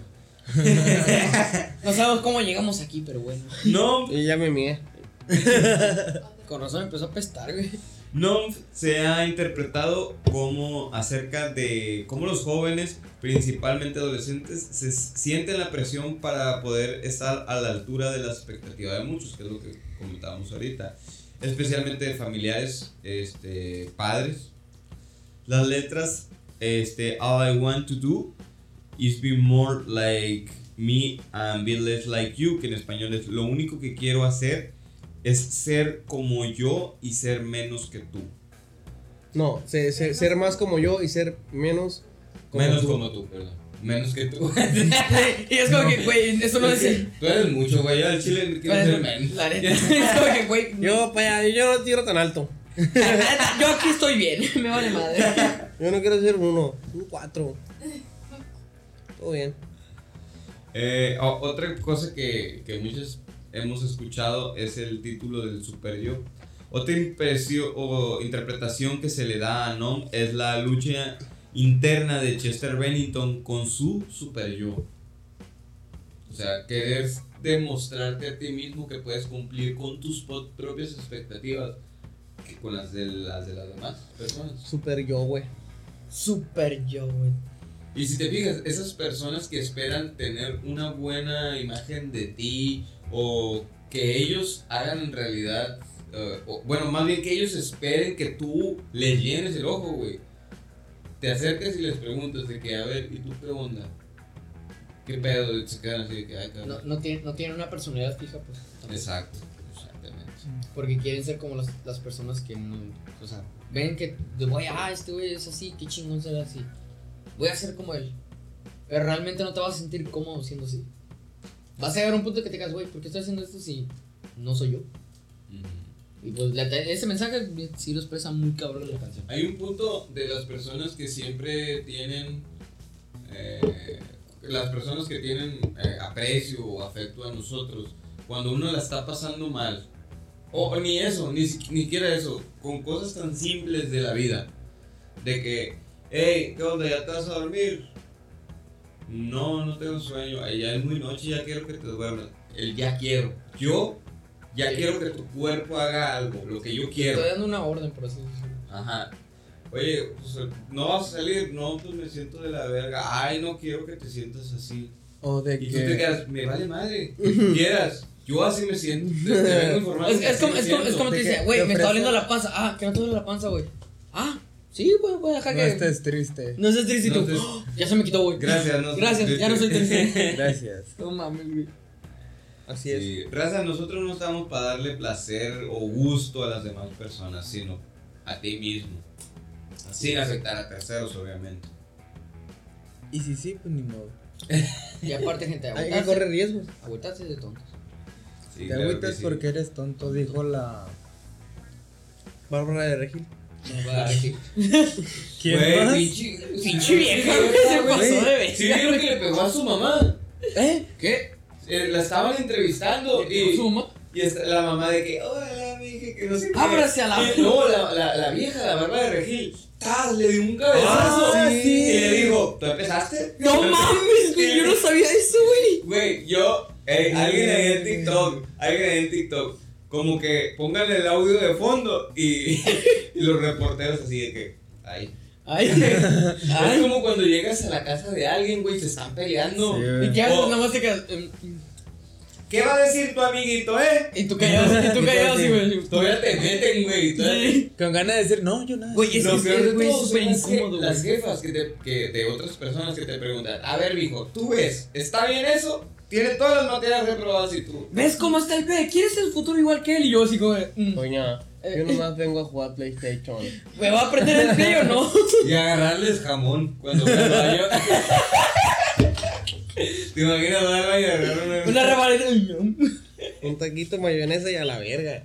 D: No sabemos cómo llegamos aquí, pero bueno.
C: No,
B: Y ya me mié.
D: Con razón empezó a pestar, güey.
C: Nom se ha interpretado como acerca de cómo los jóvenes, principalmente adolescentes, se sienten la presión para poder estar a la altura de la expectativa de muchos, que es lo que comentábamos ahorita, especialmente de familiares, este, padres. Las letras, este, All I Want to Do is be more like me and be less like you, que en español es lo único que quiero hacer es ser como yo y ser menos que tú.
B: No, se- se- ser más como yo y ser menos como
C: menos
B: tú.
C: como tú, perdón. Menos que tú.
D: y es como que, güey, eso no es.
C: Tú eres mucho, güey. Yo al chile quiero ser menos.
D: La neta. Es como que, güey.
B: Yo, para allá, yo no tiro tan alto.
D: Yo aquí estoy bien. Me vale madre.
B: Yo no quiero ser uno, un cuatro. Todo bien.
C: Eh, o- otra cosa que, que muchos hemos escuchado es el título del super yo. Otra impresión o interpretación que se le da a Nom es la lucha interna de Chester Bennington con su super yo. O sea, querer demostrarte a ti mismo que puedes cumplir con tus propias expectativas que con las de las, de las demás personas.
B: Super yo, güey.
D: Super yo, güey.
C: Y si te fijas, esas personas que esperan tener una buena imagen de ti o que ellos hagan en realidad, eh, o- bueno, más bien que ellos esperen que tú les llenes el ojo, güey. Te acercas y les preguntas de que, a ver, ¿y tú qué onda? ¿Qué pedo? Y se quedan así de que, ay, cabrón.
D: No, no, tiene, no tiene una personalidad fija, pues.
C: Exacto, exactamente.
D: Porque quieren ser como las, las personas que no. O sea, ven que, güey, ah, este güey es así, qué chingón será así. Voy a ser como él. Pero realmente no te vas a sentir cómodo siendo así. Vas a llegar a un punto que te digas, güey, ¿por qué estoy haciendo esto si no soy yo?
C: Ujú.
D: Y pues la- ese mensaje sí lo expresa muy cabrón la canción.
C: Hay un punto de las personas que siempre tienen. eh, las personas que tienen eh, aprecio o afecto a nosotros, cuando uno la está pasando mal, o ni eso, ni, si- ni siquiera eso, con cosas tan simples de la vida, de que, hey, ¿qué onda? ¿Ya te vas a dormir? No, no tengo sueño, "Ay, ya es muy noche, ya quiero que te duermas. El ya quiero. Yo ya quiero que tu cuerpo haga algo, lo que yo quiero.
D: Estoy dando una orden, por así decirlo.
C: Ajá. Oye, pues, no vas a salir, no, pues me siento de la verga. Ay, no quiero que te sientas así.
F: O de
C: Y tú te
F: que.
C: quedas, me vale madre, que quieras. Yo así me siento. Te, te vengo informando
D: Es,
C: que
D: es como, es, como, es como te
F: ¿De
D: dice, güey,
F: ¿Te
D: me está doliendo la panza. Ah, que no te duele la panza, güey. Ah, sí, güey, voy a dejar
F: No
D: que.
F: estés triste.
D: No estés triste
C: No
D: tú.
C: estés-
D: "Oh, ya se me quitó, güey.
C: Gracias, no
D: Gracias, ya no soy triste.
F: Gracias.
D: No mames, güey.
B: Así es.
C: Sí, raza, nosotros no estamos para darle placer o gusto a las demás personas, sino a ti mismo. Sin afectar a terceros, obviamente.
F: Y si sí, pues ni modo.
D: Y aparte, gente,
B: Hay que correr riesgos.
D: Agüitarse de tontos.
C: Sí,
F: Te agüitas
C: sí.
F: porque eres tonto, dijo la.
B: Bárbara de Regil.
F: ¿Quién
C: Güey,
F: más?
C: pinche-
D: Pinche vieja, güey, se pasó de
C: Güey, ¿Sí vieron que le pegó a su mamá?
D: ¿Eh?
C: ¿Qué? Eh, la estaban entrevistando y, y está la mamá de que, hola, mija, que no sé qué.
D: Ábrase a la-
C: Y No, la, la, la vieja, la barba de Regil, ¡tas! le dio un cabezazo.
F: Ah, sí.
C: Y le dijo, ¿tú empezaste?
D: No mames, güey, yo no sabía eso, güey.
C: Güey, yo, eh, alguien ahí en TikTok, alguien ahí en TikTok, como que pongan el audio de fondo y, y los reporteros así de que, ay.
D: Ay,
C: Es como cuando llegas a la casa de alguien, güey, se están peleando.
F: Sí,
D: ¿Y
F: güey.
D: qué haces?
C: Oh.
D: Nada más te quedas. em,
C: ¿Qué va a decir tu amiguito, eh?
D: Y tú callado, y tú callado güey.
C: Todavía te meten, güey.
D: Sí.
F: Con ganas de decir, no, yo nada.
D: Güey, es
C: Lo
D: que
C: peor
D: güey, súper
C: las, je-
D: incómodo,
C: las
D: güey.
C: jefas que te, que de otras personas que te preguntan, a ver, mijo, ¿tú ves? ¿Está bien eso? Tiene todas las materias reprobadas y tú.
D: ¿Ves cómo está el B? ¿Quieres el futuro igual que él? Y yo así como, de, mm,
B: Doña, yo nomás vengo a jugar PlayStation.
D: ¿me va a aprender el play o no?
C: Y agarrarles jamón cuando al baño. ¿Te imaginas dar baño y agarrar una...
D: Una rebalada.
B: Un taquito de mayonesa y a la verga.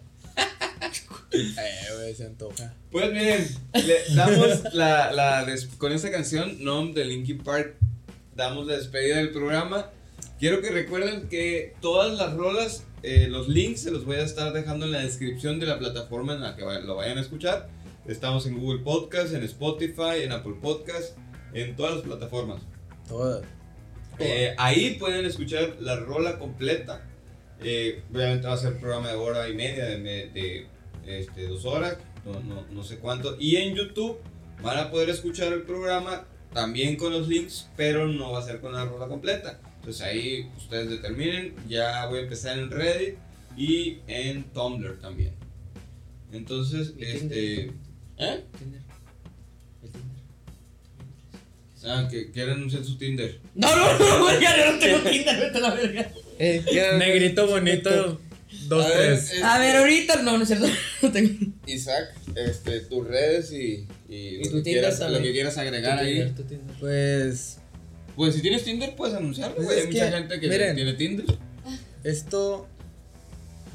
F: Eh, güey, se antoja.
C: Pues miren, le damos la, la des- con esta canción, Nom de Linkin Park, damos la despedida del programa. Quiero que recuerden que todas las rolas, eh, los links se los voy a estar dejando en la descripción de la plataforma en la que lo vayan a escuchar. Estamos en Google Podcast, en Spotify, en Apple Podcast, en todas las plataformas.
F: Todas.
C: Eh, ahí pueden escuchar la rola completa. Eh, obviamente va a ser programa de hora y media, de, de, este, dos horas, no, no, no sé cuánto. Y en YouTube van a poder escuchar el programa también con los links, pero no va a ser con la rola completa. Entonces ahí ustedes determinen. Ya voy a empezar en Reddit y en Tumblr también. Entonces,
D: ¿Y
C: este. ¿Eh? Ah, que quieren anunciar su Tinder.
D: No, no, no, ya no tengo Tinder, vete a la verga.
B: Eh, ya-
F: Negrito bonito. Dos,
C: A ver,
F: tres.
C: este,
D: A ver, ahorita, no, no es cierto, no tengo.
C: Isaac, este, tus redes y, y,
D: Y
C: lo,
D: tu
C: que
D: Tinder
C: quieras, lo que quieras agregar
D: Tu
C: ahí.
D: Tinder, tu Tinder.
F: Pues
C: Pues si tienes Tinder, puedes anunciarlo,
F: Pues
C: güey. Hay mucha
F: que,
C: gente que
F: miren.
C: tiene Tinder.
F: esto.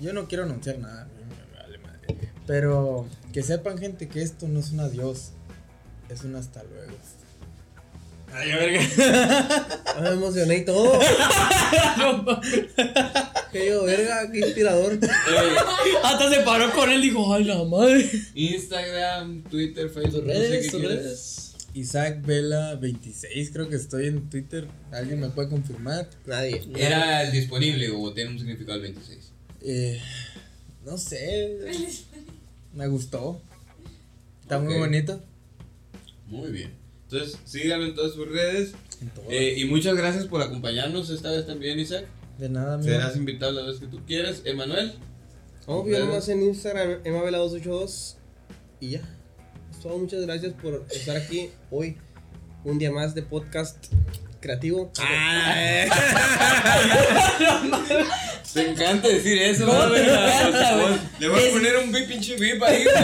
F: Yo no quiero anunciar nada. me vale madre. Pero que sepan, gente, que esto no es un adiós. Es un hasta luego. Ay, a verga.
B: Ah, me emocioné y todo. Que yo, verga, qué inspirador.
D: Hasta se paró con él y dijo, ay, la madre.
C: Instagram, Twitter, Facebook,
D: Tus
C: no sé
D: redes,
C: qué
D: redes.
F: Isaac Vela 26, creo que estoy en Twitter. ¿Alguien me puede confirmar?
B: Nadie.
C: ¿Era el disponible o tiene un significado el 26?
F: Eh, no sé. Me gustó. Está muy bonito.
C: Muy bien. Entonces, síganlo en todas sus redes.
F: En todo.
C: Eh, y muchas gracias por acompañarnos esta vez también, Isaac.
F: de nada, amigo.
C: Serás invitado la vez que tú quieras. Emanuel.
B: Obvio, nomás en Instagram, emavela282. Y ya. Todo, muchas gracias por estar aquí hoy. Un día más de podcast creativo.
C: Te encanta decir eso,
D: ¿Cómo
C: ¿no?
D: te encanta, güey?
C: Le voy a
D: Es-
C: poner un pinche bip ahí, güey.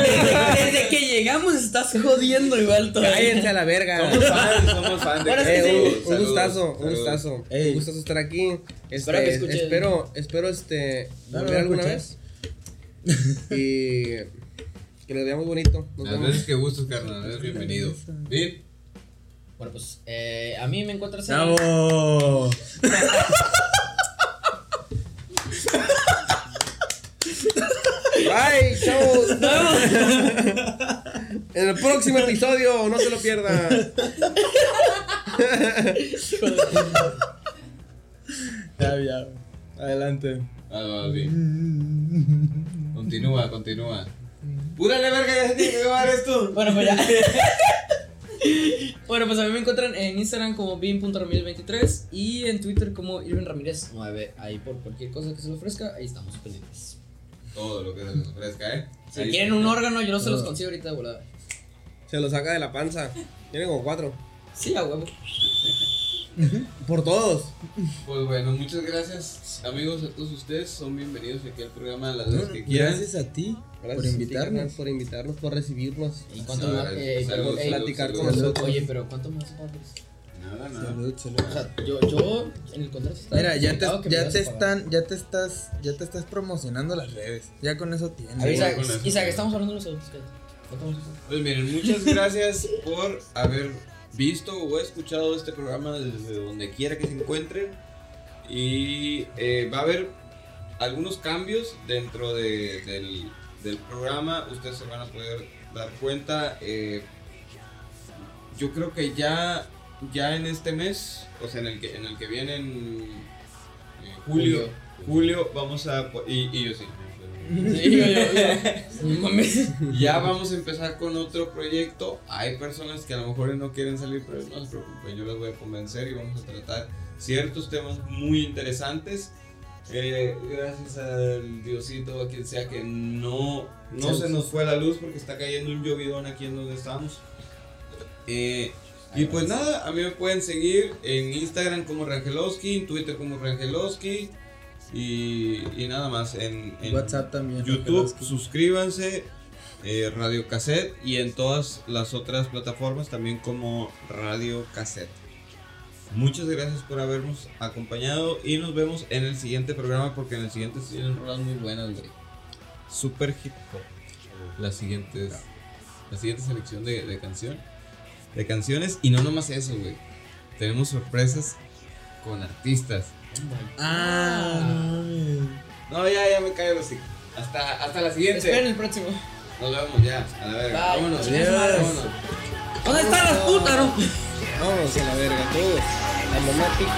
D: Desde, que llegamos estás jodiendo igual todavía.
B: Cállense a la verga.
C: Somos fans, somos fans de
B: Eh,
D: que
B: un,
D: sí.
B: un
C: Saludos,
B: gustazo, un gustazo.
F: Ey.
B: Un gustazo estar aquí. Este,
D: Espero que escuchen.
B: espero, espero este
F: No,
B: volver
F: no,
B: alguna vez. y que les vea muy bonito. Nos
C: Las
B: vemos.
C: veces que gustes, carnal. Eres bienvenido. Bip.
D: Bueno, pues eh, a mí me encuentras en.
F: ¡Bravo!
B: Bye, chavos. En el próximo episodio, no se lo pierdan.
F: Ya, ya. Adelante.
C: Ah, va. Continúa, continúa. Púrale, verga, ya se tiene que acabar esto.
D: Bueno, pues ya. bueno, pues a mí me encuentran en Instagram como bin.ramírez23 y en Twitter como Irvin Ramírez 9. Ahí por cualquier cosa que se le ofrezca, ahí estamos pendientes.
C: Todo lo que se les ofrezca, ¿eh?
D: Si
C: Ahí
D: quieren un órgano, yo no se los consigo ahorita de volada.
B: Se lo saca de la panza. Tiene como cuatro.
D: Sí, a huevo.
B: Por todos.
C: Pues bueno, muchas gracias, amigos, a todos ustedes. Son bienvenidos aquí al programa las veces que quieran.
F: Gracias a ti
B: Gracias
F: por invitarnos.
B: por invitarnos, por recibirnos.
D: ¿Y cuánto más? Eh,
C: salud,
B: platicar
C: salud.
B: con
F: Salud.
B: nosotros.
D: Oye, pero ¿cuánto más pagas?
C: Nada, nada.
F: Salud, salud.
D: O sea, yo, yo en el contrato
F: Mira, ya te, ya te están, ya te estás, ya te estás promocionando las redes. Ya con eso tienes.
D: A ver, Isaac, estamos hablando de los adultos. cállate. ¿Cuánto más?
C: Pues miren, muchas gracias por haber visto o escuchado este programa desde donde quiera que se encuentren. Y eh, va a haber algunos cambios dentro de- del, del programa. Ustedes se van a poder dar cuenta. eh, yo creo que ya, ya en este mes, o sea, en el que, en el que viene en eh, julio, julio, vamos a... y yo sí.
D: Sí, yo, yo, yo. No mames.
C: Ya vamos a empezar con otro proyecto. Hay personas que a lo mejor no quieren salir, pero no se preocupen, yo las voy a convencer y vamos a tratar ciertos temas muy interesantes. Eh, gracias al Diosito, a quien sea que no, no se nos fue la luz porque está cayendo un llovidón aquí en donde estamos. Eh, y pues nada, a mí me pueden seguir en Instagram como Rangelowski, en Twitter como Rangelowski y, y nada más. En, en
F: WhatsApp también.
C: YouTube, suscríbanse, eh, Radio Cassette y en todas las otras plataformas también como Radio Cassette. Muchas gracias por habernos acompañado y nos vemos en el siguiente programa porque en el siguiente se tienen rolas muy buenas, güey. Super hip hop. La siguiente, la siguiente selección de, de canción. De canciones y no nomás eso, güey. Tenemos sorpresas con artistas.
F: Ah, no.
C: No, ya, ya me callo los. Hasta, hasta la siguiente.
D: Esperen el próximo.
C: Nos vemos ya. A la verga.
D: Bye.
C: Vámonos.
D: Adiós.
C: Vámonos.
D: ¿Dónde están las putas, no?
B: Vámonos a la verga, todos. La mamá pico.